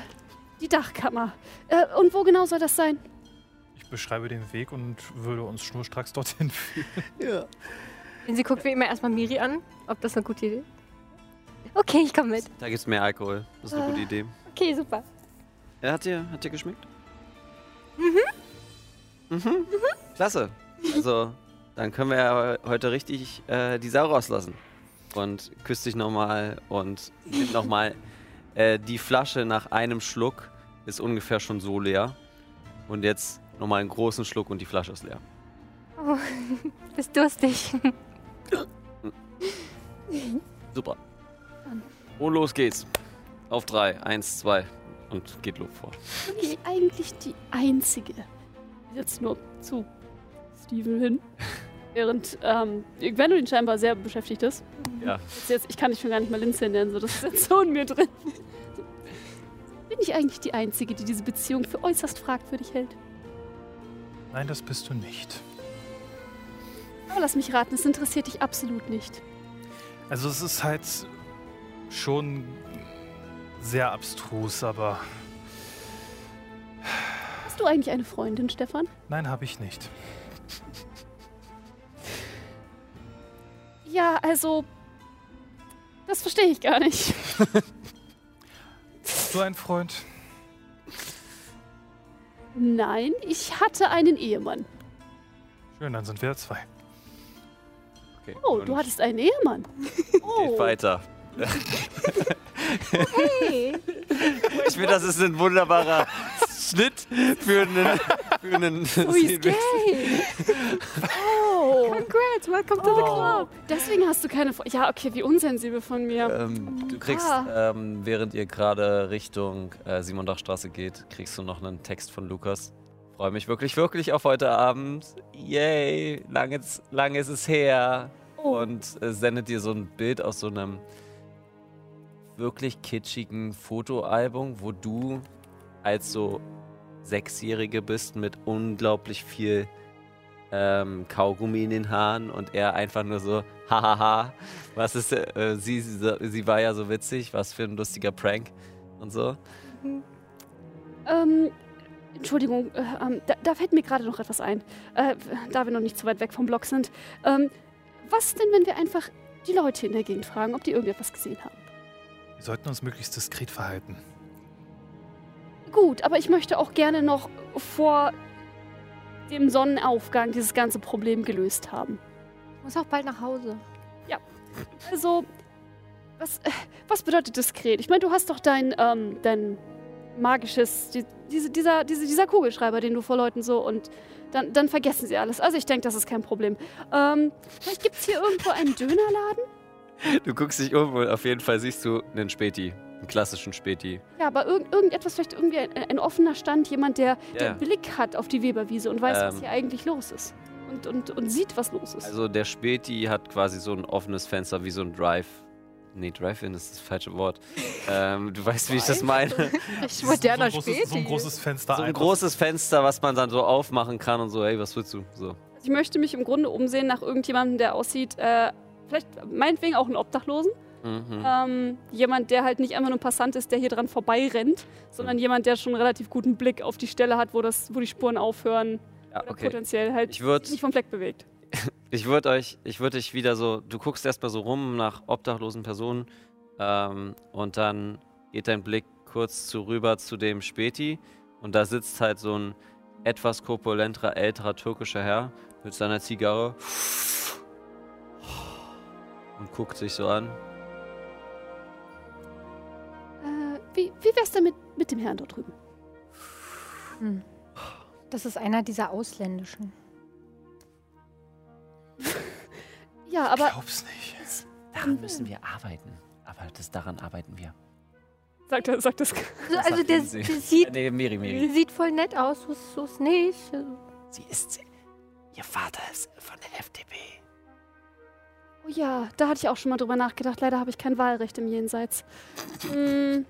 C: die Dachkammer. Äh, und wo genau soll das sein?
D: Ich beschreibe den Weg und würde uns schnurstracks dorthin führen.
E: Sie guckt wie immer erstmal Miri an, ob das eine gute Idee ist. Okay, ich komme mit.
B: Da gibt's mehr Alkohol. Das ist eine gute Idee.
E: Okay, super.
B: Ja, hat dir, hat dir geschmeckt? Mhm. Mhm. Klasse. Also, dann können wir ja heute richtig äh, die Sau rauslassen. Und küsst dich nochmal und nimmt nochmal äh, die Flasche nach einem Schluck ist ungefähr schon so leer. Und jetzt nochmal einen großen Schluck und die Flasche ist leer.
E: Oh, bist durstig.
B: Super. Und los geht's. Auf drei. Eins, zwei. Und geht Lob vor.
C: Bin ich eigentlich die Einzige? Jetzt nur zu Steven hin. Während ähm, Gwendolyn scheinbar sehr beschäftigt ist.
B: Ja.
C: Jetzt, jetzt, ich kann dich schon gar nicht mal Linze nennen, so, das ist jetzt so in mir drin. Bin ich eigentlich die Einzige, die diese Beziehung für äußerst fragwürdig hält?
D: Nein, das bist du nicht.
C: Aber lass mich raten, es interessiert dich absolut nicht.
D: Also es ist halt schon sehr abstrus, aber
C: Hast du eigentlich eine Freundin, Stefan?
D: nein, habe ich nicht.
C: Ja, also. Das verstehe ich gar nicht.
D: Bist du ein Freund?
C: Nein, ich hatte einen Ehemann.
D: Schön, dann sind wir zwei.
B: Okay.
C: Oh, du hattest einen Ehemann.
B: geht
C: Oh,
B: weiter.
E: Hey,
B: Ich finde, das ist ein wunderbarer Schnitt für einen. Für einen
C: ist gay. Oh,
E: congrats, welcome to the club.
C: deswegen hast du keine Freundin. Ja, okay, wie unsensibel von mir.
B: ähm, du kriegst,
C: Ah.
B: ähm, während ihr gerade Richtung äh, Simondachstraße geht, kriegst du noch einen Text von Lukas. Freue mich wirklich, wirklich auf heute Abend. Yay, lange, lange ist es her.
C: Oh.
B: Und äh, sendet dir so ein Bild aus so einem wirklich kitschigen Fotoalbum, wo du als so Sechsjährige bist mit unglaublich viel ähm, Kaugummi in den Haaren und er einfach nur so, hahaha, was ist, äh, sie, sie, sie war ja so witzig, was für ein lustiger Prank und so.
C: Ähm, Entschuldigung, äh, ähm, da, da fällt mir gerade noch etwas ein. Äh, da wir noch nicht so weit weg vom Block sind. Ähm, was denn, wenn wir einfach die Leute in der Gegend fragen, ob die irgendetwas gesehen haben?
D: Wir sollten uns möglichst diskret verhalten.
C: Gut, aber ich möchte auch gerne noch vor dem Sonnenaufgang dieses ganze Problem gelöst haben.
E: Ich muss auch bald nach Hause.
C: Also, was, was bedeutet diskret? Ich meine, du hast doch dein, ähm, dein magisches, die, diese, dieser, diese, dieser Kugelschreiber, den du vor Leuten so und dann, dann vergessen sie alles. Also ich denke, das ist kein Problem. Ähm, vielleicht gibt es hier irgendwo einen Dönerladen?
B: Du guckst dich um und auf jeden Fall siehst du einen Späti, einen klassischen Späti.
C: Ja, aber irgend, irgendetwas, vielleicht irgendwie ein, ein offener Stand, jemand, der,
B: Ja.
C: der Blick hat auf die Weberwiese und weiß, was
B: Ähm.
C: hier eigentlich los ist. Und, und, und sieht, was los ist.
B: Also der Späti hat quasi so ein offenes Fenster wie so ein Drive. Nee, Drive-In ist das falsche Wort. ähm, du weißt, wie ich das meine.
E: Ich moderner
D: so, ein großes, so ein großes Fenster.
B: So ein
D: einfach.
B: großes Fenster, was man dann so aufmachen kann und so, hey, was willst du? So.
C: Ich möchte mich im Grunde umsehen nach irgendjemandem, der aussieht, äh, vielleicht meinetwegen auch einen Obdachlosen.
B: Mhm.
C: Ähm, jemand, der halt nicht einfach nur ein Passant ist, der hier dran vorbeirennt, sondern jemand, der schon einen relativ guten Blick auf die Stelle hat, wo, das, wo die Spuren aufhören
B: Ja,
C: oder
B: okay.
C: potenziell halt
B: Ich würd-
C: sich nicht vom Fleck bewegt.
B: Ich würde euch, ich würde dich wieder so, du guckst erstmal so rum nach obdachlosen Personen ähm, und dann geht dein Blick kurz zu rüber zu dem Späti und da sitzt halt so ein etwas korpulenterer, älterer türkischer Herr mit seiner Zigarre und guckt sich so an.
C: Äh, wie, wie wär's denn mit, mit dem Herrn dort drüben?
E: Hm. Das ist einer dieser ausländischen.
C: Ja, aber
D: Glaub's nicht.
H: Daran müssen wir arbeiten. Aber das, daran arbeiten wir.
C: sagt er, sagt das.
E: Also, also der, der
H: sie.
E: sieht,
H: Nee, Miri, Miri.
E: sieht voll nett aus, so, ist nicht.
H: Sie ist. Ihr Vater ist von der FDP.
C: Oh ja, da hatte ich auch schon mal drüber nachgedacht. Leider habe ich kein Wahlrecht im Jenseits. Hm.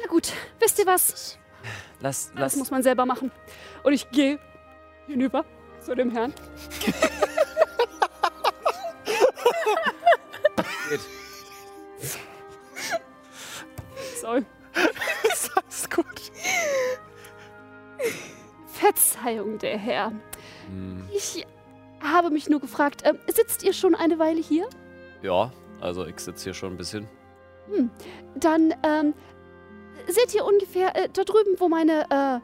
C: Na gut, wisst ihr was?
H: Lass,
C: Das
H: lass.
C: muss man selber machen. Und ich gehe hinüber zu dem Herrn.
H: Geht.
C: So,
D: Alles gut.
C: Verzeihung, der Herr.
B: Hm,
C: Ich habe mich nur gefragt, ähm, sitzt ihr schon eine Weile hier?
B: ja, also ich sitze hier schon ein bisschen.
C: Dann ähm, seht ihr ungefähr äh, da drüben, wo meine äh,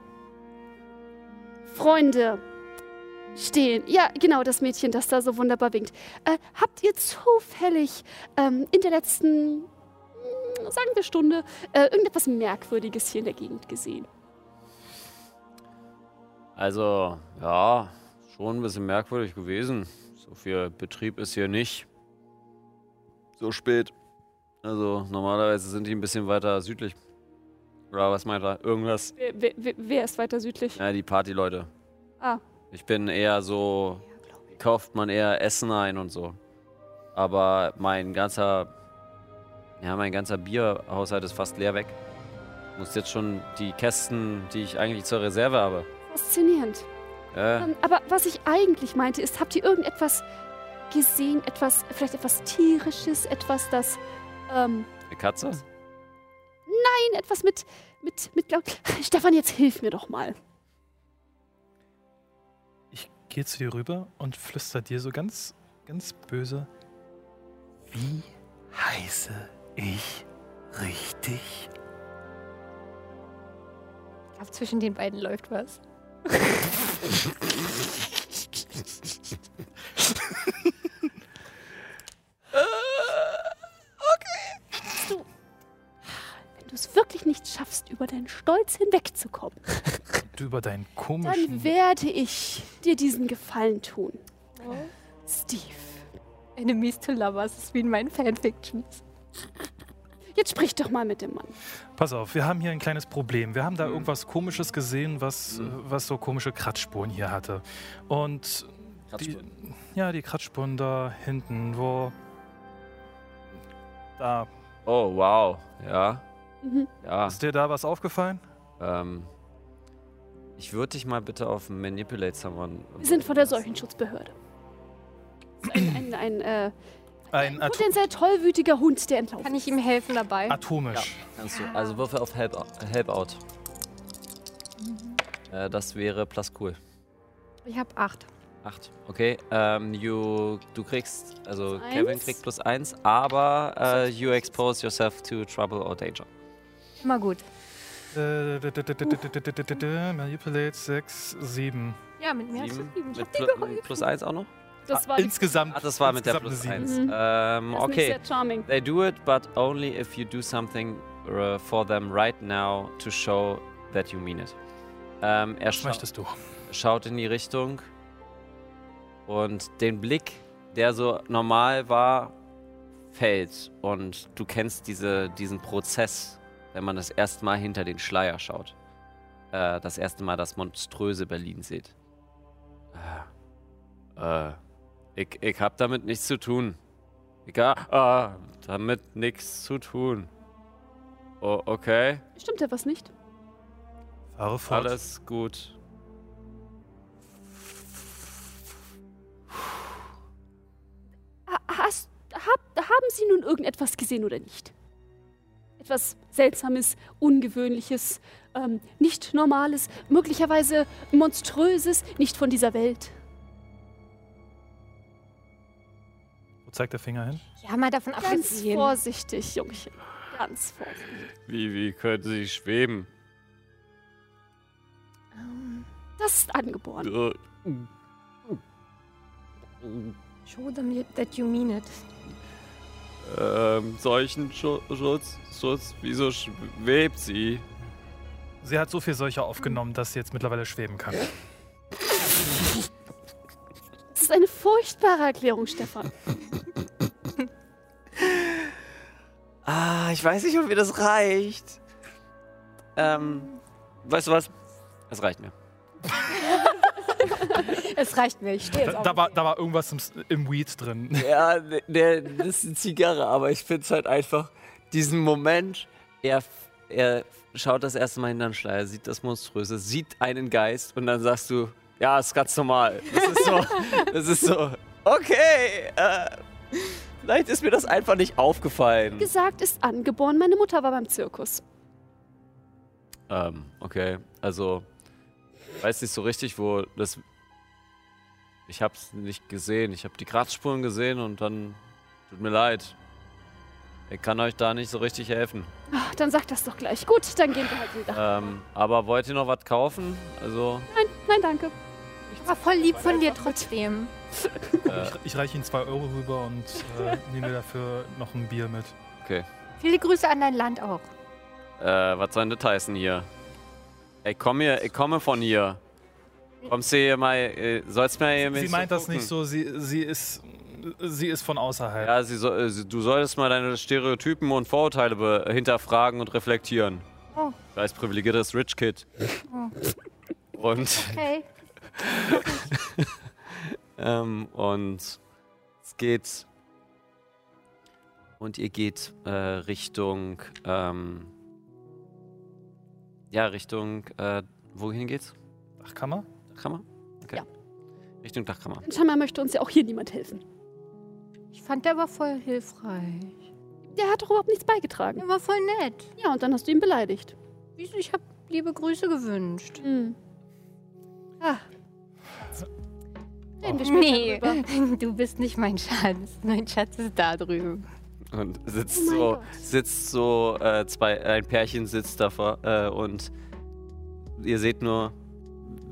C: Freunde stehen. Ja, genau, das Mädchen, das da so wunderbar winkt. Äh, habt ihr zufällig ähm, in der letzten, mh, sagen wir Stunde, äh, irgendetwas Merkwürdiges hier in der Gegend gesehen?
B: Also, ja, schon ein bisschen merkwürdig gewesen. So viel Betrieb ist hier nicht. So spät. Also, normalerweise sind die ein bisschen weiter südlich. Oder was meint er? Irgendwas?
C: Wer, wer, wer- ist weiter südlich?
B: Ja, die Partyleute.
C: Ah.
B: Ich bin eher so, kauft man eher Essen ein und so. Aber mein ganzer, ja, mein ganzer Bierhaushalt ist fast leer weg. Muss jetzt schon die Kästen, die ich eigentlich zur Reserve habe.
C: Faszinierend.
B: Äh,
C: Ähm, aber was ich eigentlich meinte, ist, habt ihr irgendetwas gesehen? Etwas, vielleicht etwas Tierisches? Etwas, das, ähm,
B: eine Katze?
C: nein, etwas mit, mit, mit, glaub, Stefan, jetzt hilf mir doch mal.
D: Ich gehe zu dir rüber und flüster dir so ganz, ganz böse. Wie heiße ich richtig?
E: ich glaube, zwischen den beiden läuft was.
C: du, wenn du es wirklich nicht schaffst, über deinen Stolz hinwegzukommen,
D: Du über deinen
C: dann
D: komischen.
C: werde ich dir diesen Gefallen tun. Steve,
E: Enemies to Lovers ist wie in meinen Fanfictions.
C: Jetzt sprich doch mal mit dem Mann.
D: Pass auf, wir haben hier ein kleines Problem. Wir haben da
B: Mhm.
D: irgendwas Komisches gesehen, was,
B: Mhm.
D: was so komische Kratzspuren hier hatte. Und die, ja, die Kratzspuren da hinten, wo. Da.
B: Oh, wow. Ja,
C: Mhm.
B: ja.
D: Ist dir da was aufgefallen?
B: Ähm, ich würde dich mal bitte auf Manipulate Someone.
C: Wir sind von der Seuchenschutzbehörde. Das ist Ein, ein, ein, äh,
D: Ein Atom
C: potenziell tollwütiger Hund, der entlaufen
E: Kann ich ihm helfen dabei?
D: atomisch.
B: Kannst du. Also Würfel auf Help, Help Out.
C: Mhm.
B: Äh, das wäre plus cool.
E: Ich habe acht.
B: Acht. Okay. Ähm, you, du kriegst, also
C: Plus
B: Kevin
C: eins.
B: kriegt plus eins, aber äh, you expose yourself to trouble or danger.
E: Immer gut.
D: Äh, d- d- d- d- d- d- d- d- d- d- Manipulate 6, 7.
E: Ja, mit mehr als
B: Sieben.
E: sieben. Ich
B: Mit
E: hab dir
B: plu
E: geholfen.
B: plus eins auch noch?
C: Das war die
D: Insgesamt.
B: Ach, das war mit der plus
D: eine
B: eins.
D: sieben.
C: Mhm.
B: Ähm,
C: Das ist nicht
B: okay.
C: sehr charming.
B: They do it, but only if you do something uh, for them right now to show that you mean it. Ähm, er
D: Was möchtest du?
B: schaut in die Richtung und den Blick, der so normal war, fällt. Und du kennst diese, diesen Prozess, wenn man das erste Mal hinter den Schleier schaut. Äh, das erste Mal das monströse Berlin sieht. Äh, äh, ich, ich hab damit nichts zu tun. Ich hab ah, damit nichts zu tun. Oh, okay,
C: Stimmt etwas nicht?
D: Fahre fort.
B: alles gut.
C: Ha- Hast, hab, haben Sie nun irgendetwas gesehen oder nicht? Etwas Seltsames, Ungewöhnliches, ähm, nicht Normales, möglicherweise Monströses, nicht von dieser Welt.
D: Wo zeigt der Finger hin?
E: Ja, mal davon
C: Ganz
E: abgesehen.
C: vorsichtig, Jungchen. Ganz vorsichtig.
B: Wie, wie können sie schweben?
E: Ähm,
C: Das ist angeboren.
B: Äh,
E: Show them you- that you mean it.
B: Ähm, solchen Schu Schutz, Schutz, wieso schwebt sie?
D: Sie hat so viel Seuche aufgenommen, dass sie jetzt mittlerweile schweben kann.
C: Das ist eine furchtbare Erklärung, Stefan.
B: Ah, ich weiß nicht, ob mir das reicht. Ähm, weißt du was? Es reicht mir.
E: Es reicht mir, ich stehe jetzt
D: Da, da, war, da war irgendwas im, im Weed drin.
B: Ja, der, das ist eine Zigarre, aber ich finde es halt einfach, diesen Moment, er, er schaut das erste Mal hinter den Schleier, sieht das Monströse, sieht einen Geist und dann sagst du, ja, ist ganz normal. Das ist so, das ist so, okay, äh, vielleicht ist mir das einfach nicht aufgefallen.
C: Gesagt ist angeboren, meine Mutter war beim Zirkus.
B: Ähm, okay, also, weiß nicht so richtig, wo das, ich hab's nicht gesehen, ich habe die Kratzspuren gesehen und dann, tut mir leid. Ich kann euch da nicht so richtig helfen.
C: Ach, dann sag das doch gleich. Gut, dann gehen wir halt wieder.
B: Ähm, aber wollt ihr noch was kaufen? Also,
C: Nein, nein, danke.
E: War voll lieb von dir trotzdem.
B: Äh,
D: Ich, ich reiche Ihnen zwei Euro rüber und äh, nehme mir dafür noch ein Bier mit.
E: Viele Grüße an dein Land auch.
B: äh, was soll denn das heißen hier? Ich komme hier, ich komme von hier. Kommst du hier mal, äh, sollst mir hier
D: Sie
B: mäßig
D: meint das
B: gucken?
D: nicht so, sie, sie, ist, sie ist von außerhalb.
B: Ja, sie soll, äh, sie- du solltest mal deine Stereotypen und Vorurteile be- hinterfragen und reflektieren.
E: Oh.
B: Weiß, privilegiertes Rich Kid. Und,
E: Okay.
B: ähm, und es geht. Und ihr geht äh, Richtung. Ähm, ja, Richtung. Äh, wohin geht's?
D: Dachkammer?
B: Dachkammer? Okay.
C: Ja.
B: Richtung Dachkammer.
C: Scheinbar möchte uns ja auch hier niemand helfen.
E: Ich fand, der war voll hilfreich.
C: Der hat doch überhaupt nichts beigetragen.
E: Der war voll nett.
C: Ja, und dann hast du ihn beleidigt.
E: Wieso? Ich habe liebe Grüße gewünscht.
C: Hm. Ah. Reden wir später
E: Nee,
C: drüber.
E: du bist nicht mein Schatz. Mein Schatz ist da drüben.
B: Und sitzt
C: Oh
B: so,
C: Gott.
B: sitzt so, äh, zwei, ein Pärchen sitzt davor äh, und ihr seht nur,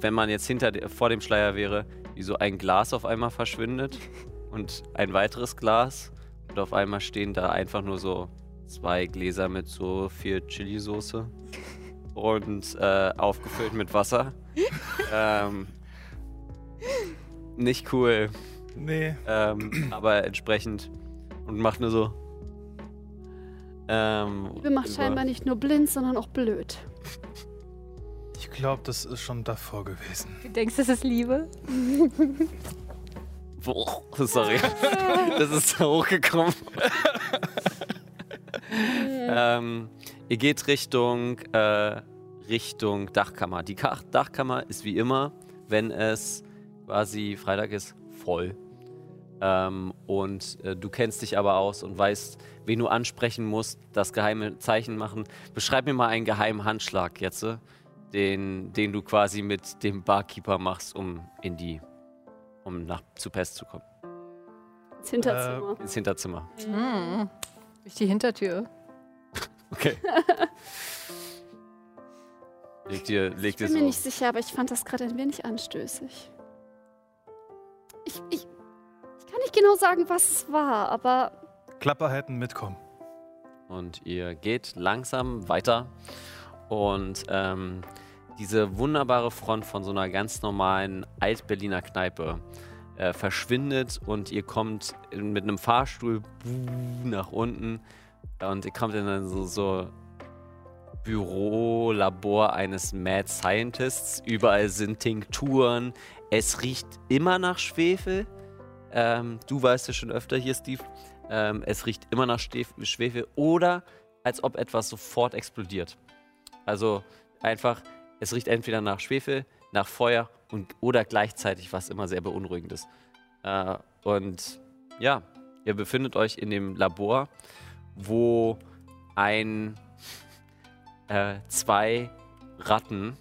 B: wenn man jetzt hinter vor dem Schleier wäre, wie so ein Glas auf einmal verschwindet und ein weiteres Glas und auf einmal stehen da einfach nur so zwei Gläser mit so viel Chili-Soße und äh, aufgefüllt mit Wasser. ähm, nicht cool.
D: Nee.
B: Ähm, aber entsprechend und macht nur so. Ähm,
C: Liebe macht
B: über-
C: scheinbar nicht nur blind, sondern auch blöd.
D: Ich glaube, das ist schon davor gewesen.
E: Du denkst, das ist Liebe?
B: Boah, sorry. das ist so hochgekommen. ähm, ihr geht Richtung, äh, Richtung Dachkammer. Die Dachkammer ist wie immer, wenn es quasi Freitag ist, voll. Ähm, und äh, du kennst dich aber aus und weißt, wen du ansprechen musst, das geheime Zeichen machen. Beschreib mir mal einen geheimen Handschlag jetzt, äh, den, den du quasi mit dem Barkeeper machst, um in die, um nach zu Pest zu kommen.
C: Ins Hinterzimmer.
B: Ins Hinterzimmer.
E: Mhm. Durch die Hintertür.
B: Okay. leg dir, leg
C: ich bin mir
B: so.
C: nicht sicher, aber ich fand das gerade ein wenig anstößig. Ich, ich, ich kann nicht genau sagen, was es war, aber
D: Klapper hätten mitkommen.
B: Und ihr geht langsam weiter. Und ähm, diese wunderbare Front von so einer ganz normalen Alt-Berliner Kneipe äh, verschwindet und ihr kommt in, mit einem Fahrstuhl nach unten und ihr kommt in ein so, so Bürolabor eines Mad Scientists. Überall sind Tinkturen. Es riecht immer nach Schwefel. Ähm, du weißt ja schon öfter hier, Steve. Ähm, es riecht immer nach Schwefel oder als ob etwas sofort explodiert. Also einfach, es riecht entweder nach Schwefel, nach Feuer und, oder gleichzeitig, was immer sehr beunruhigend ist. Äh, und ja, ihr befindet euch in dem Labor, wo ein äh, zwei Ratten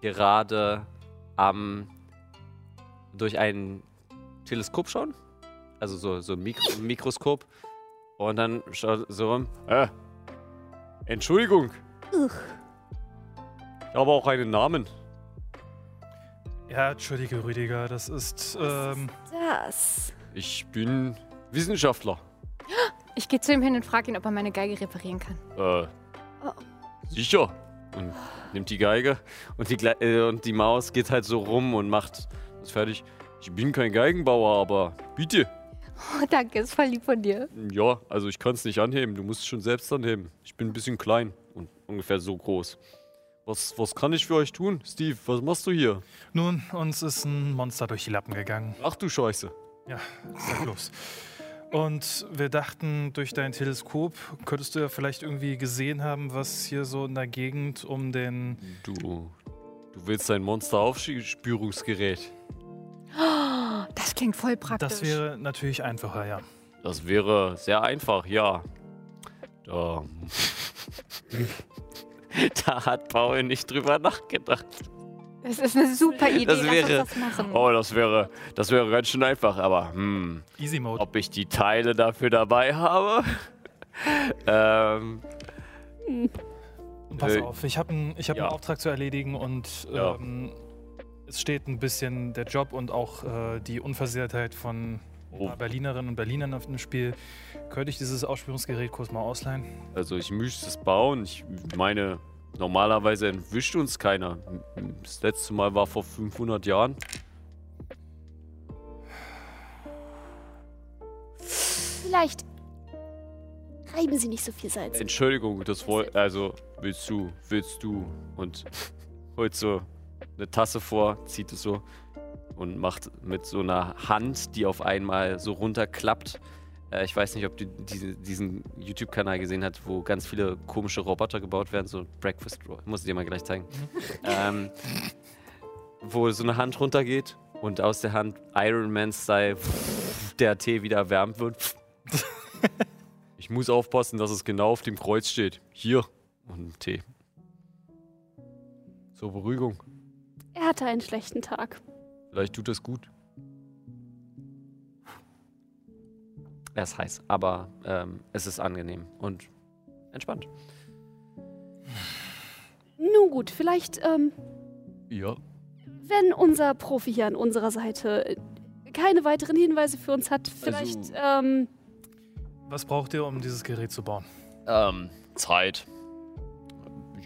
B: gerade am durch ein Teleskop schauen. also so, so ein Mikro Mikroskop. Und dann schaut so rum. Äh, Entschuldigung. Ich habe auch einen Namen.
D: Ja, entschuldige, Rüdiger, das ist. Ähm,
C: Das.
B: Ich bin Wissenschaftler.
E: Ich gehe zu ihm hin und frage ihn, ob er meine Geige reparieren kann.
B: Äh, sicher. Und nimmt die Geige und die, Gle äh, und die Maus geht halt so rum und macht das fertig. Ich bin kein Geigenbauer, aber bitte.
E: Oh, danke, ist voll lieb von dir.
B: Ja, also ich kann es nicht anheben. Du musst es schon selbst anheben. Ich bin ein bisschen klein und ungefähr so groß. Was, was kann ich für euch tun? Steve, was machst du hier?
D: nun, uns ist ein Monster durch die Lappen gegangen.
B: Ach du Scheiße.
D: Ja, sag los. Und wir dachten, durch dein Teleskop könntest du ja vielleicht irgendwie gesehen haben, was hier so in der Gegend um den.
B: Du, du willst ein Monster-Aufspürungsgerät.
E: Das klingt voll praktisch.
D: Das wäre natürlich einfacher, ja.
B: Das wäre sehr einfach, ja. Da, da hat Paul nicht drüber nachgedacht.
E: Das ist eine super Idee.
B: Das
E: Lass
B: wäre-
E: uns das machen.
B: Oh, das wäre, das wäre ganz schön einfach, aber hm,
D: Easy Mode.
B: ob ich die Teile dafür dabei habe? ähm,
D: Und pass
B: Äh,
D: auf, ich habe einen hab
B: ja.
D: einen Auftrag zu erledigen und
B: Ja.
D: ähm, es steht ein bisschen der Job und auch äh, die Unversehrtheit von
B: Oh.
D: Berlinerinnen und Berlinern auf dem Spiel. Könnte ich dieses Ausspielungsgerät kurz mal ausleihen?
B: also ich müsste es bauen. Ich meine, normalerweise entwischt uns keiner. Das letzte Mal war vor 500 Jahren.
C: Vielleicht reiben Sie nicht so viel Salz.
B: Entschuldigung, das woll, also willst du, willst du und holt so eine Tasse vor, zieht es so und macht mit so einer Hand, die auf einmal so runterklappt. Äh, ich weiß nicht, ob du diese, diesen YouTube-Kanal gesehen hast, wo ganz viele komische Roboter gebaut werden, so Breakfast Roll. Muss ich dir mal gleich zeigen. ähm, wo so eine Hand runtergeht und aus der Hand Iron Man Style der Tee wieder erwärmt wird. Ich muss aufpassen, dass es genau auf dem Kreuz steht. Hier. Und ein Tee. Zur Beruhigung.
C: Er hatte einen schlechten Tag.
B: Vielleicht tut das gut. Er ist heiß, aber ähm, es ist angenehm und entspannt.
C: Nun gut, vielleicht, ähm,
B: Ja.
C: wenn unser Profi hier an unserer Seite äh, keine weiteren Hinweise für uns hat, vielleicht, ähm,
D: Was braucht ihr, um dieses Gerät zu bauen?
B: Ähm, Zeit.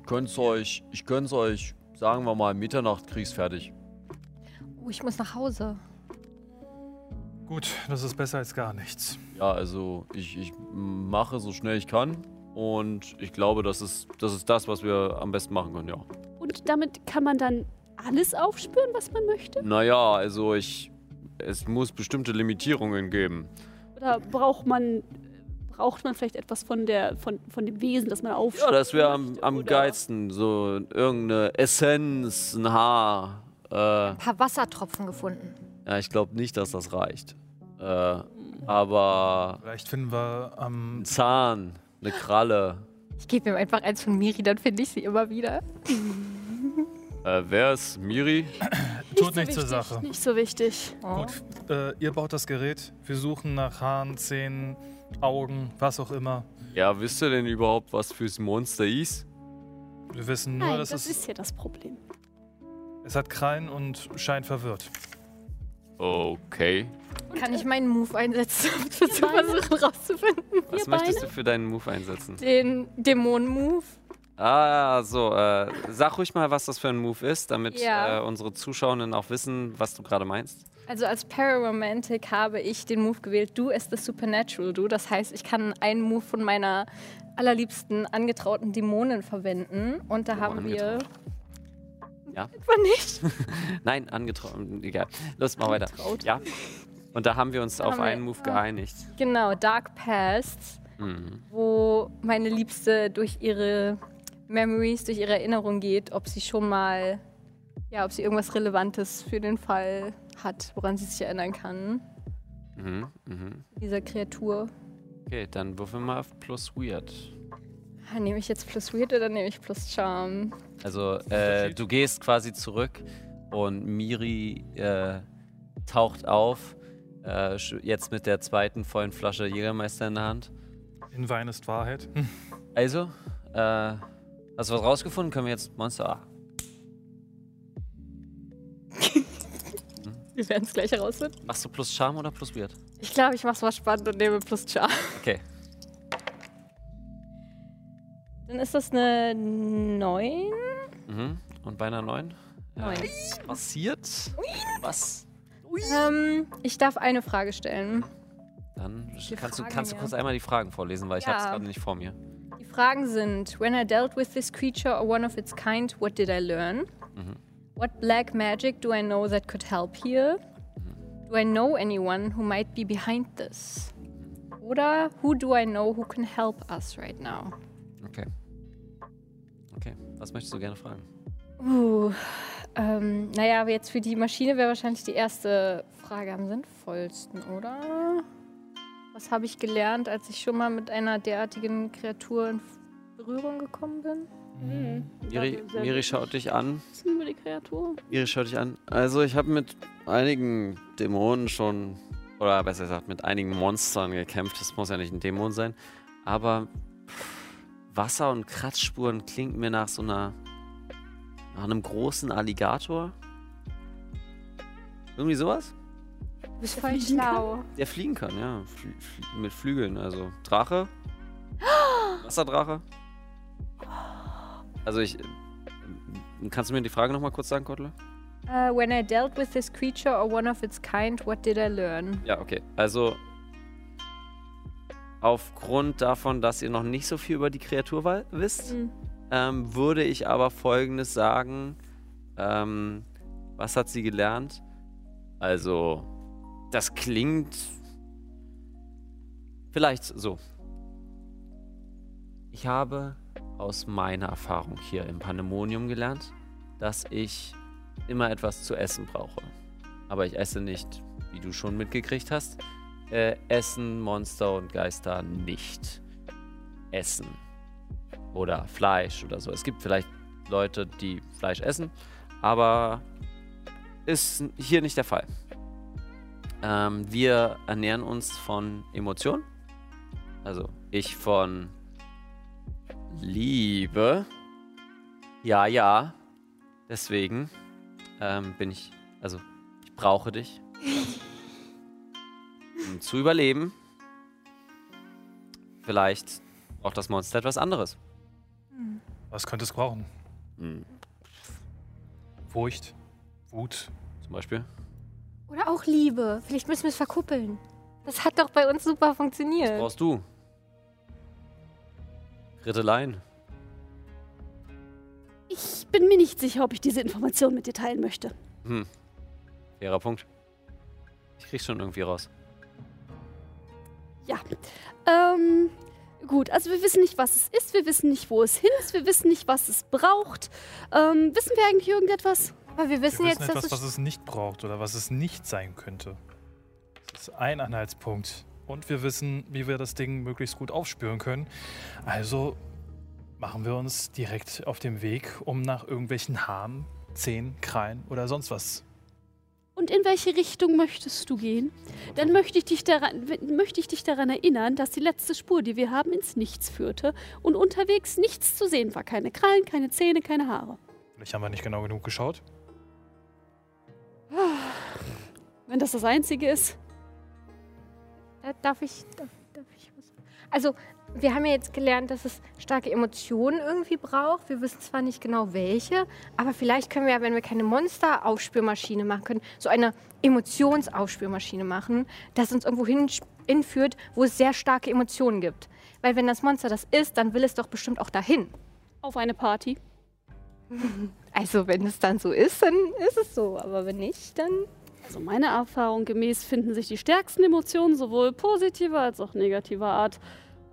B: Ich gönn's euch, ich gönn's euch, sagen wir mal, Mitternacht krieg's fertig.
E: Oh, ich muss nach Hause.
D: Gut, das ist besser als gar nichts.
B: Ja, also ich, ich mache so schnell ich kann und ich glaube, das ist, das ist das, was wir am besten machen können, ja.
C: und damit kann man dann alles aufspüren, was man möchte?
B: Naja, also ich. Es muss bestimmte Limitierungen geben.
C: Oder braucht man, braucht man vielleicht etwas von der, von, von dem Wesen, das man
B: Ja,
C: aufspüren
B: das wäre am, am geilsten. So irgendeine Essenz, ein Haar. Äh,
E: Ein paar Wassertropfen gefunden.
B: ja, ich glaube nicht, dass das reicht. Äh, aber
D: Vielleicht finden wir am.
B: ein Zahn, eine Kralle.
E: Ich gebe ihm einfach eins von Miri, dann finde ich sie immer wieder.
B: Äh, wer ist Miri?
D: Tut
C: so
D: nichts zur
C: wichtig,
D: Sache.
C: Nicht so wichtig.
E: Oh.
D: Gut, äh, ihr baut das Gerät. Wir suchen nach Haaren, Zähnen, Augen, was auch immer.
B: Ja, wisst ihr denn überhaupt, was fürs Monster ist?
D: Wir wissen nur,
C: Nein,
D: dass
C: das
D: es,
C: ist ja das Problem.
D: es hat Krallen und scheint verwirrt.
B: Okay.
E: Kann ich meinen Move einsetzen, um zu versuchen rauszufinden?
B: Was möchtest du für deinen Move einsetzen?
E: Den Dämonen-Move.
B: Ah, so. Äh, sag ruhig mal, was das für ein Move ist, damit
E: Ja.
B: äh, unsere Zuschauenden auch wissen, was du gerade meinst.
E: Also als Pararomantic habe ich den Move gewählt, du as the Supernatural Du. Das heißt, ich kann einen Move von meiner allerliebsten angetrauten Dämonen verwenden. Und da
B: Oh,
E: haben wir...
B: Ja.
E: Etwa nicht.
B: Nein, angetraut. Egal. Los, mal weiter. Ja. Und da haben wir uns
E: Da
B: auf einen Move geeinigt.
E: Genau, Dark Past,
B: Mhm.
E: wo meine Liebste durch ihre Memories, durch ihre Erinnerung geht, ob sie schon mal, ja, ob sie irgendwas Relevantes für den Fall hat, woran sie sich erinnern kann,
B: Mhm. Mhm.
E: dieser Kreatur.
B: Okay, dann würfeln wir auf plus Weird.
E: Nehme ich jetzt plus Weird oder nehme ich plus Charm?
B: Also, äh, du gehst quasi zurück und Miri äh, taucht auf Äh, jetzt mit der zweiten vollen Flasche Jägermeister in der Hand.
D: In Wein ist Wahrheit.
B: Also, äh, hast du was rausgefunden? Können wir jetzt Monster.
E: Wir werden es gleich herausfinden.
B: machst du plus Charme oder plus Weird?
E: Ich glaube, ich mach's mal spannend und nehme plus Char.
B: Okay.
E: Dann ist das eine 9.
B: Mhm. Und bei einer 9?
E: Neun.
B: Was passiert? Was?
E: Ähm, ich darf eine Frage stellen.
B: Dann kannst du, kannst du kurz einmal die Fragen vorlesen, weil ich
E: Ja.
B: habe es gerade nicht vor mir.
E: Die Fragen sind: When I dealt with this creature or one of its kind, what did I learn?
B: Mhm.
E: What black magic do I know that could help here? Do I know anyone who might be behind this? Oder who do I know who can help us right now?
B: Okay. Okay. Was möchtest du gerne fragen?
E: Uh, ähm, naja, aber jetzt für die Maschine wäre wahrscheinlich die erste Frage am sinnvollsten, oder? Was habe ich gelernt, als ich schon mal mit einer derartigen Kreatur in Berührung gekommen bin?
C: Hm.
B: Miri, Miri schaut dich an.
C: Wissen über die Kreatur.
B: Miri schaut dich an. Also ich habe mit einigen Dämonen schon, oder besser gesagt, mit einigen Monstern gekämpft. Das muss ja nicht ein Dämon sein. Aber Wasser- und Kratzspuren klingt mir nach so einer, nach einem großen Alligator. Irgendwie sowas?
E: Du bist
C: Der
E: voll
C: fliegen kann?
E: schlau.
B: Der fliegen kann, ja. Fl fl mit Flügeln, also Drache. Wasserdrache. Also ich. äh, Kannst du mir die Frage nochmal kurz sagen, Kottle?
E: Uh, when I dealt with this creature or one of its kind, what did I learn?
B: Ja, okay. Also aufgrund davon, dass ihr noch nicht so viel über die Kreatur wisst,
E: Hm.
B: ähm, würde ich aber Folgendes sagen. Ähm, was hat sie gelernt? Also, das klingt vielleicht so. Ich habe aus meiner Erfahrung hier im Pandemonium gelernt, dass ich immer etwas zu essen brauche. Aber ich esse nicht, wie du schon mitgekriegt hast, äh, essen Monster und Geister nicht. Essen. Oder Fleisch oder so. Es gibt vielleicht Leute, die Fleisch essen, aber ist hier nicht der Fall. Ähm, wir ernähren uns von Emotionen. Also ich von Liebe. Ja, ja. Deswegen ähm, bin ich, also ich brauche dich, um zu überleben. Vielleicht braucht das Monster etwas anderes.
D: Was könnte es brauchen?
B: Hm,
D: Furcht, Wut.
B: zum Beispiel.
E: Oder auch Liebe. Vielleicht müssen wir es verkuppeln. Das hat doch bei uns super funktioniert.
B: brauchst du? Ritteleien.
C: Ich bin mir nicht sicher, ob ich diese Information mit dir teilen möchte.
B: Hm. Fairer Punkt. Ich krieg's schon irgendwie raus.
C: Ja. Ähm, gut, also wir wissen nicht, was es ist, wir wissen nicht, wo es hin ist, wir wissen nicht, was es braucht. Ähm, wissen wir eigentlich irgendetwas?
E: Aber wir wissen
D: Wir
E: jetzt,
D: wissen
E: dass
D: etwas,
E: es
D: was es nicht braucht oder was es nicht sein könnte. Das ist ein Anhaltspunkt. Und wir wissen, wie wir das Ding möglichst gut aufspüren können. Also machen wir uns direkt auf den Weg, um nach irgendwelchen Haaren, Zehen, Krallen oder sonst was.
C: Und in welche Richtung möchtest du gehen? Dann möchte ich, dich daran, möchte ich dich daran erinnern, dass die letzte Spur, die wir haben, ins Nichts führte und unterwegs nichts zu sehen war. Keine Krallen, keine Zähne, keine Haare.
D: Vielleicht haben wir nicht genau genug geschaut.
C: Wenn das das Einzige ist.
E: Äh, darf ich, darf, darf ich was? Also, wir haben ja jetzt gelernt, dass es starke Emotionen irgendwie braucht. Wir wissen zwar nicht genau welche, aber vielleicht können wir ja, wenn wir keine Monster-Aufspürmaschine machen können, so eine Emotionsaufspürmaschine machen, das uns irgendwo hin- hinführt, wo es sehr starke Emotionen gibt. Weil wenn das Monster das ist, dann will es doch bestimmt auch dahin.
C: Auf eine Party.
E: Also wenn es dann so ist, dann ist es so. Aber wenn nicht, dann...
C: Also meiner Erfahrung gemäß finden sich die stärksten Emotionen sowohl positiver als auch negativer Art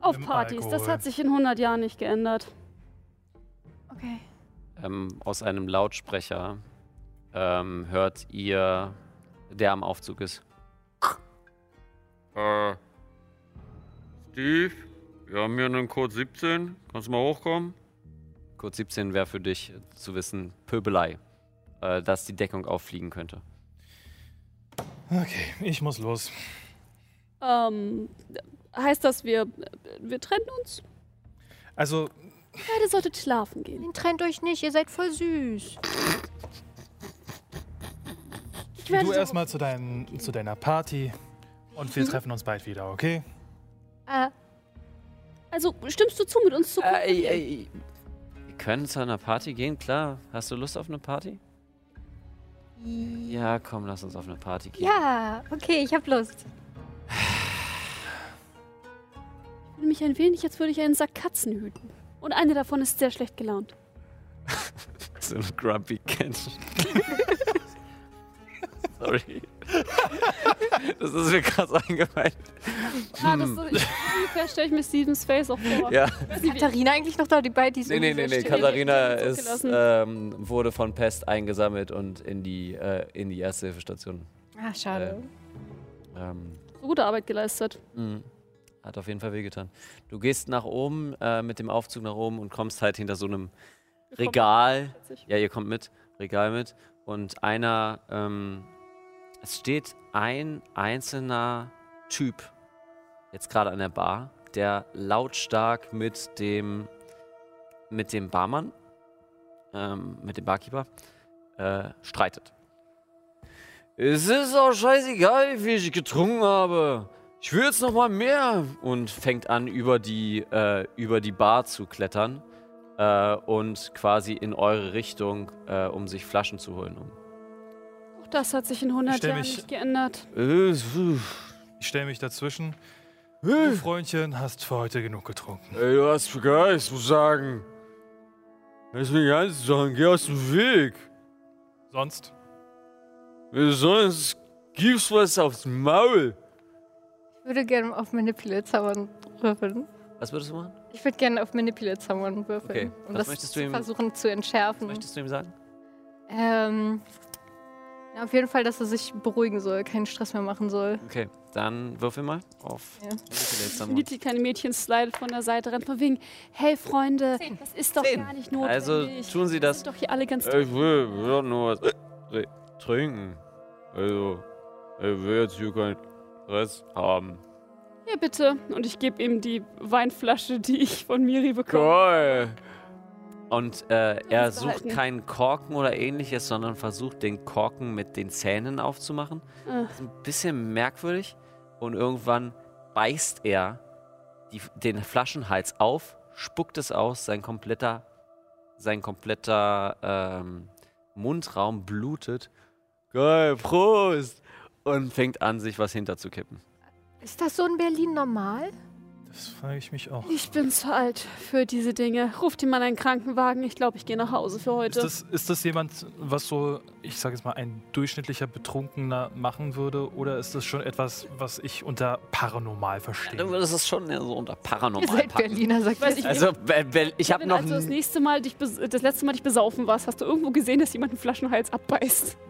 C: auf
D: Im
C: Partys. Das
D: Alkohol.
C: hat sich in 100 Jahren nicht geändert.
E: Okay.
B: Ähm, aus einem Lautsprecher ähm, hört ihr, der am Aufzug ist. Äh, Steve, wir haben hier einen Code 17. Kannst du mal hochkommen? Code 17 wäre für dich zu wissen Pöbelei, äh, dass die Deckung auffliegen könnte.
D: Okay, ich muss los.
C: Ähm, heißt das, wir, wir trennen uns?
D: Also,
C: Beide solltet schlafen gehen.
E: Trennt euch nicht, ihr seid voll süß.
C: Ich werde
D: du
C: so-
D: erstmal zu, dein, zu deiner Party und wir treffen uns bald wieder, okay?
E: Äh,
C: Also stimmst du zu, mit uns zu kommen?
B: Äh, ey, wir können zu einer Party gehen, klar. Hast du Lust auf eine Party? Ja, komm, lass uns auf eine Party gehen.
E: ja, okay, ich hab Lust.
C: Ich fühle mich ein wenig, als würde ich einen Sack Katzen hüten. Und eine davon ist sehr schlecht gelaunt.
B: So ein Grumpy Cat. Sorry. Das ist mir krass eingefallen.
C: Ah, das ist, ich, ungefähr stelle ich mir Stevens Face auch vor.
B: Ja.
E: Ist Katharina eigentlich noch da, die bei diesem...
B: Nee, nee, nee, nee. Katharina ist, ähm, wurde von Pest eingesammelt und in die, äh, in die Erste-Hilfe-Station.
E: Ah, schade.
B: Ähm,
C: So gute Arbeit geleistet.
B: Mhm. Hat auf jeden Fall wehgetan. Du gehst nach oben äh, mit dem Aufzug nach oben und kommst halt hinter so einem Regal.
C: plötzlich.
B: Ja, ihr kommt mit, Regal mit. Und einer, ähm, es steht ein einzelner Typ jetzt gerade an der Bar, der lautstark mit dem, mit dem Barmann, ähm, mit dem Barkeeper, äh, streitet. Es ist auch scheißegal, wie viel ich getrunken habe. Ich will jetzt noch mal mehr. Und fängt an, über die, äh, über die Bar zu klettern äh, und quasi in eure Richtung, äh, um sich Flaschen zu holen. Um.
C: Auch das hat sich in 100
D: stell
C: Jahren
D: mich-
C: nicht geändert.
D: Ich stelle mich dazwischen. Du Freundchen, hast für heute genug getrunken.
A: Ey, du hast vergessen, ich muss sagen. Deswegen ganz sagen, geh aus dem Weg.
D: Sonst?
A: Sonst gibst du was aufs Maul.
E: Ich würde gerne auf Manipulate zaubern würfeln.
B: Was würdest du machen?
E: Ich würde gerne auf Manipulate zaubern würfeln.
B: Okay,
E: Um
B: was
E: das
B: möchtest du
E: zu
B: ihm-
E: versuchen zu entschärfen.
B: Möchtest du ihm sagen?
E: Ähm, ja, auf jeden Fall, dass er sich beruhigen soll, keinen Stress mehr machen soll.
B: Okay, dann würfel mal auf.
E: Ja.
C: Niti, kleine Mädchen slidet von der Seite ran, von wegen, hey Freunde,
E: Zehn.
C: das ist doch
B: Zehn.
C: gar nicht notwendig.
B: Also tun sie
C: Wir
B: das.
C: sind doch hier alle ganz
A: Ich will, will doch nur was äh, trinken. Also, ich will jetzt hier keinen Stress haben.
C: Ja, bitte. Und ich gebe ihm die Weinflasche, die ich von Miri bekomme.
A: Geil.
B: Und äh, er sucht keinen Korken oder ähnliches, sondern versucht den Korken mit den Zähnen aufzumachen. Das ist ein bisschen merkwürdig. Und irgendwann beißt er die, den Flaschenhals auf, spuckt es aus, sein kompletter, sein kompletter ähm, Mundraum blutet. Geil, Prost! Und fängt an, sich was hinterzukippen.
E: Ist das so in Berlin normal?
D: Das frage ich mich auch.
C: ich bin zu alt für diese Dinge. Ruft ihm mal einen Krankenwagen. Ich glaube, ich gehe nach Hause für heute.
D: Ist das, ist das jemand, was so, ich sage jetzt mal, ein durchschnittlicher Betrunkener machen würde? Oder ist das schon etwas, was ich unter paranormal verstehe?
B: Du würdest es schon eher so unter
E: Ihr
B: paranormal
E: seid
B: packen.
E: Berliner, sagt
C: Weiß
E: ihr.
C: ich
B: Also, ich habe noch
C: also das
B: n-
C: nächste Mal dich bes- das letzte Mal dich besaufen warst, hast du irgendwo gesehen, dass jemand einen Flaschenhals abbeißt?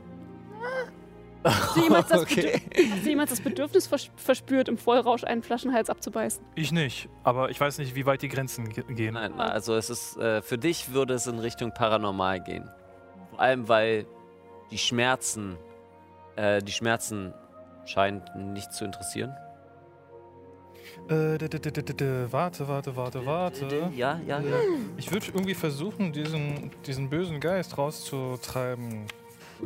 C: Hast du jemals das,
B: Okay.
C: Bedürf- hast du jemals das Bedürfnis vers verspürt, im Vollrausch einen Flaschenhals abzubeißen?
D: Ich nicht, aber ich weiß nicht, wie weit die Grenzen ge gehen.
B: Nein, also es ist äh, für dich würde es in Richtung paranormal gehen. Vor allem, weil die Schmerzen, äh, die Schmerzen scheinen nicht zu interessieren.
D: Äh, warte, warte, warte, warte.
B: Ja, ja, ja.
D: Ich würde irgendwie versuchen, diesen, diesen bösen Geist rauszutreiben.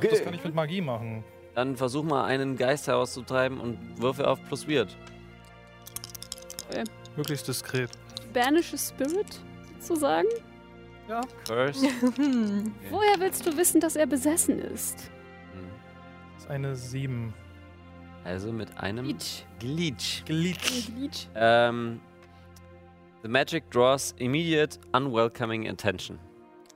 D: Das kann ich mit Magie machen.
B: Dann versuch mal einen Geist herauszutreiben und würfe auf plus weird.
D: Möglichst diskret.
C: Banish a Spirit, sozusagen?
B: Curse.
E: Hm.
C: Woher willst du wissen, dass er besessen ist?
B: Hm.
D: Das ist eine 7.
B: Also mit einem
C: Leech.
B: Glitch.
D: Glitch.
C: Leech.
B: Ähm, the magic draws immediate unwelcoming attention.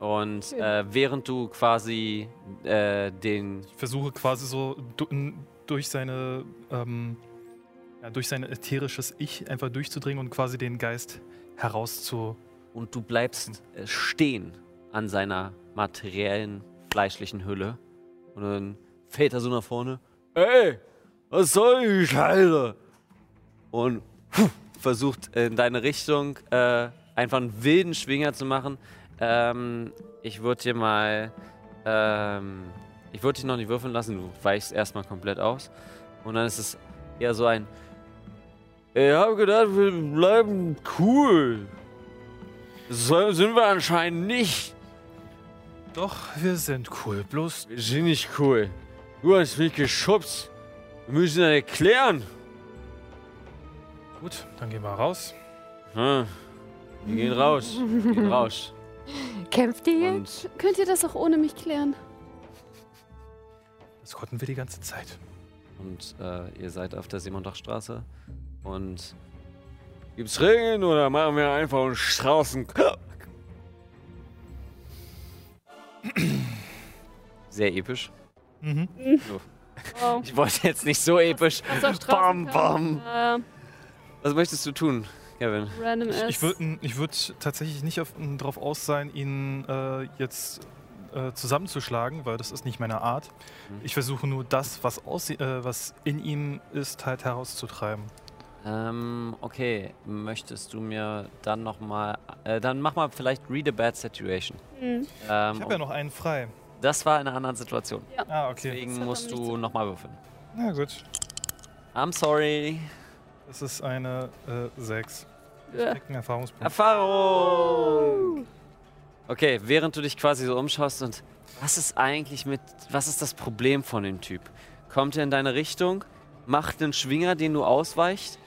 B: Und äh, während du quasi äh, den
D: Ich versuche quasi so durch seine, ähm, ja, durch sein ätherisches Ich einfach durchzudringen und quasi den Geist herauszu.
B: und du bleibst äh, stehen an seiner materiellen, fleischlichen Hülle. Und dann fällt er so nach vorne. Ey, was soll die Scheiße? Und puh, versucht in deine Richtung äh, einfach einen wilden Schwinger zu machen. Ähm, ich würde dir mal. Ähm, ich würde dich noch nicht würfeln lassen, du weichst erstmal komplett aus. Und dann ist es eher so ein. Ich habe gedacht, wir bleiben cool. So sind wir anscheinend nicht.
D: Doch, wir sind cool. Bloß
B: Wir sind nicht cool. Du hast mich geschubst. Wir müssen das erklären.
D: gut, dann gehen wir raus.
B: Hm. Wir gehen raus. Wir gehen raus.
E: Kämpft ihr jetzt?
B: Und
C: Könnt ihr das auch ohne mich klären?
D: Das konnten wir die ganze Zeit.
B: Und äh, ihr seid auf der Simondachstraße. Und gibt's Regen oder machen wir einfach einen Straßen? Sehr episch.
D: Mhm.
C: Wow.
B: Ich wollte jetzt nicht so episch. Bam, bam.
C: Äh,
B: Was möchtest du tun, Kevin?
C: random
D: Ich, ich würde ich würd tatsächlich nicht auf, darauf aus sein, ihn äh, jetzt äh, zusammenzuschlagen, weil das ist nicht meine Art.
B: Mhm.
D: Ich versuche nur das, was, äh, was in ihm ist, halt herauszutreiben.
B: Ähm, okay. Möchtest du mir dann nochmal. Äh, dann mach mal vielleicht Read a Bad Situation.
C: Hm.
D: Ich
B: Ähm,
D: habe ja noch einen frei.
B: das war in einer anderen Situation.
D: Ah, okay.
B: Deswegen musst du nochmal würfeln.
D: Na gut.
B: I'm sorry.
D: Das ist eine äh, 6. Einen Erfahrungspunkt.
B: Erfahrung! Okay, während du dich quasi so umschaust und was ist eigentlich mit, was ist das Problem von dem Typ? Kommt er in deine Richtung, macht einen Schwinger, den du ausweichst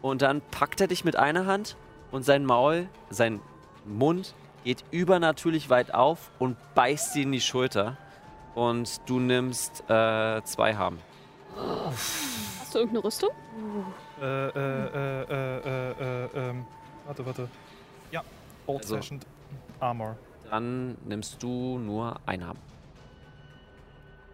B: und dann packt er dich mit einer Hand und sein Maul, sein Mund geht übernatürlich weit auf und beißt dir in die Schulter und du nimmst äh, zwei Harm.
C: Hast du irgendeine Rüstung?
D: Äh, äh, äh, äh, äh, äh, ähm, warte, warte. Ja, Old
B: Also-
D: Fashioned Armor.
B: Dann nimmst du nur ein Harm.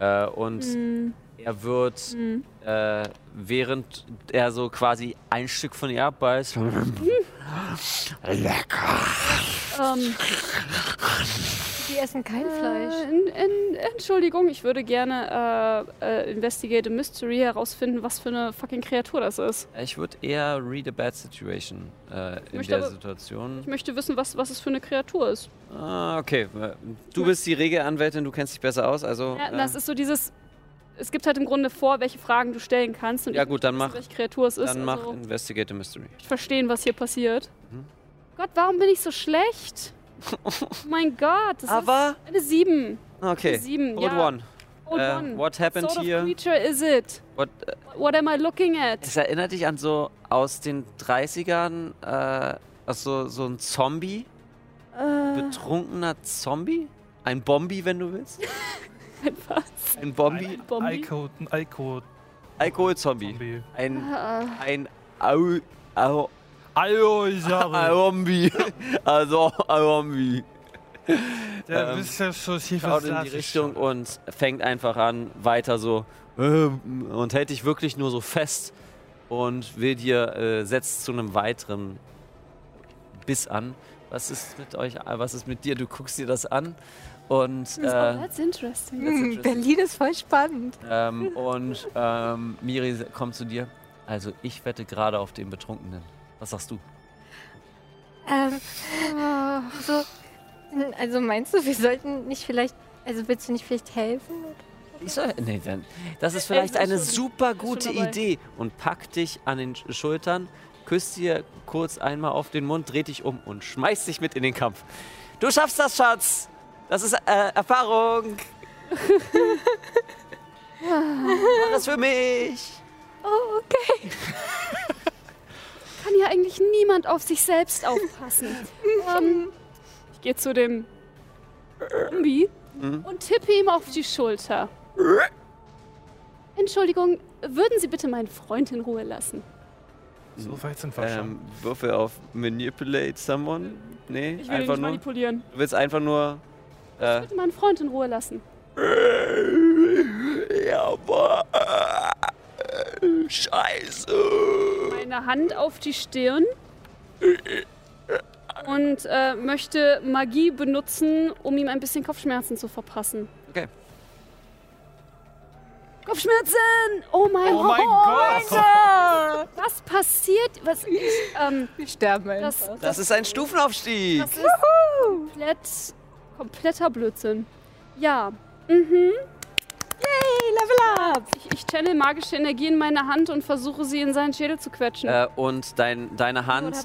B: Äh, und
C: Hm.
B: Er wird
C: Hm.
B: äh, während er so quasi ein Stück von ihr abbeißt. Lecker.
C: Ähm,
E: Die essen kein Fleisch.
C: Äh, in, in, Entschuldigung, ich würde gerne äh, äh, Investigate a Mystery herausfinden, was für eine fucking Kreatur das ist.
B: Ich würde eher read a bad situation äh, in
C: möchte
B: der
C: aber-
B: Situation.
C: Ich möchte wissen, was, was es für eine Kreatur ist.
B: Ah, okay. Du bist die Regelanwältin, du kennst dich besser aus, also.
C: Ja,
B: äh,
C: das ist so dieses. Es gibt halt im Grunde vor, welche Fragen du stellen kannst. Und
B: Ja, gut, dann mach-
C: welche Kreatur es ist.
B: dann mach
C: also
B: Investigate Mystery.
C: verstehen, was hier passiert.
B: Mhm.
C: Gott, warum bin ich so schlecht? oh mein Gott, das
B: Aber-
C: ist eine 7.
B: Okay.
C: Eine 7,
B: Code
C: ja.
B: one.
C: Code
B: Äh,
C: one.
B: what happened
C: sort
B: here?
C: Of creature is it?
B: What, äh,
C: What am I looking at?
B: es erinnert dich an so aus den 30ern, äh, also so ein Zombie,
C: Äh,
B: betrunkener Zombie? Ein Bombi, wenn du willst?
C: was?
B: Ein Bombi?
D: Ein Alko
B: Alkoholzombie.
D: Zombie.
B: Ein,
C: Äh,
B: ein Au, Au, Zombie. Also, Zombie.
D: Der
B: Ähm,
D: ist ja so tief
B: Schaut in die Richtung und fängt einfach an, weiter so ähm, und hält dich wirklich nur so fest und will dir, äh, setzt zu einem weiteren Biss an. Was ist mit euch, was ist mit dir? Du guckst dir das an und,
C: oh,
B: äh,
C: that's interesting.
E: Hm, Berlin ist voll spannend.
B: ähm, und ähm, Miri kommt zu dir. Also ich wette gerade auf den Betrunkenen. Was sagst du?
E: Ähm, so, also meinst du, wir sollten nicht vielleicht, also willst du nicht vielleicht helfen?
B: Ich soll, nee, dann, das ist vielleicht
C: Ey,
B: eine super gute. Idee. Und packt dich an den Sch- Schultern, küsst dir kurz einmal auf den Mund, dreht dich um und schmeißt dich mit in den Kampf. Du schaffst das, Schatz! Das ist äh, Erfahrung! Mach es für mich!
E: Oh, okay.
C: Kann ja eigentlich niemand auf sich selbst aufpassen. ähm, ich gehe zu dem Zombie
B: Mhm.
C: und tippe ihm auf die Schulter. Entschuldigung, würden Sie bitte meinen Freund in Ruhe lassen?
D: So weit sind wir schon.
B: Ähm, Würfel auf Manipulate Someone? Nee,
C: Ich will ihn
B: einfach
C: nicht
B: nur.
C: manipulieren.
B: Du willst einfach nur. Äh,
C: Bitte meinen Freund in Ruhe lassen.
B: ja, aber. Scheiße!
C: Meine Hand auf die Stirn und äh, möchte Magie benutzen, um ihm ein bisschen Kopfschmerzen zu verpassen.
B: Okay.
C: Kopfschmerzen! Oh mein,
D: Oh mein Gott!
C: Was passiert? Was? Ich, ähm,
E: Wir sterben
C: das, das,
B: Das ist ein Stufenaufstieg!
C: das ist komplett, kompletter Blödsinn. Ja. Mhm.
E: Hey, Level up!
C: Ich, ich channel magische Energie in meine Hand und versuche sie in seinen Schädel zu quetschen.
B: Äh, und dein, deine Hand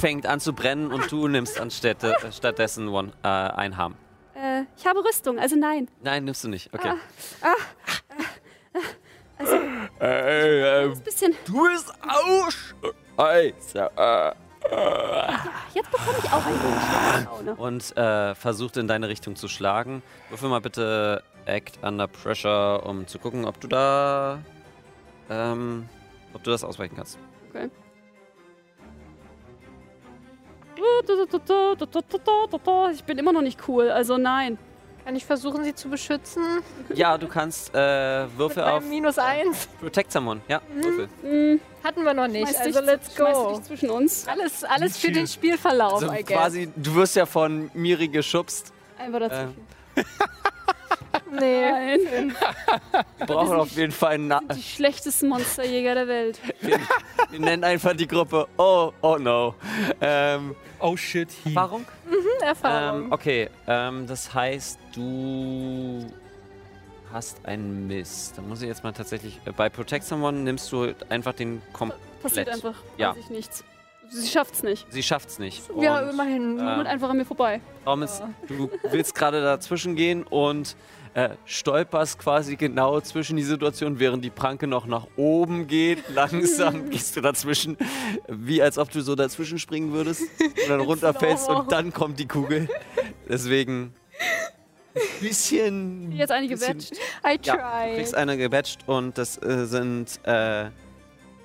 B: fängt an zu brennen und du nimmst anstätte, äh, stattdessen one, äh, ein Harm.
C: Äh, ich habe Rüstung, also nein.
B: Nein, nimmst du nicht. Okay.
H: Äh,
C: Ein bisschen.
H: du bist auch Scheiße. Äh.
C: Jetzt bekomme ich auch ein wenig Laune.
B: Und äh, versucht in deine Richtung zu schlagen. Würfel mal bitte Act Under Pressure, um zu gucken, ob du da. Ähm, ob du das ausweichen kannst.
C: Okay. Ich bin immer noch nicht cool, also nein.
E: Kann ich versuchen, sie zu beschützen?
B: Ja, du kannst äh, Würfel
E: Mit
B: auf
E: Minus eins.
B: Protect Someone. Ja, Würfel.
C: Hm,
E: Hatten wir noch nicht. Also let's go.
C: dich zwischen uns.
E: Alles, alles für den Spielverlauf,
B: Also
E: I guess.
B: quasi, du wirst ja von Miri geschubst.
C: Einfach dazwischen.
E: Nee.
C: Nein.
B: Wir brauchen auf jeden Fall einen Na
C: Die schlechtesten Monsterjäger der Welt.
B: Wir nennen einfach die Gruppe Oh, oh no. Ähm,
D: Oh shit, he.
B: Erfahrung?
E: Erfahrung.
B: Ähm, okay, ähm, das heißt, du hast einen Miss. Da muss ich jetzt mal tatsächlich. Äh, bei Protect Someone nimmst du einfach den Kom
C: Passiert
B: Komplett.
C: einfach.
B: Ja.
C: Weiß ich nichts. Sie schafft's nicht.
B: Sie schafft's nicht.
E: ja,
B: Und,
E: immerhin.
B: äh,
C: Kommt einfach an mir vorbei.
B: Thomas, du willst gerade dazwischen gehen und äh, stolperst quasi genau zwischen die Situation, während die Pranke noch nach oben geht. Langsam gehst du dazwischen, wie als ob du so dazwischen springen würdest und dann runterfällst und dann kommt die Kugel. Deswegen ein bisschen.
C: Jetzt
B: bisschen-
C: Batch.
E: I
B: Ja, du
E: tried.
B: kriegst eine gebatcht und das äh, sind äh,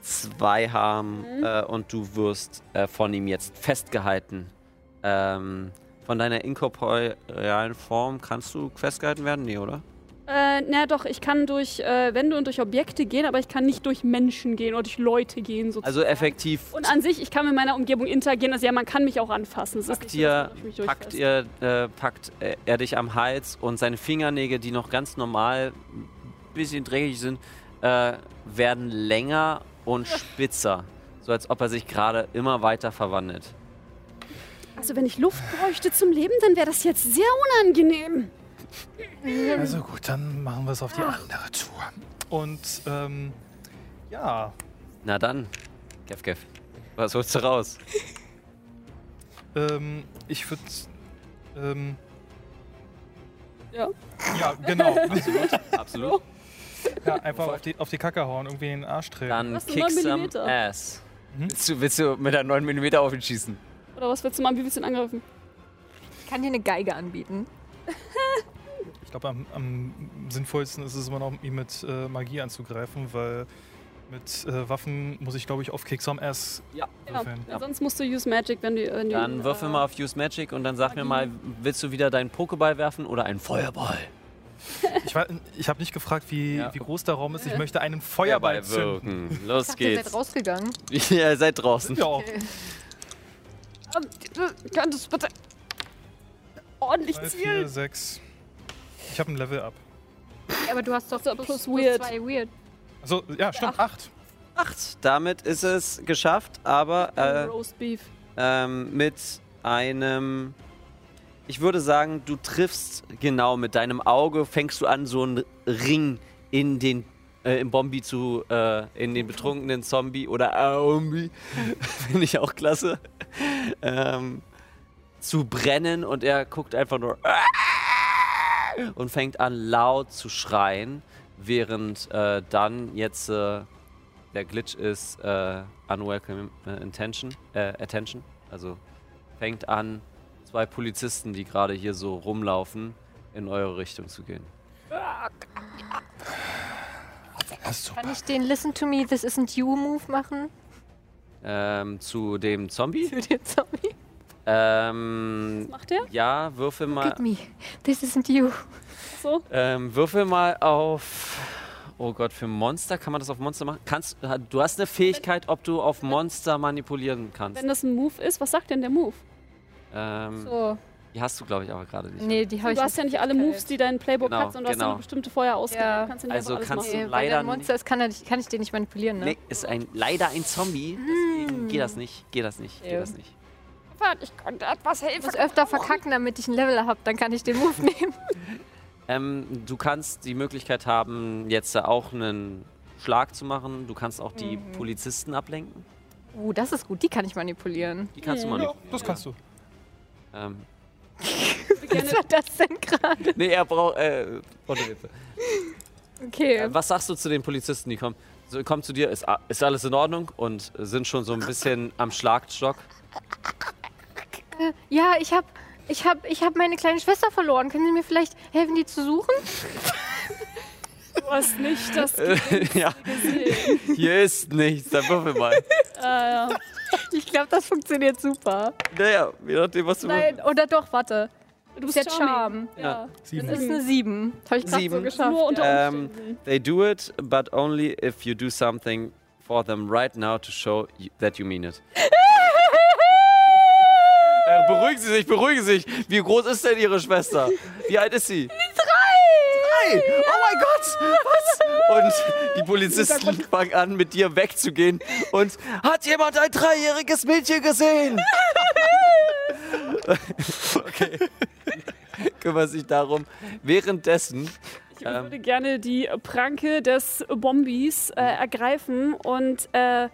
B: zwei Harm
C: Mhm.
B: äh, und du wirst äh, von ihm jetzt festgehalten. Ähm, von deiner inkorporealen Form kannst du festgehalten werden? Nee, oder?
C: Äh, na doch, ich kann durch äh, Wände und durch Objekte gehen, aber ich kann nicht durch Menschen gehen oder durch Leute gehen sozusagen.
B: Also effektiv
C: und an sich, ich kann mit meiner Umgebung interagieren. Also ja, man kann mich auch anfassen.
B: Packt,
C: so,
B: ihr,
C: mich
B: packt, ihr, äh, packt äh, er dich am Hals und seine Fingernägel, die noch ganz normal ein bisschen dreckig sind, äh, werden länger und spitzer. So als ob er sich gerade immer weiter verwandelt.
C: Also wenn ich Luft bräuchte zum Leben, dann wäre das jetzt sehr unangenehm.
D: Also gut, dann machen wir es auf die andere Tour. Und ähm, ja,
B: Na dann, Kev Kev, was holst du raus?
D: ähm, ich würde. Ähm,
C: Ja.
D: ja, genau.
B: Absolut.
D: ja, einfach auf die, auf die Kacke hauen, irgendwie in den Arsch treten.
B: Dann
C: Was,
B: kick
C: 9
B: some
C: Millimeter?
B: ass.
D: Mhm.
B: Willst, du, willst du mit der 9 mm auf ihn schießen?
C: Oder was willst du machen? Wie willst du ihn angreifen?
E: Ich kann dir eine Geige anbieten.
D: Ich glaube, am, am sinnvollsten ist es immer noch, ihn mit äh, Magie anzugreifen, weil mit äh, Waffen muss ich, glaube ich, auf Kick Some Ass
B: Ja.
D: würfeln.
C: Ja. Sonst musst du use Magic, wenn du. Wenn
B: Dann würfel
C: äh,
B: mal auf Use Magic und dann sag mir mal, willst du wieder deinen Pokéball werfen oder einen Feuerball?
D: Ich, war- ich habe nicht gefragt, wie,
B: Ja.
D: wie groß der Raum ist. Ich möchte einen Feuerball zünden.
B: wirken. Los
E: Ich dachte, ihr seid
B: geht's.
E: rausgegangen.
B: Ihr seid draußen.
D: Ja,
C: Ähm, du könntest bitte ordentlich
D: 3, 4,
C: zielen.
D: 6. Ich habe ein Level up.
E: Ja, aber du hast doch
C: So,
E: plus,
C: plus
E: plus
C: weird.
E: zwei weird.
D: Also, ja, stimmt, 8.
B: Acht. Damit ist es geschafft, aber äh,
C: Roast Beef.
B: ähm, mit einem. Ich würde sagen, du triffst genau mit deinem Auge, fängst du an, so einen Ring in den äh, im Bombi zu, äh, in den betrunkenen Zombie oder Aombi, finde ich auch klasse, ähm, zu brennen und er guckt einfach nur und fängt an laut zu schreien, während äh, dann jetzt äh, der Glitch ist äh, unwelcome äh, intention, attention, also fängt an, zwei Polizisten, die gerade hier so rumlaufen, in eure Richtung zu gehen.
E: Kann ich den Listen to me, this isn't you Move machen?
B: Ähm, zu dem Zombie?
E: Für den Zombie?
B: Ähm,
C: Was macht der?
B: ja, würfel mal,
E: Look at me, this isn't you.
C: So?
B: ähm, würfel mal auf. Oh Gott, für Monster kann man das auf Monster machen? Kannst, du hast eine Fähigkeit, ob du auf Monster manipulieren kannst.
C: Wenn das ein Move ist, was sagt denn der Move?
B: Ähm,
E: So.
B: Die hast du, glaube ich, aber gerade nicht.
E: Nee, die habe ich
C: Du hast ja nicht alle Moves, die dein Playbook
B: Genau,
C: hat, sondern du hast
B: genau.
C: ja eine bestimmte Feuerausgabe.
E: Ja.
C: Kannst ja nicht
B: Also kannst
C: machen.
B: du-
E: Nee,
B: leider
E: der Monster ist, kann, er, nicht- kann ich den nicht manipulieren, ne?
B: Nee, ist ein, leider ein Zombie. Deswegen geht das nicht, geht das nicht, geht
E: Ja.
B: das nicht.
C: Ich konnte etwas
E: Ich
C: helfen.
E: muss öfter verkacken, damit ich ein Level habe, dann kann ich den Move nehmen.
B: Ähm, du kannst die Möglichkeit haben, jetzt auch einen Schlag zu machen. Du kannst auch die
E: Mhm.
B: Polizisten ablenken.
E: Uh, das ist gut. Die kann ich manipulieren.
B: Die kannst du
C: Ja,
B: mal
D: Das kannst du.
B: Ähm,
E: Was war das denn gerade?
B: nee, er braucht. Äh.
E: Okay.
B: Äh, was sagst du zu den Polizisten, die kommen? So, kommen zu dir, ist, a- ist alles in Ordnung und sind schon so ein bisschen am Schlagstock.
E: Ja, ich hab, ich hab, ich hab meine kleine Schwester verloren. Können Sie mir vielleicht helfen, die zu suchen?
C: Du hast nicht das
B: Äh, ja,
C: gesehen.
B: hier ist nichts, dann würfel mal.
C: äh,
E: Ich glaube, das funktioniert super.
B: Naja, je nachdem, was du
E: Nein, oder doch, warte.
C: du
E: Ist der Charm.
C: Ja.
D: Sieben.
E: Das ist eine 7. Habe ich gerade so
B: Sieben.
E: geschafft.
C: Nur unter
E: ja.
B: Ähm,
C: Umständen.
B: They do it, but only if you do something for them right now to show you, that you mean it. Äh, beruhigen Sie sich, beruhigen Sie sich. Wie groß ist denn Ihre Schwester? Wie alt ist sie? Drei! Drei! Oh mein Gott! Was? Und die Polizisten fangen an, mit dir wegzugehen. Und hat jemand ein dreijähriges Mädchen gesehen? okay. Kümmert sich darum. Währenddessen
C: Ich würde gerne die Pranke des Bombies
B: Mhm.
C: äh, ergreifen und äh,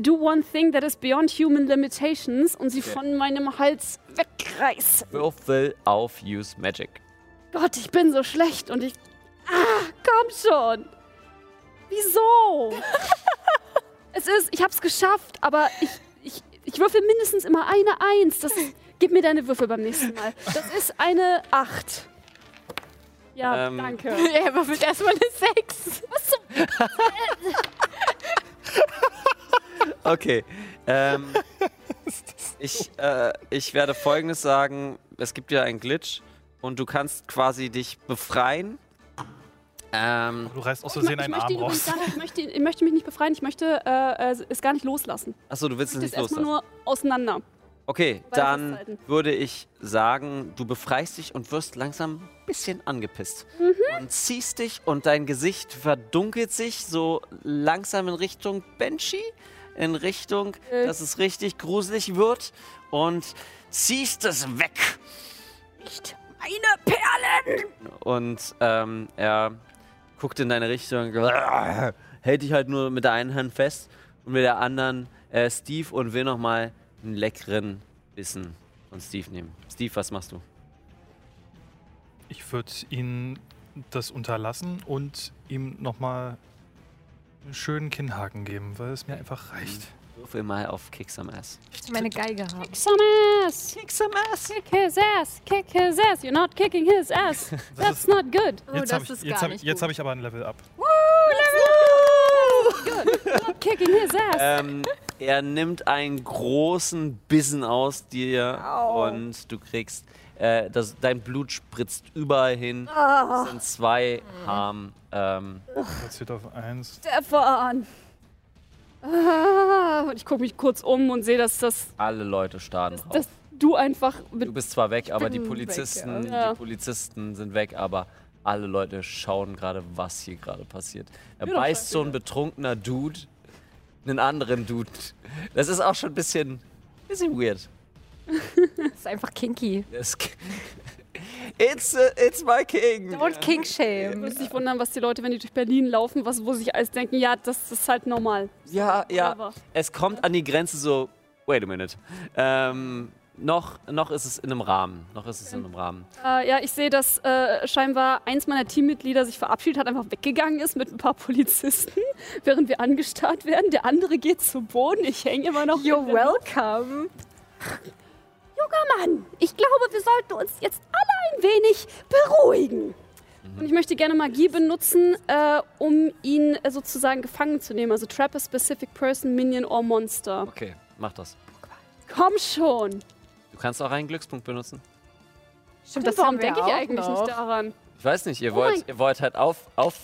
C: do one thing that is beyond human limitations und sie von meinem Hals wegreißen.
B: Würfel auf Use Magic.
C: Gott, ich bin so schlecht und ich. Ah, komm schon! Wieso? es ist, ich hab's geschafft, aber ich, ich, ich würfel mindestens immer eine Eins. Das ist, gib mir deine Würfel beim nächsten Mal. Das ist eine Acht. Ja,
B: Ähm.
C: danke.
E: Er würfelt erstmal eine 6.
C: Was zum
B: Okay. Ähm, ich, äh, ich werde folgendes sagen: Es gibt ja einen Glitch und du kannst quasi dich befreien. Ähm,
D: Du reißt aus
C: Ich, mö-
D: Versehen einen
C: möchte
D: Arm raus.
C: nicht, ich, möchte, ich möchte mich nicht befreien, ich möchte äh, es gar nicht loslassen.
B: achso, du willst es nicht
C: erstmal
B: loslassen.
C: nur auseinander.
B: Okay, dann würde ich sagen, du befreist dich und wirst langsam ein bisschen angepisst.
C: Mhm.
B: Und ziehst dich und dein Gesicht verdunkelt sich so langsam in Richtung Banshee, in Richtung,
C: Äh.
B: dass es richtig gruselig wird und ziehst es weg.
C: Nicht meine Perlen!
B: Und ähm, er guckt in deine Richtung, hält dich halt nur mit der einen Hand fest und mit der anderen äh, Steve und will nochmal einen leckeren Bissen von Steve nehmen. Steve, was machst du?
D: Ich würde ihm das unterlassen und ihm nochmal einen schönen Kinnhaken geben, weil es mir einfach reicht.
B: Würfel mal auf Kick some Ass.
E: Ich möchte meine Geige haben.
C: Kick some ass!
B: Kick some Ass!
C: Kick his ass! Kick his ass! You're not kicking his ass! That's
D: ist-
C: not good!
E: Oh,
D: Jetzt
E: das
D: habe ich,
E: ist
D: jetzt hab, jetzt hab ich aber ein Level up.
C: Good! Not kicking his ass!
B: Ähm, er nimmt einen großen Bissen aus dir und du kriegst, äh, das, dein Blut spritzt überall hin. Es sind zwei Harm. Ähm,
D: Platziert auf 1.
C: Stefan! Ah, und ich gucke mich kurz um und sehe, dass, das,
B: alle Leute starren drauf.
C: dass du einfach
B: Du bist zwar weg, aber die
E: bin weg,
B: Polizisten,
C: ja.
B: die Polizisten sind weg, aber alle Leute schauen gerade, was hier gerade passiert. Er
C: doch
B: beißt so ein betrunkener Dude, einen anderen Dude. Das ist auch schon ein bisschen, bisschen weird.
E: Das ist einfach kinky.
B: Das, it's, uh, it's my king.
E: Don't
C: Ich
E: shame.
C: würde sich wundern, was die Leute, wenn die durch Berlin laufen, was, wo sich alles denken, ja, das, das ist halt normal.
B: Ja, ja.
C: Aber-
B: Es kommt an die Grenze so, wait a minute. Ähm, noch, noch ist es in einem Rahmen. Noch ist es in einem Rahmen.
C: Äh, ja, ich sehe, dass äh, scheinbar eins meiner Teammitglieder sich verabschiedet hat, einfach weggegangen ist mit ein paar Polizisten, während wir angestarrt werden. Der andere geht zu Boden. Ich hänge immer noch.
E: You're welcome.
C: Junger Mann, ich glaube, wir sollten uns jetzt alle ein wenig beruhigen. Und ich möchte gerne Magie benutzen, äh, um ihn äh, sozusagen gefangen zu nehmen. Also Trap a specific person, Minion or Monster.
B: Okay, mach das.
C: Komm schon.
B: Du kannst auch einen Glückspunkt benutzen.
E: Stimmt,
C: Warum
E: haben wir
C: denke ich eigentlich
E: noch.
C: nicht daran?
B: Ich weiß nicht, ihr
C: Oh
B: wollt, ihr wollt halt auf, auf,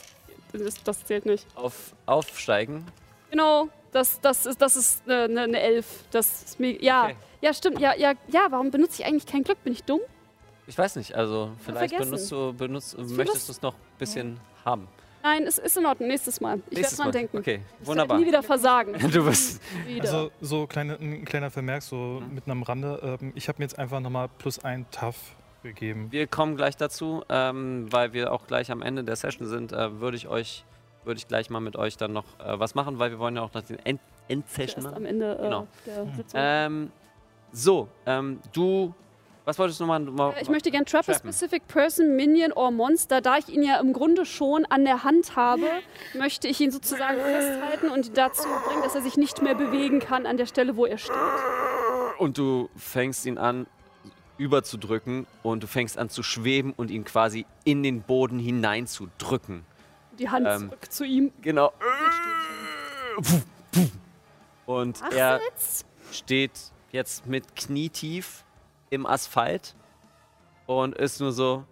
C: Das, das zählt nicht.
B: auf, aufsteigen.
C: Genau, das, das ist, das ist eine, eine, eine Elf. Das ist mir, ja,
B: Okay.
C: Ja, stimmt. Ja, ja, ja, warum benutze ich eigentlich kein Glück? Bin ich dumm?
B: Ich weiß nicht, also vielleicht benutzt du, benutzt, möchtest du es noch ein bisschen haben.
C: Nein, es ist in Ordnung. Nächstes Mal. Ich werde dran
B: Mal.
C: denken.
B: Okay,
C: Ich
B: wunderbar.
C: werde nie wieder versagen.
B: Du bist.
C: Wieder.
D: Also so kleine, ein kleiner Vermerk, so
B: Mhm.
D: mit einem Rande. Ähm, ich habe mir jetzt einfach nochmal plus ein Tough begeben.
B: Wir kommen gleich dazu, ähm, weil wir auch gleich am Ende der Session sind, äh, würde ich euch, würde ich gleich mal mit euch dann noch äh, was machen, weil wir wollen ja auch noch den End Endsession machen.
C: am Ende äh,
B: Genau.
C: der Sitzung.
B: Ähm, so, ähm, du, was wolltest du? Du mal,
C: Ich möchte gern Trap a. Specific Person, Minion or Monster. Da ich ihn ja im Grunde schon an der Hand habe, möchte ich ihn sozusagen festhalten und dazu bringen, dass er sich nicht mehr bewegen kann an der Stelle, wo er steht.
B: Und du fängst ihn an überzudrücken und du fängst an zu schweben und ihn quasi in den Boden hineinzudrücken.
C: Die Hand
B: Ähm.
C: zurück zu ihm.
B: Genau. Und er steht jetzt mit knietief im Asphalt und ist nur so.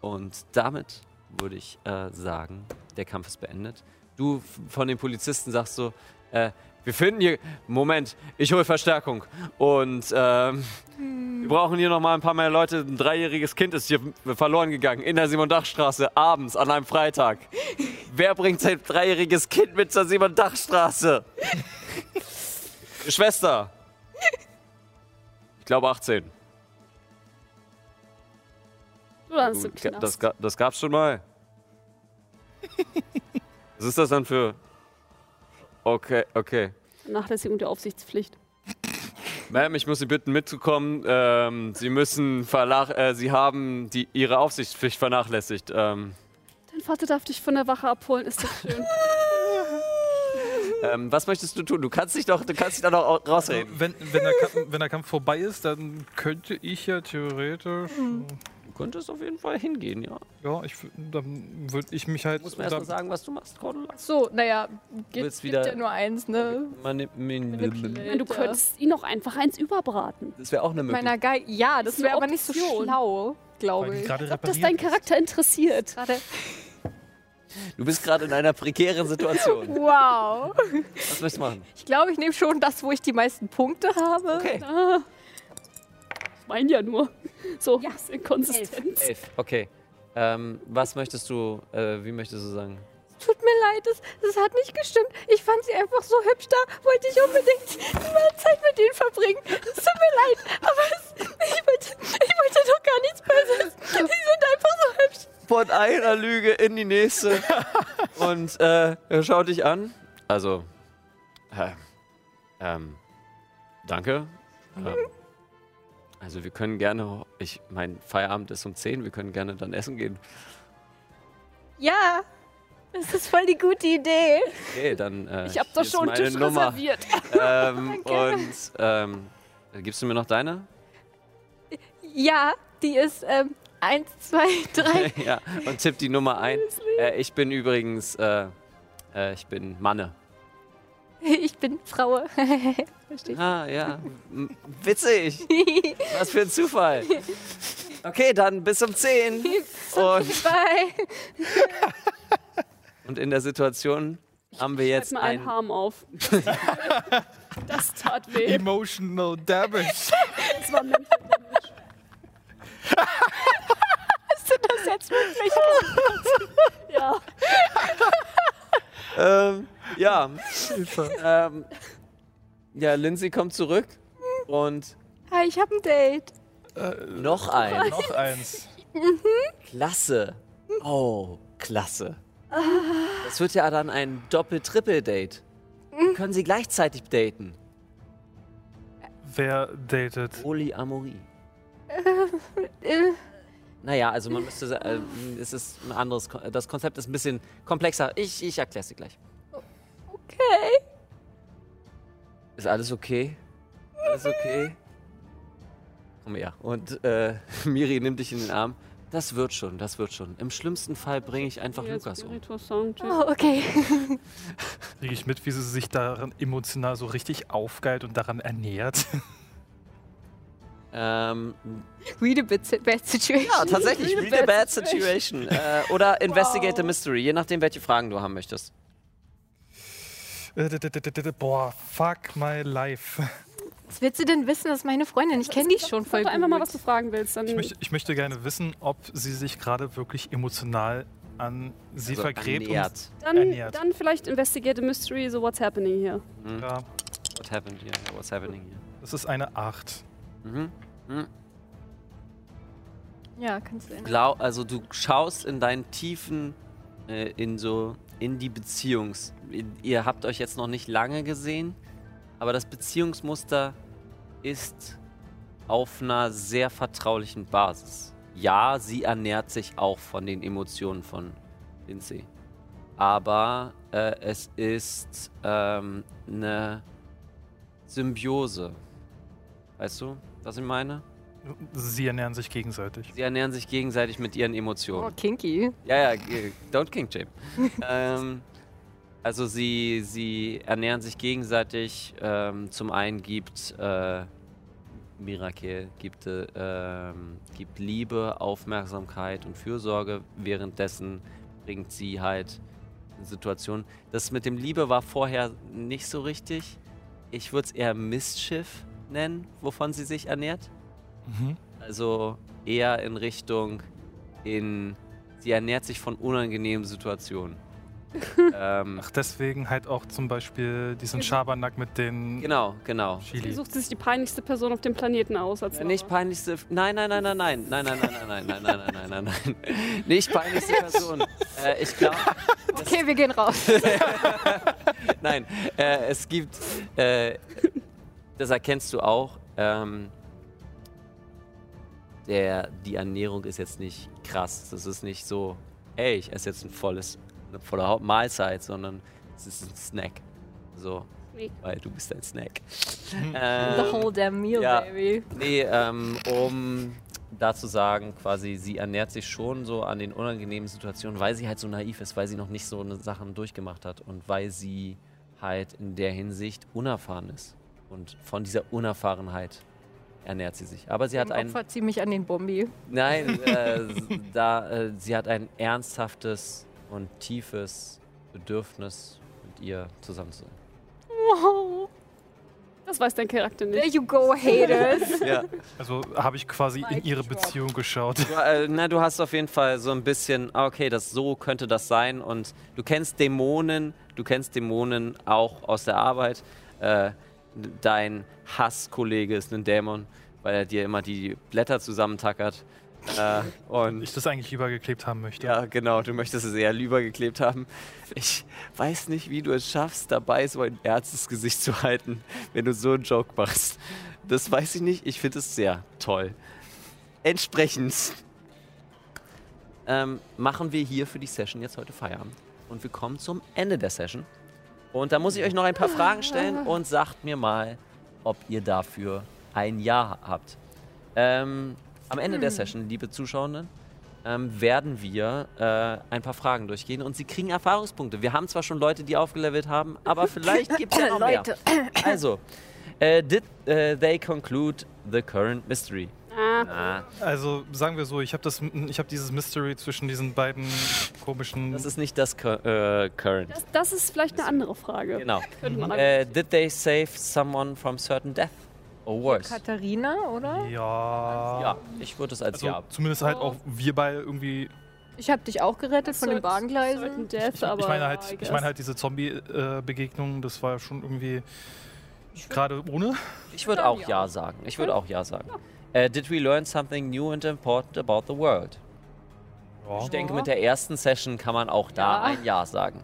B: Und damit würde ich äh, sagen, der Kampf ist beendet. Du von den Polizisten sagst so, äh, wir finden hier, Moment, ich hole Verstärkung. Und ähm, wir brauchen hier noch mal ein paar mehr Leute. Ein dreijähriges Kind ist hier verloren gegangen in der Simon-Dach-Straße, abends an einem Freitag. Wer bringt sein dreijähriges Kind mit zur Simon-Dach-Straße? Schwester. Ich glaube 18.
C: Du hast
B: Gut,
C: im
B: ga-
C: Knast.
B: das, ga- das gab's schon mal. Was ist das dann für. Okay, okay.
C: Vernachlässigung der Aufsichtspflicht.
B: Ma'am, ich muss Sie bitten mitzukommen. Ähm, Sie müssen verlach äh, Sie haben die, Ihre Aufsichtspflicht vernachlässigt. Ähm,
C: Dein Vater darf dich von der Wache abholen, ist das schön.
B: ähm, was möchtest du tun? Du kannst dich doch, du kannst dich da noch au- rausreden.
D: Wenn, wenn, der Kampf, wenn der Kampf vorbei ist, dann könnte ich ja theoretisch.
B: Du könntest auf jeden Fall hingehen, ja.
D: Ja, ich, dann würde ich mich halt.
B: Muss mir erst mal sagen, was du machst, Cordula.
E: So, naja, gibt, gibt
B: wieder-
E: ja nur eins, ne?
B: Mani- min-
C: Nein, du könntest ihn auch einfach eins überbraten.
B: Das wäre auch eine Möglichkeit.
E: Meiner Geil. Ja, das wäre aber nicht so schlau, glaube ich.
D: gerade
C: Ob das deinen
D: ist.
C: Charakter interessiert.
E: Gerade.
B: Du bist gerade in einer prekären Situation.
E: Wow.
B: Was möchtest du machen?
E: Ich glaube, ich nehme schon das, wo ich die meisten Punkte habe.
B: Okay.
C: Ah. Ich meine ja nur. So, ja. bisschen Konsistenz.
B: Elf. Okay. Ähm, was möchtest du, äh, wie möchtest du sagen?
E: Tut mir leid, das, das hat nicht gestimmt. Ich fand sie einfach so hübsch, da wollte ich unbedingt mehr Zeit mit ihnen verbringen. Es tut mir leid, aber es, ich, wollte, ich wollte doch gar nichts Böses. Sie sind einfach so hübsch.
B: Von einer Lüge in die nächste. Und äh, er schaut dich an. Also, äh, ähm, danke. Ähm, also wir können gerne, ich, mein Feierabend ist um 10, wir können gerne dann essen gehen.
E: Ja, das ist voll die gute Idee.
B: Okay, dann äh,
C: Ich hab doch schon einen Tisch
B: Nummer.
C: reserviert.
B: Ähm, und ähm, gibst du mir noch deine?
E: Ja, die ist ähm, eins, zwei, drei.
B: ja, und tipp die Nummer ein. Äh, ich bin übrigens, äh, äh, ich bin Manne.
E: Ich bin Frau. Verstehst
B: Ah, ja. Witzig. Was für ein Zufall. Okay, dann bis um 10.
E: du?
B: Und, und in der Situation haben wir
C: Jetzt
B: jetzt
C: mal einen
B: ein.
C: Harm auf. das tat weh.
D: Emotional Damage.
C: Das war Mental Damage.
E: Hast du das jetzt wirklich
C: Ja.
B: Ähm, ja. ähm, ja, Lindsay kommt zurück und
E: Hi, ich habe ein Date.
B: noch ein.
D: Noch eins.
B: Klasse. Oh, klasse. Das wird ja dann ein Doppel-Triple-Date. Können Sie gleichzeitig daten?
D: Wer datet?
B: Polyamorie.
E: Äh,
B: Naja, also man müsste äh, es ist ein anderes, Kon- das Konzept ist ein bisschen komplexer. Ich, ich erkläre es dir gleich.
E: Okay.
B: Ist alles okay? Alles okay? Komm her. Und äh, Miri nimmt dich in den Arm. Das wird schon, das wird schon. Im schlimmsten Fall bringe ich einfach
C: Jetzt
B: Lukas um.
E: Oh, okay.
D: Kriege ich mit, wie sie sich daran emotional so richtig aufgeilt und daran ernährt?
B: Ähm,
E: Read a bit bad situation.
B: ja, tatsächlich. Read a bad situation. äh, oder investigate a mystery, je nachdem, welche Fragen du haben möchtest.
D: Boah, fuck my life.
E: Was willst du denn wissen? Das ist meine Freundin. Ich kenne die schon voll
C: Sag einfach mal, was du fragen willst. Dann
D: Ich möchte, ich möchte gerne wissen, ob sie sich gerade wirklich emotional an sie
B: Also
D: vergräbt.
B: ernährt.
C: dann,
D: ernährt.
C: dann vielleicht investigate a mystery, so what's happening here.
D: Und, ja,
B: What happened here? What's happening here?
D: Das ist eine 8.
B: Mhm. Mhm.
E: Ja, kannst du.
B: Glau also du schaust in deinen Tiefen äh, in so in die Beziehungs. Ihr habt euch jetzt noch nicht lange gesehen, aber das Beziehungsmuster ist auf einer sehr vertraulichen Basis. Ja, sie ernährt sich auch von den Emotionen von Lindsay. Aber äh, es ist ähm, eine Symbiose. Weißt du, was ich meine?
D: Sie ernähren sich gegenseitig.
B: Sie ernähren sich gegenseitig mit ihren
E: Oh,
B: Emotionen.
E: kinky.
B: Ja, ja, g- don't king shame. ähm, also sie, sie ernähren sich gegenseitig. Ähm, zum einen gibt äh, Mirakel gibt, äh, ähm, gibt Liebe, Aufmerksamkeit und Fürsorge. Währenddessen bringt sie halt eine Situation. Das mit dem Liebe war vorher nicht so richtig. Ich würde es eher Mistschiff nennen, wovon sie sich ernährt.
D: Mhm.
B: Also eher in Richtung in. Sie ernährt sich von unangenehmen Situationen. ähm,
D: Ach, deswegen halt auch zum Beispiel diesen Schabernack mit den
B: genau, genau.
C: Sie
D: Chili.
C: sucht sich die peinlichste Person auf dem Planeten aus. Als
B: Äh, Nicht peinlichste. Nein, nein, nein, nein, nein, nein, nein, nein, nein, nein, nein, nein, nein, nein, nein. Nicht peinlichste Person. Äh, ich glaube.
E: Okay, wir gehen raus.
B: Nein, äh, es gibt. Äh, das erkennst du auch. Ähm, der, die Ernährung ist jetzt nicht krass. Das ist nicht so, ey, ich esse jetzt ein volles, eine volle Mahlzeit, sondern es ist ein Snack. So,
C: Nee.
B: weil du bist ein Snack.
E: The
B: Ähm,
E: whole damn meal,
B: ja.
E: baby.
B: Nee, ähm, um da zu sagen, quasi, sie ernährt sich schon so an den unangenehmen Situationen, weil sie halt so naiv ist, weil sie noch nicht so eine Sachen durchgemacht hat und weil sie halt in der Hinsicht unerfahren ist. Und von dieser Unerfahrenheit ernährt sie sich. Aber sie hat ein.
E: Opfert sie mich an den Bombi.
B: Nein, äh, da, äh, sie hat ein ernsthaftes und tiefes Bedürfnis, mit ihr zusammen zu sein.
E: Wow.
C: Das weiß dein Charakter
E: There
C: nicht.
E: you go, haters.
B: Ja.
D: Also habe ich quasi in
E: Mic
D: ihre
E: drop.
D: Beziehung geschaut.
B: Du, äh, na, du hast auf jeden Fall so ein bisschen, ah, okay, das so könnte das sein. Und du kennst Dämonen, du kennst Dämonen auch aus der Arbeit. Äh, dein Hasskollege ist ein Dämon, weil er dir immer die Blätter zusammentackert. Äh, und
D: Ich das eigentlich lieber geklebt haben möchte.
B: ja, genau, du möchtest es eher lieber geklebt haben. Ich weiß nicht, wie du es schaffst, dabei so ein ernstes Gesicht zu halten, wenn du so einen Joke machst. Das weiß ich nicht, ich finde es sehr toll. Entsprechend ähm, machen wir hier für die Session jetzt heute Feierabend. Und wir kommen zum Ende der Session. Und da muss ich euch noch ein paar Fragen stellen und sagt mir mal, ob ihr dafür ein Ja habt. Ähm, am Ende der Session, liebe Zuschauenden, ähm, werden wir äh, ein paar Fragen durchgehen und sie kriegen Erfahrungspunkte. Wir haben zwar schon Leute, die aufgelevelt haben, aber vielleicht gibt es ja noch mehr. Also, äh, did äh, they conclude the current mystery?
C: Ah,
B: Ah,
D: Also sagen wir so, ich habe das, ich habe dieses Mystery zwischen diesen beiden komischen.
B: das ist nicht das Cur äh, current.
C: das, das ist vielleicht eine andere Frage.
B: Genau.
C: Könnte man
B: Äh, did they save someone from certain death? Or worse?
E: Katharina, oder?
D: ja.
B: Ja, ich würde es als
D: Also
B: Ja.
D: zumindest halt auch wir beide irgendwie.
E: Ich habe dich auch gerettet von den Bahngleisen.
C: Death,
D: Ich,
C: aber
D: ich meine halt,
C: I
D: ich meine halt diese Zombie-Begegnung, das war ja schon irgendwie gerade ohne.
B: Ich würde auch Ja sagen. Ich würde auch Ja sagen. Äh, did we learn something new and important about the world?
D: Ja.
B: Ich denke, mit der ersten Session kann man auch da
E: Ja.
B: ein Ja sagen.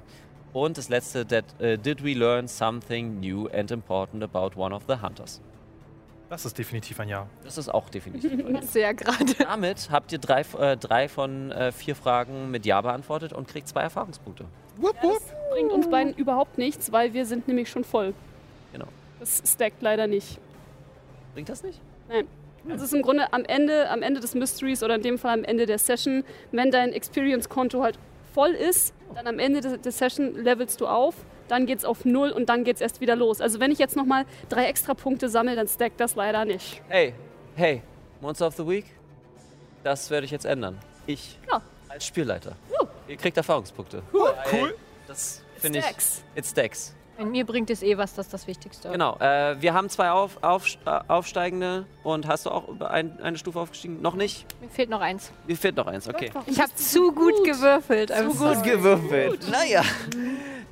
B: Und das letzte, that, äh, did we learn something new and important about one of the hunters?
D: Das ist definitiv ein Ja.
B: Das ist auch definitiv. ein Ja.
E: Sehr gerade.
B: Damit habt ihr drei, äh, drei von äh, vier Fragen mit Ja beantwortet und kriegt zwei Erfahrungspunkte.
C: bringt uns beiden überhaupt nichts, weil wir sind nämlich schon voll.
B: Genau.
C: Das stackt leider nicht.
B: Bringt das nicht?
C: Nein. Also es ist im Grunde am Ende, am Ende des Mysteries oder in dem Fall am Ende der Session, wenn dein Experience-Konto halt voll ist, dann am Ende des- der Session levelst du auf, dann geht's auf null und dann geht's erst wieder los. Also wenn ich jetzt nochmal drei extra Punkte sammle, dann stackt das leider nicht.
B: Hey, hey, Monster of the Week? Das werde ich jetzt ändern. Ich
C: Ja.
B: als Spielleiter. Ihr kriegt Erfahrungspunkte. Cool. Das finde ich.
C: Stacks.
B: It stacks.
E: Und mir bringt es eh was, das ist das Wichtigste.
B: Genau. Äh, wir haben zwei auf, auf, äh, aufsteigende. Und hast du auch ein, eine Stufe aufgestiegen? Noch nicht?
E: Mir fehlt noch eins.
B: Mir fehlt noch eins, okay.
E: Ich habe zu gut gewürfelt. I'm sorry.
B: gewürfelt. Naja,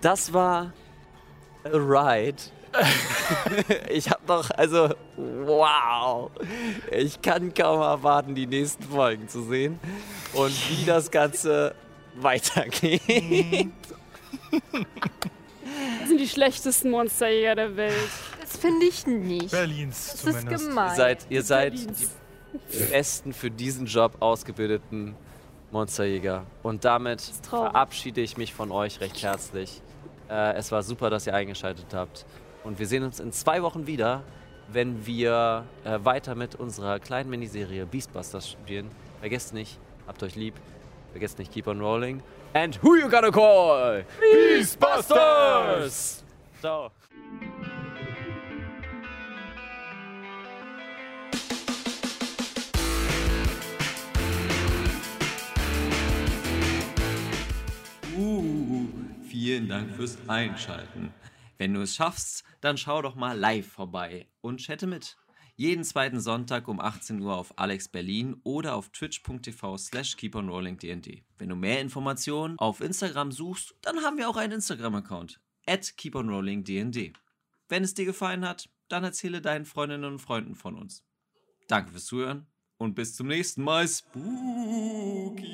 B: das war a ride ich hab doch, also, wow. Ich kann kaum erwarten, die nächsten Folgen zu sehen und wie das Ganze weitergeht.
C: Das sind die schlechtesten Monsterjäger der Welt.
E: Das finde ich nicht.
D: Berlins
E: Das ist
D: zumindest.
B: Ihr
E: gemein.
B: seid, ihr seid
C: Berlins.
B: die besten für diesen Job ausgebildeten Monsterjäger. Und damit verabschiede ich mich von euch recht herzlich. Äh, es war super, dass ihr eingeschaltet habt. Und wir sehen uns in zwei Wochen wieder, wenn wir äh, weiter mit unserer kleinen Miniserie Beastbusters spielen. Vergesst nicht, habt euch lieb. Vergesst nicht, keep on rolling. And who you gonna call? Beastbusters! Ciao.
A: Uh, vielen Dank fürs Einschalten. Wenn du es schaffst, dann schau doch mal live vorbei und chatte mit. Jeden zweiten Sonntag um 18 Uhr auf Alex Berlin oder auf twitch.tv slash keeponrollingdnd. Wenn du mehr Informationen auf Instagram suchst, dann haben wir auch einen Instagram-Account. At keeponrollingdnd. Wenn es dir gefallen hat, dann erzähle deinen Freundinnen und Freunden von uns. Danke fürs Zuhören und bis zum nächsten Mal. Spooky.